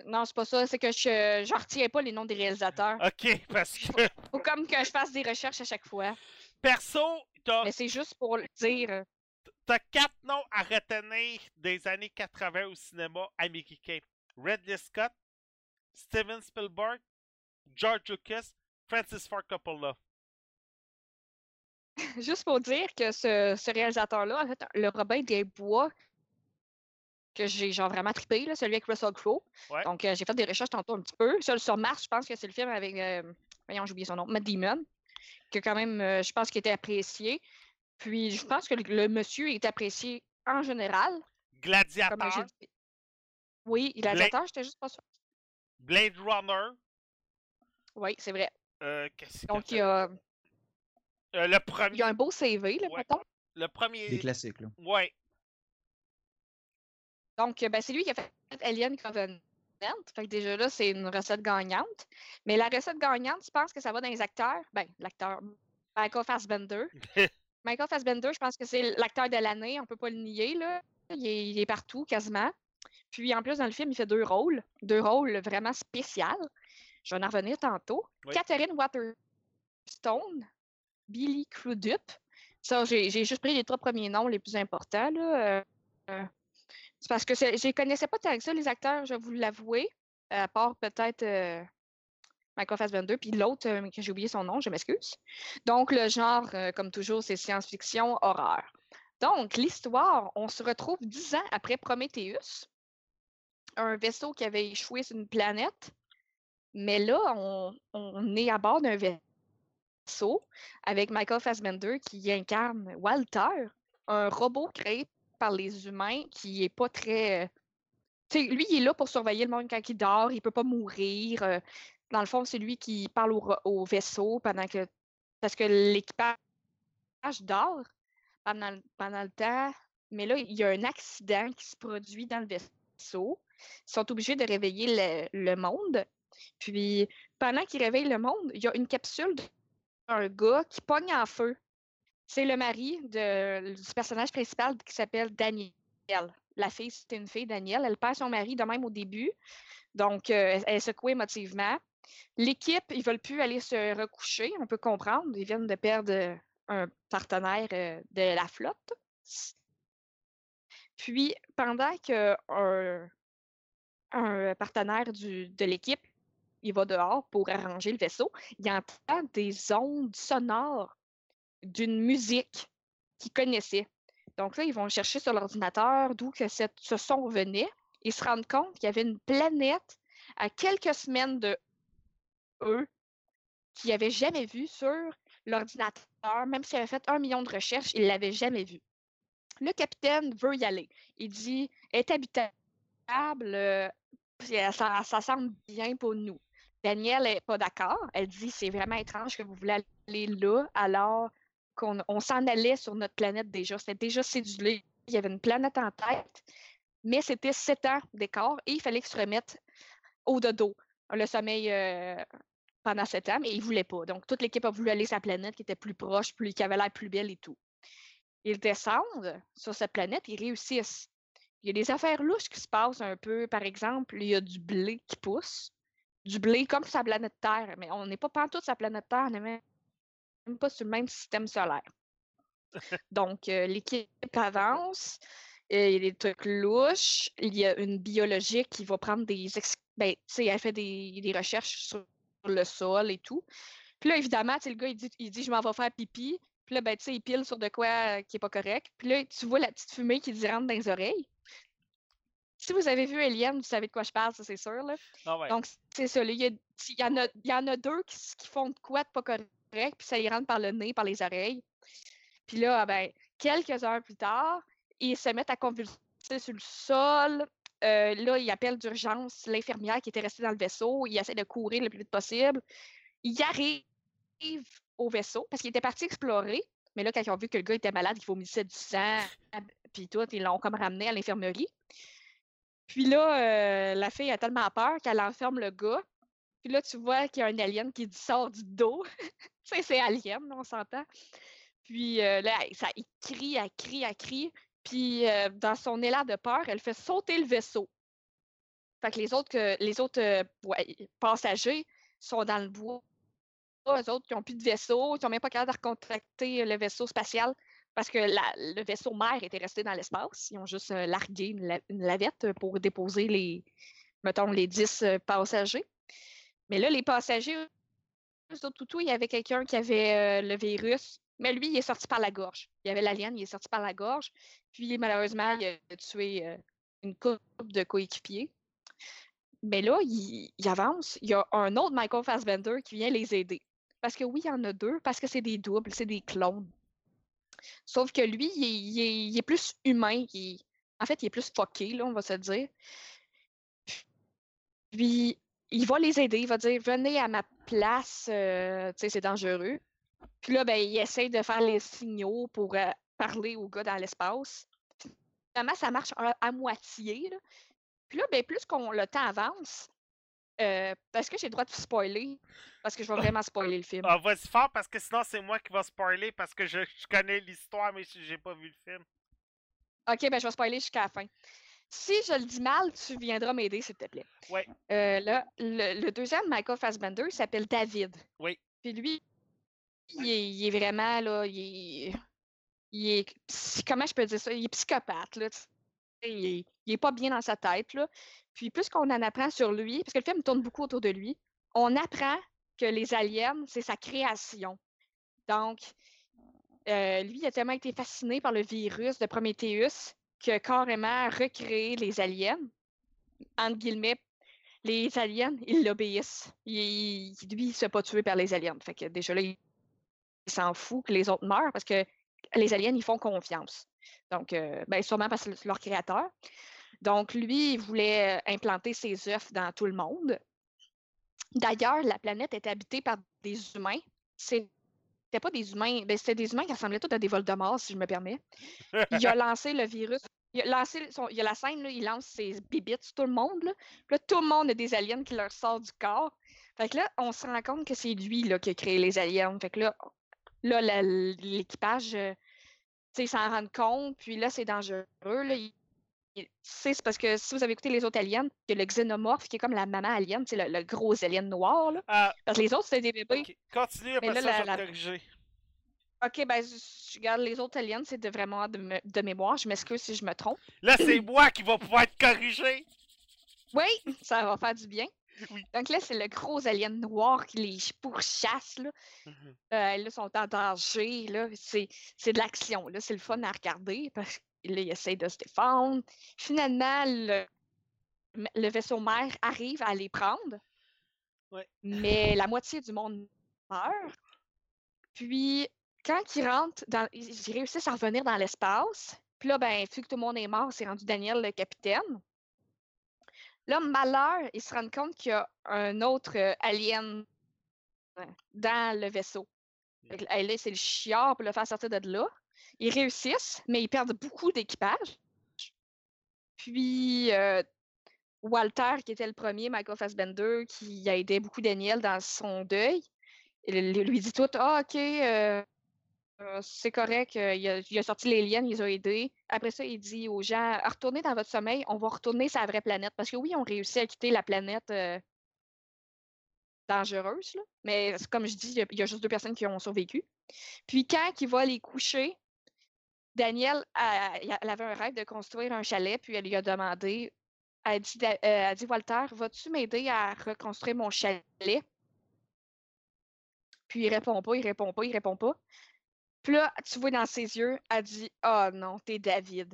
Non, c'est pas ça, c'est que je je retiens pas les noms des réalisateurs. Ok, parce que Faut comme que je fasse des recherches à chaque fois. perso, t'as Mais c'est juste pour le dire. t'as quatre noms à retenir des années 80 au cinéma américain. Ridley Scott, Steven Spielberg, George Lucas, Francis Ford Coppola. Juste pour dire que ce, ce réalisateur-là, en fait, le Robin des Bois, que j'ai genre vraiment trippé, là, celui avec Russell Crowe. Ouais. Donc, euh, j'ai fait des recherches tantôt un petit peu. Seul sur Mars, je pense que c'est le film avec, euh, voyons, j'ai oublié son nom, Matt Damon, que quand même, euh, je pense qu'il était apprécié. Puis, je pense que le, le monsieur est apprécié en général. Dit. Oui, gladiateur, j'étais juste pas sûre. Blade Runner. Oui, c'est vrai. euh, Donc, il y a, Euh, le il premier. y a un beau CV, là, Ouais. mettons. Le premier. Des classiques, là. Ouais. Donc, euh, ben, c'est lui qui a fait Alien Covenant. Fait que déjà là, c'est une recette gagnante. Mais la recette gagnante, je pense que ça va dans les acteurs? Ben, l'acteur Michael Fassbender. Michael Fassbender, je pense que c'est l'acteur de l'année. On peut pas le nier, là. Il est, il est partout, quasiment. Puis en plus, dans le film, il fait deux rôles. Deux rôles vraiment spéciaux. Je vais en revenir tantôt. Oui. Catherine Waterstone, Billy Crudup. Ça, j'ai juste pris les trois premiers noms les plus importants. Là. Euh, euh, c'est parce que je ne connaissais pas tant que ça, les acteurs, je vais vous l'avouer. À part peut-être euh, Michael Fassbender, puis l'autre, euh, j'ai oublié son nom, je m'excuse. Donc, le genre, comme toujours, c'est science-fiction, horreur. Donc, l'histoire, on se retrouve dix ans après Prometheus, un vaisseau qui avait échoué sur une planète. Mais là, on, on est à bord d'un vaisseau avec Michael Fassbender qui incarne Walter, un robot créé par les humains qui est pas très. lui, il est là pour surveiller le monde quand il dort, il peut pas mourir. euh, Dans le fond, c'est lui qui parle au, au vaisseau pendant que. Parce que l'équipage dort pendant, pendant le temps. Mais là, il y a un accident qui se produit dans le vaisseau. Ils sont obligés de réveiller le, monde. Puis, pendant qu'ils réveillent le monde, il y a une capsule d'un gars qui pogne en feu. C'est le mari du personnage principal qui s'appelle Daniel. La fille, c'était une fille, Danielle. Elle perd son mari de même au début. Donc, euh, elle est secouée émotivement. L'équipe, ils veulent plus aller se recoucher. On peut comprendre. Ils viennent de perdre euh, un partenaire euh, de la flotte. Puis, pendant que un, partenaire de l'équipe, il va dehors pour arranger le vaisseau, il entend des ondes sonores d'une musique qu'il connaissait. Donc là, ils vont chercher sur l'ordinateur d'où que ce son venait. Ils se rendent compte qu'il y avait une planète à quelques semaines de eux qu'ils n'avaient jamais vue sur l'ordinateur. Même s'ils avaient fait un million de recherches, ils ne l'avaient jamais vue. Le capitaine veut y aller. Il dit est habitable, euh, euh, ça, semble bien pour nous. Danielle n'est pas d'accord. Elle dit c'est vraiment étrange que vous voulez aller là alors qu'on on s'en allait sur notre planète déjà. C'était déjà cédulé. Il y avait une planète en tête, mais c'était sept ans d'écart et il fallait qu'ils se remettent au dodo. Le sommeil, euh, pendant sept ans, mais il voulait pas. Donc, toute l'équipe a voulu aller sur la planète qui était plus proche, plus, qui avait l'air plus belle et tout. Ils descendent sur cette planète, ils réussissent. Il y a des affaires louches qui se passent un peu. Par exemple, il y a du blé qui pousse. Du blé comme sur la planète Terre. Mais on n'est pas pantoute la planète Terre, on n'est même même pas sur le même système solaire. Donc, euh, l'équipe avance. euh, Il y a des trucs louches. Il y a une biologique qui va prendre des. ex- Ben, tu sais, elle fait des, des recherches sur le sol et tout. Puis là, évidemment, le gars, il dit, il dit Je m'en vais faire pipi. Puis là, ben, tu sais, il pile sur de quoi euh, qui est pas correct. Puis là, tu vois la petite fumée qui rentre dans les oreilles. Si vous avez vu Alien, vous savez de quoi je parle, ça, c'est sûr. Là. Ah ouais. Donc, c'est ça. Il y, en a, y en a deux qui, font de quoi de pas correct, puis ça y rentre par le nez, par les oreilles. Puis là, ben, quelques heures plus tard, ils se mettent à convulser sur le sol. Euh, là, ils appellent d'urgence l'infirmière qui était restée dans le vaisseau. Ils essaient de courir le plus vite possible. Ils arrivent au vaisseau parce qu'ils étaient partis explorer. Mais là, quand ils ont vu que le gars était malade, qu'il vomissait du sang, puis tout, ils l'ont comme ramené à l'infirmerie. Puis là, euh, la fille a tellement peur qu'elle enferme le gars. Puis là, tu vois qu'il y a un alien qui sort du dos. Sais, c'est alien, on s'entend. Puis euh, là, ça, il crie, elle crie, elle crie. Puis euh, dans son élan de peur, elle fait sauter le vaisseau. Fait que les autres, que- les autres passagers sont dans le bois. Eux autres qui n'ont plus de vaisseau, qui n'ont même pas capable de recontracter le vaisseau spatial parce que le vaisseau mère était resté dans l'espace. Ils ont juste euh, largué une, la- une lavette pour déposer les, mettons, les 10 euh, passagers. Mais là, les passagers, eux autres, il y avait quelqu'un qui avait euh, le virus, mais lui, il est sorti par la gorge. Il y avait l'alien, il est sorti par la gorge. Puis malheureusement, il a tué euh, une couple de coéquipiers. Mais là, il, il avance. Il y a un autre Michael Fassbender qui vient les aider. Parce que oui, il y en a deux, parce que c'est des doubles, c'est des clones. Sauf que lui, il est, plus humain. il en fait, il est plus fucké, là, on va se dire. Puis, il va les aider. Il va dire Venez à ma place, euh, tu sais, c'est dangereux. Puis là, ben, il essaie de faire les signaux pour euh, parler au gars dans l'espace. Finalement, ça marche à, moitié. Puis là, ben, plus qu'on le temps avance, euh, parce que j'ai le droit de spoiler, parce que je vais vraiment spoiler le film. Ah, vas-y fort parce que sinon c'est moi qui va spoiler parce que je, je connais l'histoire mais j'ai pas vu le film. Ok, ben je vais spoiler jusqu'à la fin. Si je le dis mal, tu viendras m'aider, s'il te plaît. Ouais. Euh, là, le, le deuxième, Michael Fassbender, s'appelle David. Oui. Puis lui, il est, il est vraiment, là, il est, il est comment je peux dire ça? Il est psychopathe, là. Il est, il est pas bien dans sa tête, là. Puis plus qu'on en apprend sur lui, parce que le film tourne beaucoup autour de lui, on apprend que les aliens, c'est sa création. Donc, euh, lui, il a tellement été fasciné par le virus de Prometheus a carrément recréé les aliens. Entre guillemets, les aliens, ils l'obéissent. Lui, il ne se pas tuer par les aliens. Fait que déjà là, il s'en fout que les autres meurent parce que les aliens, ils font confiance. Donc, euh, ben, sûrement parce que c'est leur créateur. Donc, lui, il voulait euh, implanter ses œufs dans tout le monde. D'ailleurs, la planète est habitée par des humains. C'était pas des humains, ben, c'était des humains qui ressemblaient tous à des Voldemort, si je me permets. Il a lancé le virus. Il a lancé son- il y a la scène, il lance ses bibites sur tout le monde. Là, tout le monde a des aliens qui leur sortent du corps. Fait que là, on se rend compte que c'est lui là, qui a créé les aliens. Fait que là, là la- l'équipage, euh, tu sais, s'en rendent compte. Puis là, c'est dangereux. Là. Il- il- tu sais, c'est parce que si vous avez écouté les autres aliens, il y a le xénomorphe qui est comme la maman alien, c'est le, le gros alien noir. Là. Ah, Parce que les autres, c'était des bébés. ok. Continue après là, ça, la- je vais la- te corriger. OK, ben, je je garde les autres aliens, c'est de vraiment de, me- de mémoire. Je m'excuse si je me trompe. Là, c'est moi qui va pouvoir te corriger. Oui, ça va faire du bien. Oui. Donc là, c'est le gros alien noir qui les pourchasse. Là. Mhm. Euh, là, sont en danger. C'est, de l'action. C'est le fun à regarder parce qu'ils essayent de se défendre. Finalement, le, le vaisseau mère arrive à les prendre. Ouais. Mais la moitié du monde meurt. Puis, quand ils rentrent, dans, ils réussissent à revenir dans l'espace. Puis là, ben, vu que tout le monde est mort, c'est rendu Daniel le capitaine. Là, malheur, ils se rendent compte qu'il y a un autre euh, alien dans le vaisseau. Là, c'est le chiard pour le faire sortir de là. Ils réussissent, mais ils perdent beaucoup d'équipage. Puis, euh, Walter, qui était le premier, Michael Fassbender, qui a aidé beaucoup Daniel dans son deuil, il lui lui dit tout Ah, OK, euh, euh, c'est correct, euh, il, a, sorti les liens, il les a aidés. Après ça, il dit aux gens Retournez dans votre sommeil, on va retourner sur la vraie planète. Parce que oui, on réussit à quitter la planète euh, dangereuse, mais comme je dis, il y a- juste deux personnes qui ont survécu. Puis quand il va les coucher, Daniel, elle avait un rêve de construire un chalet, puis elle lui a demandé, elle a dit, dit Walter, vas-tu m'aider à reconstruire mon chalet? Puis il répond pas, il répond pas, il répond pas. Puis là, tu vois dans ses yeux, elle dit Oh non, t'es David.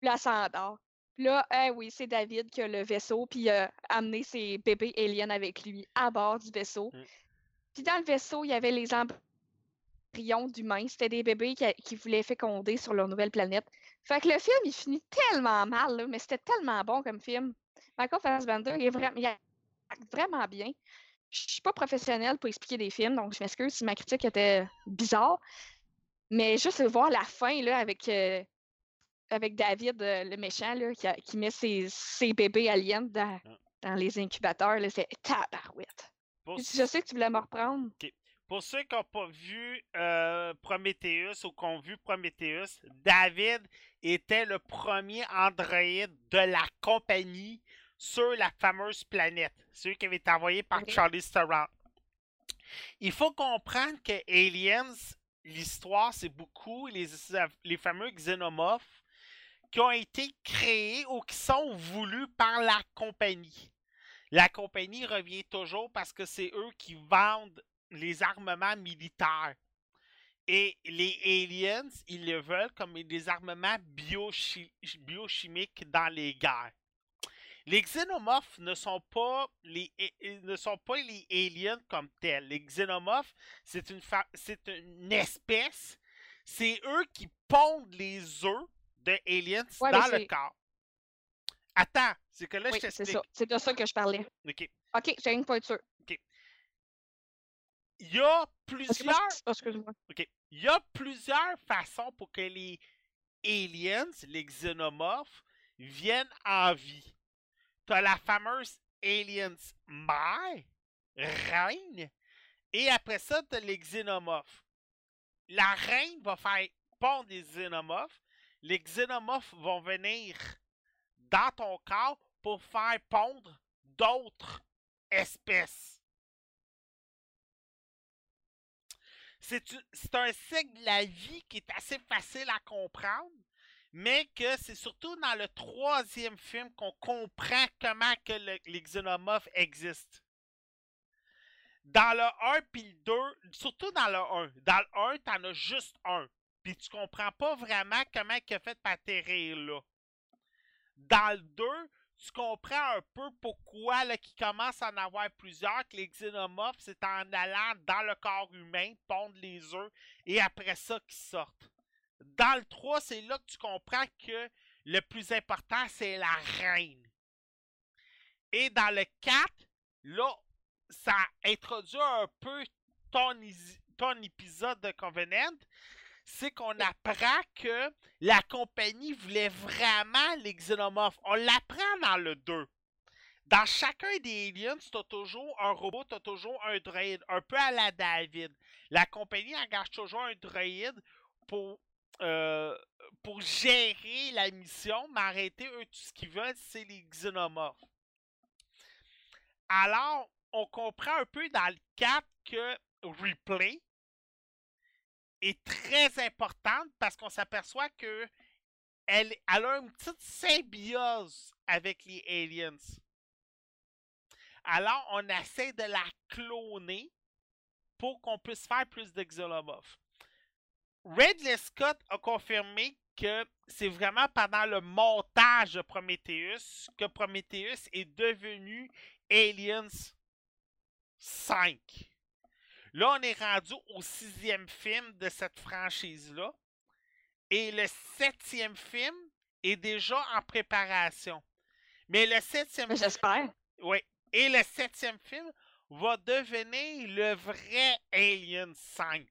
Puis là, elle s'endort. Puis là, eh oui, c'est David qui a le vaisseau, puis il a amené ses bébés aliens avec lui à bord du vaisseau. Mm. Puis dans le vaisseau, il y avait les embryons d'humains. C'était des bébés qui, qui voulaient féconder sur leur nouvelle planète. Fait que le film, il finit tellement mal, là, mais c'était tellement bon comme film. Michael Fassbender, il est vraiment, il acte vraiment bien. Je suis pas professionnelle pour expliquer des films, donc je m'excuse si ma critique était bizarre. Mais juste voir la fin là, avec, euh, avec David, euh, le méchant, là, qui, a- qui met ses, ses bébés aliens dans, Ah. dans les incubateurs, c'est tabarouette. Pour, Je sais que tu voulais me reprendre. pour ceux qui n'ont pas vu euh, Prometheus ou qui ont vu Prometheus, David était le premier androïde de la compagnie sur la fameuse planète. Celui qui avait été envoyé par. Charlie Theron. Il faut comprendre que Aliens, l'histoire, c'est beaucoup les, fameux xénomorphes qui ont été créés ou qui sont voulus par la compagnie. La compagnie revient toujours parce que c'est eux qui vendent les armements militaires. Et les aliens, ils le veulent comme des armements biochi- biochimiques dans les guerres. Les xénomorphes ne sont pas les, ne sont pas les aliens comme tels. Les xénomorphes, c'est une, fa- c'est une espèce. C'est eux qui pondent les œufs de aliens Ouais, dans le corps. Attends, c'est que là, Oui, je t'explique. C'est de ça que je parlais. Ok. OK, j'ai une point sûr. Il y a plusieurs excuse-moi. OK. Il y a plusieurs façons pour que les aliens, les xénomorphes, viennent en vie. Tu as la fameuse aliens mère, reine, et après ça, tu as les xénomorphes. La reine va faire pondre des xénomorphes. Les xénomorphes vont venir dans ton corps pour faire pondre d'autres espèces. c'est un cycle de la vie qui est assez facile à comprendre, mais que c'est surtout dans le troisième film qu'on comprend comment que le- les xénomorphes existent. Dans le 1 puis le 2, surtout dans le 1, dans le 1, t'en as juste un. Puis tu comprends pas vraiment comment il a fait pour atterrir là. Dans le 2, tu comprends un peu pourquoi là, qu'il commence à en avoir plusieurs, que les xénomorphes, c'est en allant dans le corps humain, pondre les œufs, et après ça qu'ils sortent. Dans le 3, c'est là que tu comprends que le plus important, c'est la reine. Et dans le 4, là, ça introduit un peu ton, épisode de Covenant, c'est qu'on apprend que la compagnie voulait vraiment les xénomorphes. On l'apprend dans le 2. Dans chacun des aliens, tu as toujours un robot, tu as toujours un droïde, un peu à la David. La compagnie engage toujours un droïde pour, euh, pour gérer la mission, mais arrêter, eux, tout ce qu'ils veulent, c'est les xénomorphes. Alors, on comprend un peu dans le 4 que Replay est très importante parce qu'on s'aperçoit que elle, a une petite symbiose avec les aliens. Alors, on essaie de la cloner pour qu'on puisse faire plus de xénomorphes. Ridley Scott a confirmé que c'est vraiment pendant le montage de Prometheus que Prometheus est devenu Aliens 5. Là, on est rendu au sixième film de cette franchise-là. Et le septième film est déjà en préparation. Mais le septième J'espère. oui. Et le septième film va devenir le vrai Alien 5.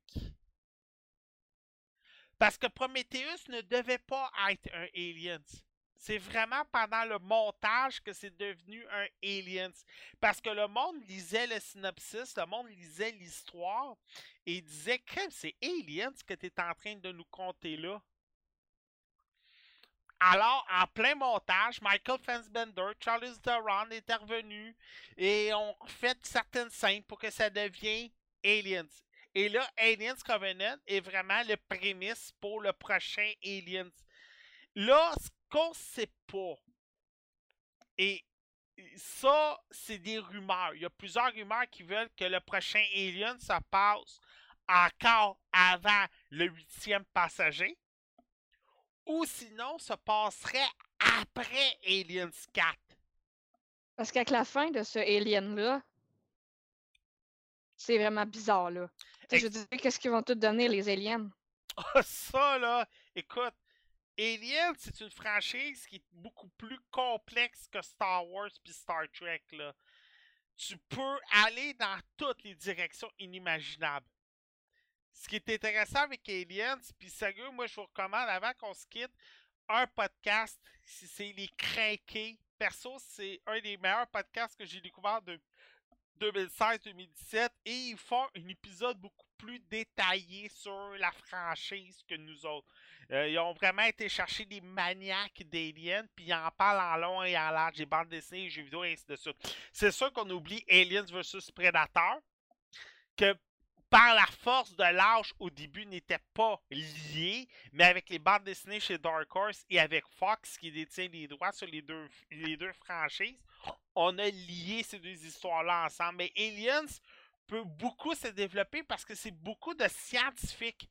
Parce que Prometheus ne devait pas être un Alien. C'est vraiment pendant le montage que c'est devenu un Aliens. Parce que le monde lisait le synopsis, le monde lisait l'histoire et disait Crème, c'est Aliens que tu es en train de nous conter là. Alors, en plein montage, Michael Fassbender, Charles Theron est intervenu et ont fait certaines scènes pour que ça devienne Aliens. Et là, Aliens Covenant est vraiment le prémisse pour le prochain Aliens. Là, ce qu'on sait pas, et ça, c'est des rumeurs. Il y a plusieurs rumeurs qui veulent que le prochain Alien se passe encore avant le huitième passager ou sinon se passerait après Aliens 4. Parce qu'avec la fin de ce Alien-là, c'est vraiment bizarre, là. Je veux qu'est-ce qu'ils vont tout donner, les aliens? Ça, là, écoute, Alien, c'est une franchise qui est beaucoup plus complexe que Star Wars puis Star Trek, là. Tu peux aller dans toutes les directions inimaginables. Ce qui est intéressant avec Aliens, puis sérieux, moi je vous recommande avant qu'on se quitte un podcast, si c'est les craqués. Perso, c'est un des meilleurs podcasts que j'ai découvert de 2016-2017 et ils font un épisode beaucoup plus détaillé sur la franchise que nous autres. Euh, ils ont vraiment été chercher des maniaques d'Aliens, puis ils en parlent en long et en large, des bandes dessinées, des jeux vidéo, et ainsi de suite. C'est sûr qu'on oublie Aliens vs Predator, que par la force de l'âge au début n'était pas lié, mais avec les bandes dessinées chez Dark Horse et avec Fox qui détient les droits sur les deux, les deux franchises, on a lié ces deux histoires-là ensemble. Mais Aliens peut beaucoup se développer parce que c'est beaucoup de scientifiques.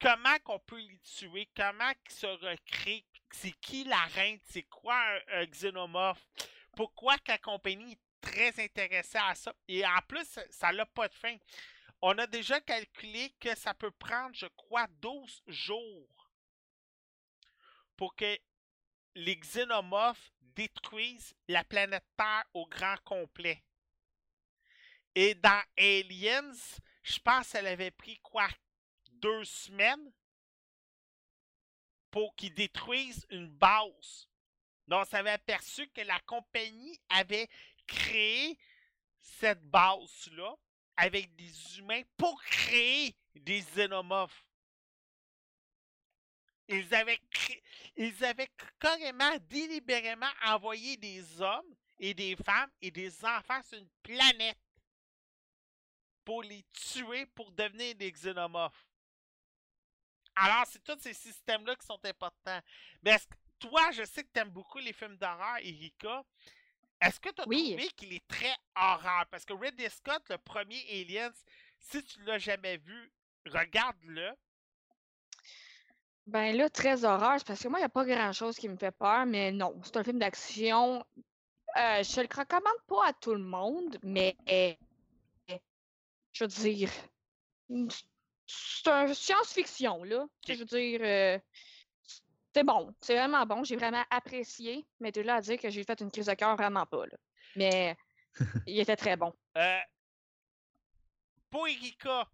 Comment qu'on peut les tuer, comment ils se recréent, c'est qui la reine, c'est quoi un, xénomorphe, pourquoi la compagnie est très intéressée à ça? Et en plus, ça n'a pas de fin. On a déjà calculé que ça peut prendre, je crois, 12 jours pour que les xénomorphes détruisent la planète Terre au grand complet. Et dans Aliens, je pense qu'elle avait pris quoi? Deux semaines pour qu'ils détruisent une base. Donc, on s'avait aperçu que la compagnie avait créé cette base-là avec des humains pour créer des xénomorphes. Ils avaient, ils avaient carrément, délibérément envoyé des hommes et des femmes et des enfants sur une planète pour les tuer pour devenir des xénomorphes. Alors, c'est tous ces systèmes-là qui sont importants. Mais toi, je sais que tu aimes beaucoup les films d'horreur, Erika. Est-ce que tu as trouvé qu'il est très horreur? Parce que Ridley Scott, le premier Aliens, si tu l'as jamais vu, regarde-le. Ben là, très horreur, parce que moi, il n'y a pas grand-chose qui me fait peur, mais non, c'est un film d'action. Euh, je le recommande pas à tout le monde, mais je veux dire, c'est un science-fiction, là. Je veux dire, euh, c'est bon, c'est vraiment bon. J'ai vraiment apprécié, mais de là à dire que j'ai fait une crise de cœur, vraiment pas. Là. Mais il était très bon. Euh, pour Erika,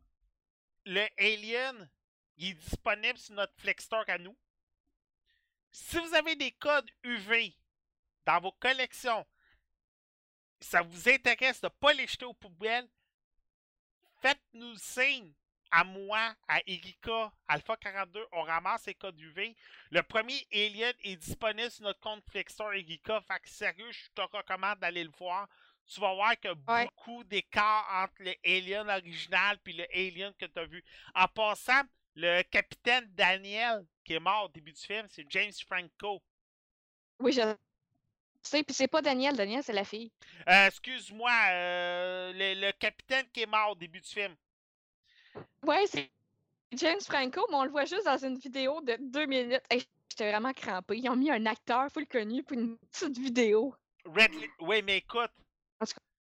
le Alien, il est disponible sur notre Flexstock à nous. Si vous avez des codes UV dans vos collections, ça vous intéresse de ne pas les jeter aux poubelles, faites-nous signe à moi, à Erika, Alpha 42, on ramasse les codes UV. Le premier Alien est disponible sur notre compte Flexstore Erika. Fait que sérieux, je te recommande d'aller le voir. Tu vas voir qu'il y a beaucoup d'écart entre le Alien original et le Alien que tu as vu. En passant, le capitaine Daniel, qui est mort au début du film, c'est James Franco. Oui, je sais. Puis c'est pas Daniel, Daniel, c'est la fille. Euh, excuse-moi, euh, le, le capitaine qui est mort au début du film. Ouais, c'est James Franco, mais on le voit juste dans une vidéo de deux minutes. J'étais vraiment crampé. Ils ont mis un acteur full connu pour une petite vidéo. Oui, mais écoute,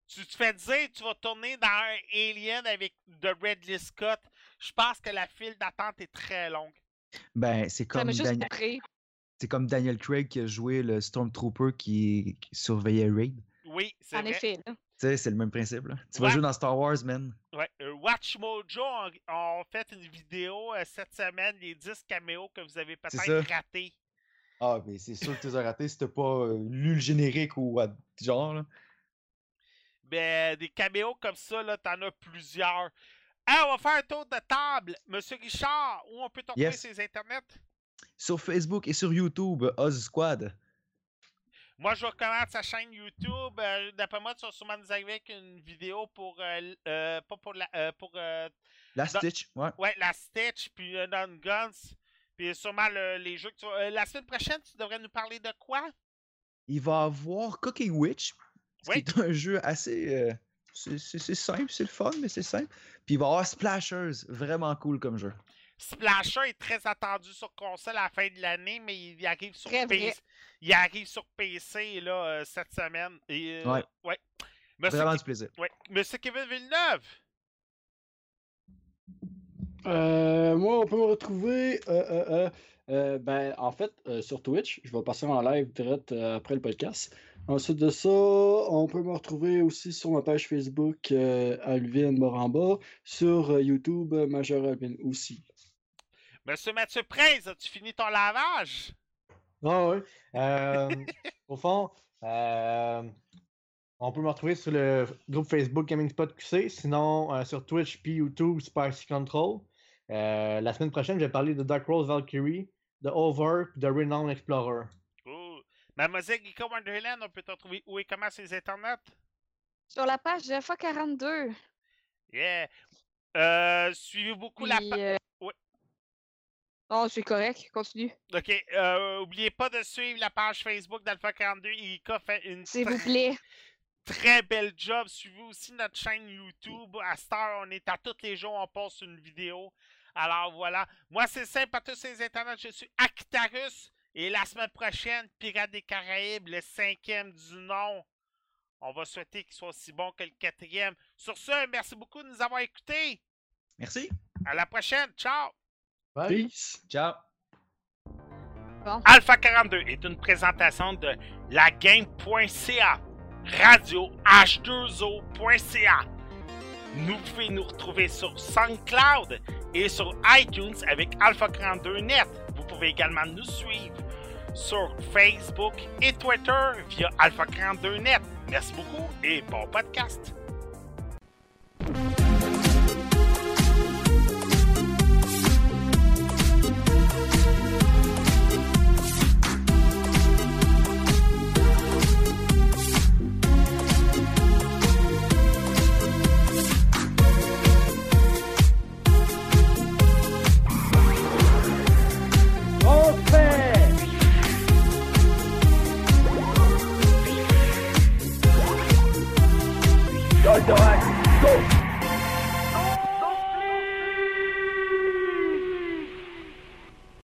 tu te fais dire tu vas tourner dans un Alien avec de Redley Scott. Je pense que la file d'attente est très longue. Ben, c'est comme, Daniel... c'est comme Daniel Craig qui a joué le Stormtrooper qui, qui surveillait Raid. Oui, c'est vrai. En effet. Là sais, c'est le même principe. Là. Tu vas jouer dans Star Wars, man. Ouais. Euh, Watch Mojo ont, fait une vidéo euh, cette semaine, les 10 caméos que vous avez peut-être ratés. Ah, mais c'est sûr que tu les as ratés si t'as pas euh, lu le générique ou genre. Là. Ben, des caméos comme ça, là, t'en as plusieurs. On va faire un tour de table. Monsieur Richard, où on peut retrouver Yes. sur les internets? Sur Facebook et sur YouTube, Oz Squad. Moi, je recommande sa chaîne YouTube. Euh, D'après moi, tu vas sûrement nous arriver avec une vidéo pour. euh, euh, pas pour la. pour. La Stitch, ouais. ouais, la Stitch, puis Don Guns. Puis sûrement le- les jeux que tu vas. la semaine prochaine, tu devrais nous parler de quoi? Il va avoir Cooking Witch, Oui. qui est un jeu assez. C'est simple, c'est le fun, mais c'est simple. Puis il va avoir Splashers, vraiment cool comme jeu. Splasher est très attendu sur console à la fin de l'année, mais il arrive sur Très vrai. PC. Il arrive sur PC là, euh, cette semaine. Et, euh, Ouais. Monsieur, Vraiment du plaisir. ouais. Monsieur Kevin Villeneuve. Euh, moi, on peut me retrouver. euh, euh, euh, euh, ben, en fait, euh, sur Twitch, je vais passer en live direct euh, après le podcast. Ensuite de ça, on peut me retrouver aussi sur ma page Facebook euh, Alvin Moramba, sur euh, YouTube euh, Major Alvin aussi. Monsieur Mathieu Prince, as-tu fini ton lavage? Ah oui. Euh, au fond, euh, on peut me retrouver sur le groupe Facebook Gaming Spot QC, sinon euh, sur Twitch puis YouTube Spicy Control. Euh, la semaine prochaine, je vais parler de Dark Rose Valkyrie, de Over et de Renown Explorer. Mademoiselle Geeko Wonderland, on peut te retrouver où et comment sur les internets? Sur la page de FA42. Yeah. Euh, suivez beaucoup la page. euh, Ouais. Non, c'est correct. Continue. Ok, euh, oubliez pas de suivre la page Facebook d'Alpha 42. Ika fait une S'il vous plaît. très belle job. Suivez aussi notre chaîne YouTube. À Star, on est à tous les jours, on poste une vidéo. Alors voilà. Moi, c'est simple à tous ces internets. Je suis Akitarus. Et la semaine prochaine, Pirates des Caraïbes, le cinquième du nom. On va souhaiter qu'il soit aussi bon que le quatrième. Sur ce, merci beaucoup de nous avoir écoutés. Merci. À la prochaine. Ciao! Bye. Peace! Ciao. Alpha 42 est une présentation de lagame.ca, radio h2o.ca. Nous pouvez nous retrouver sur SoundCloud et sur iTunes avec Alpha 42 Net. Vous pouvez également nous suivre sur Facebook et Twitter via Alpha 42 Net. Merci beaucoup et bon podcast.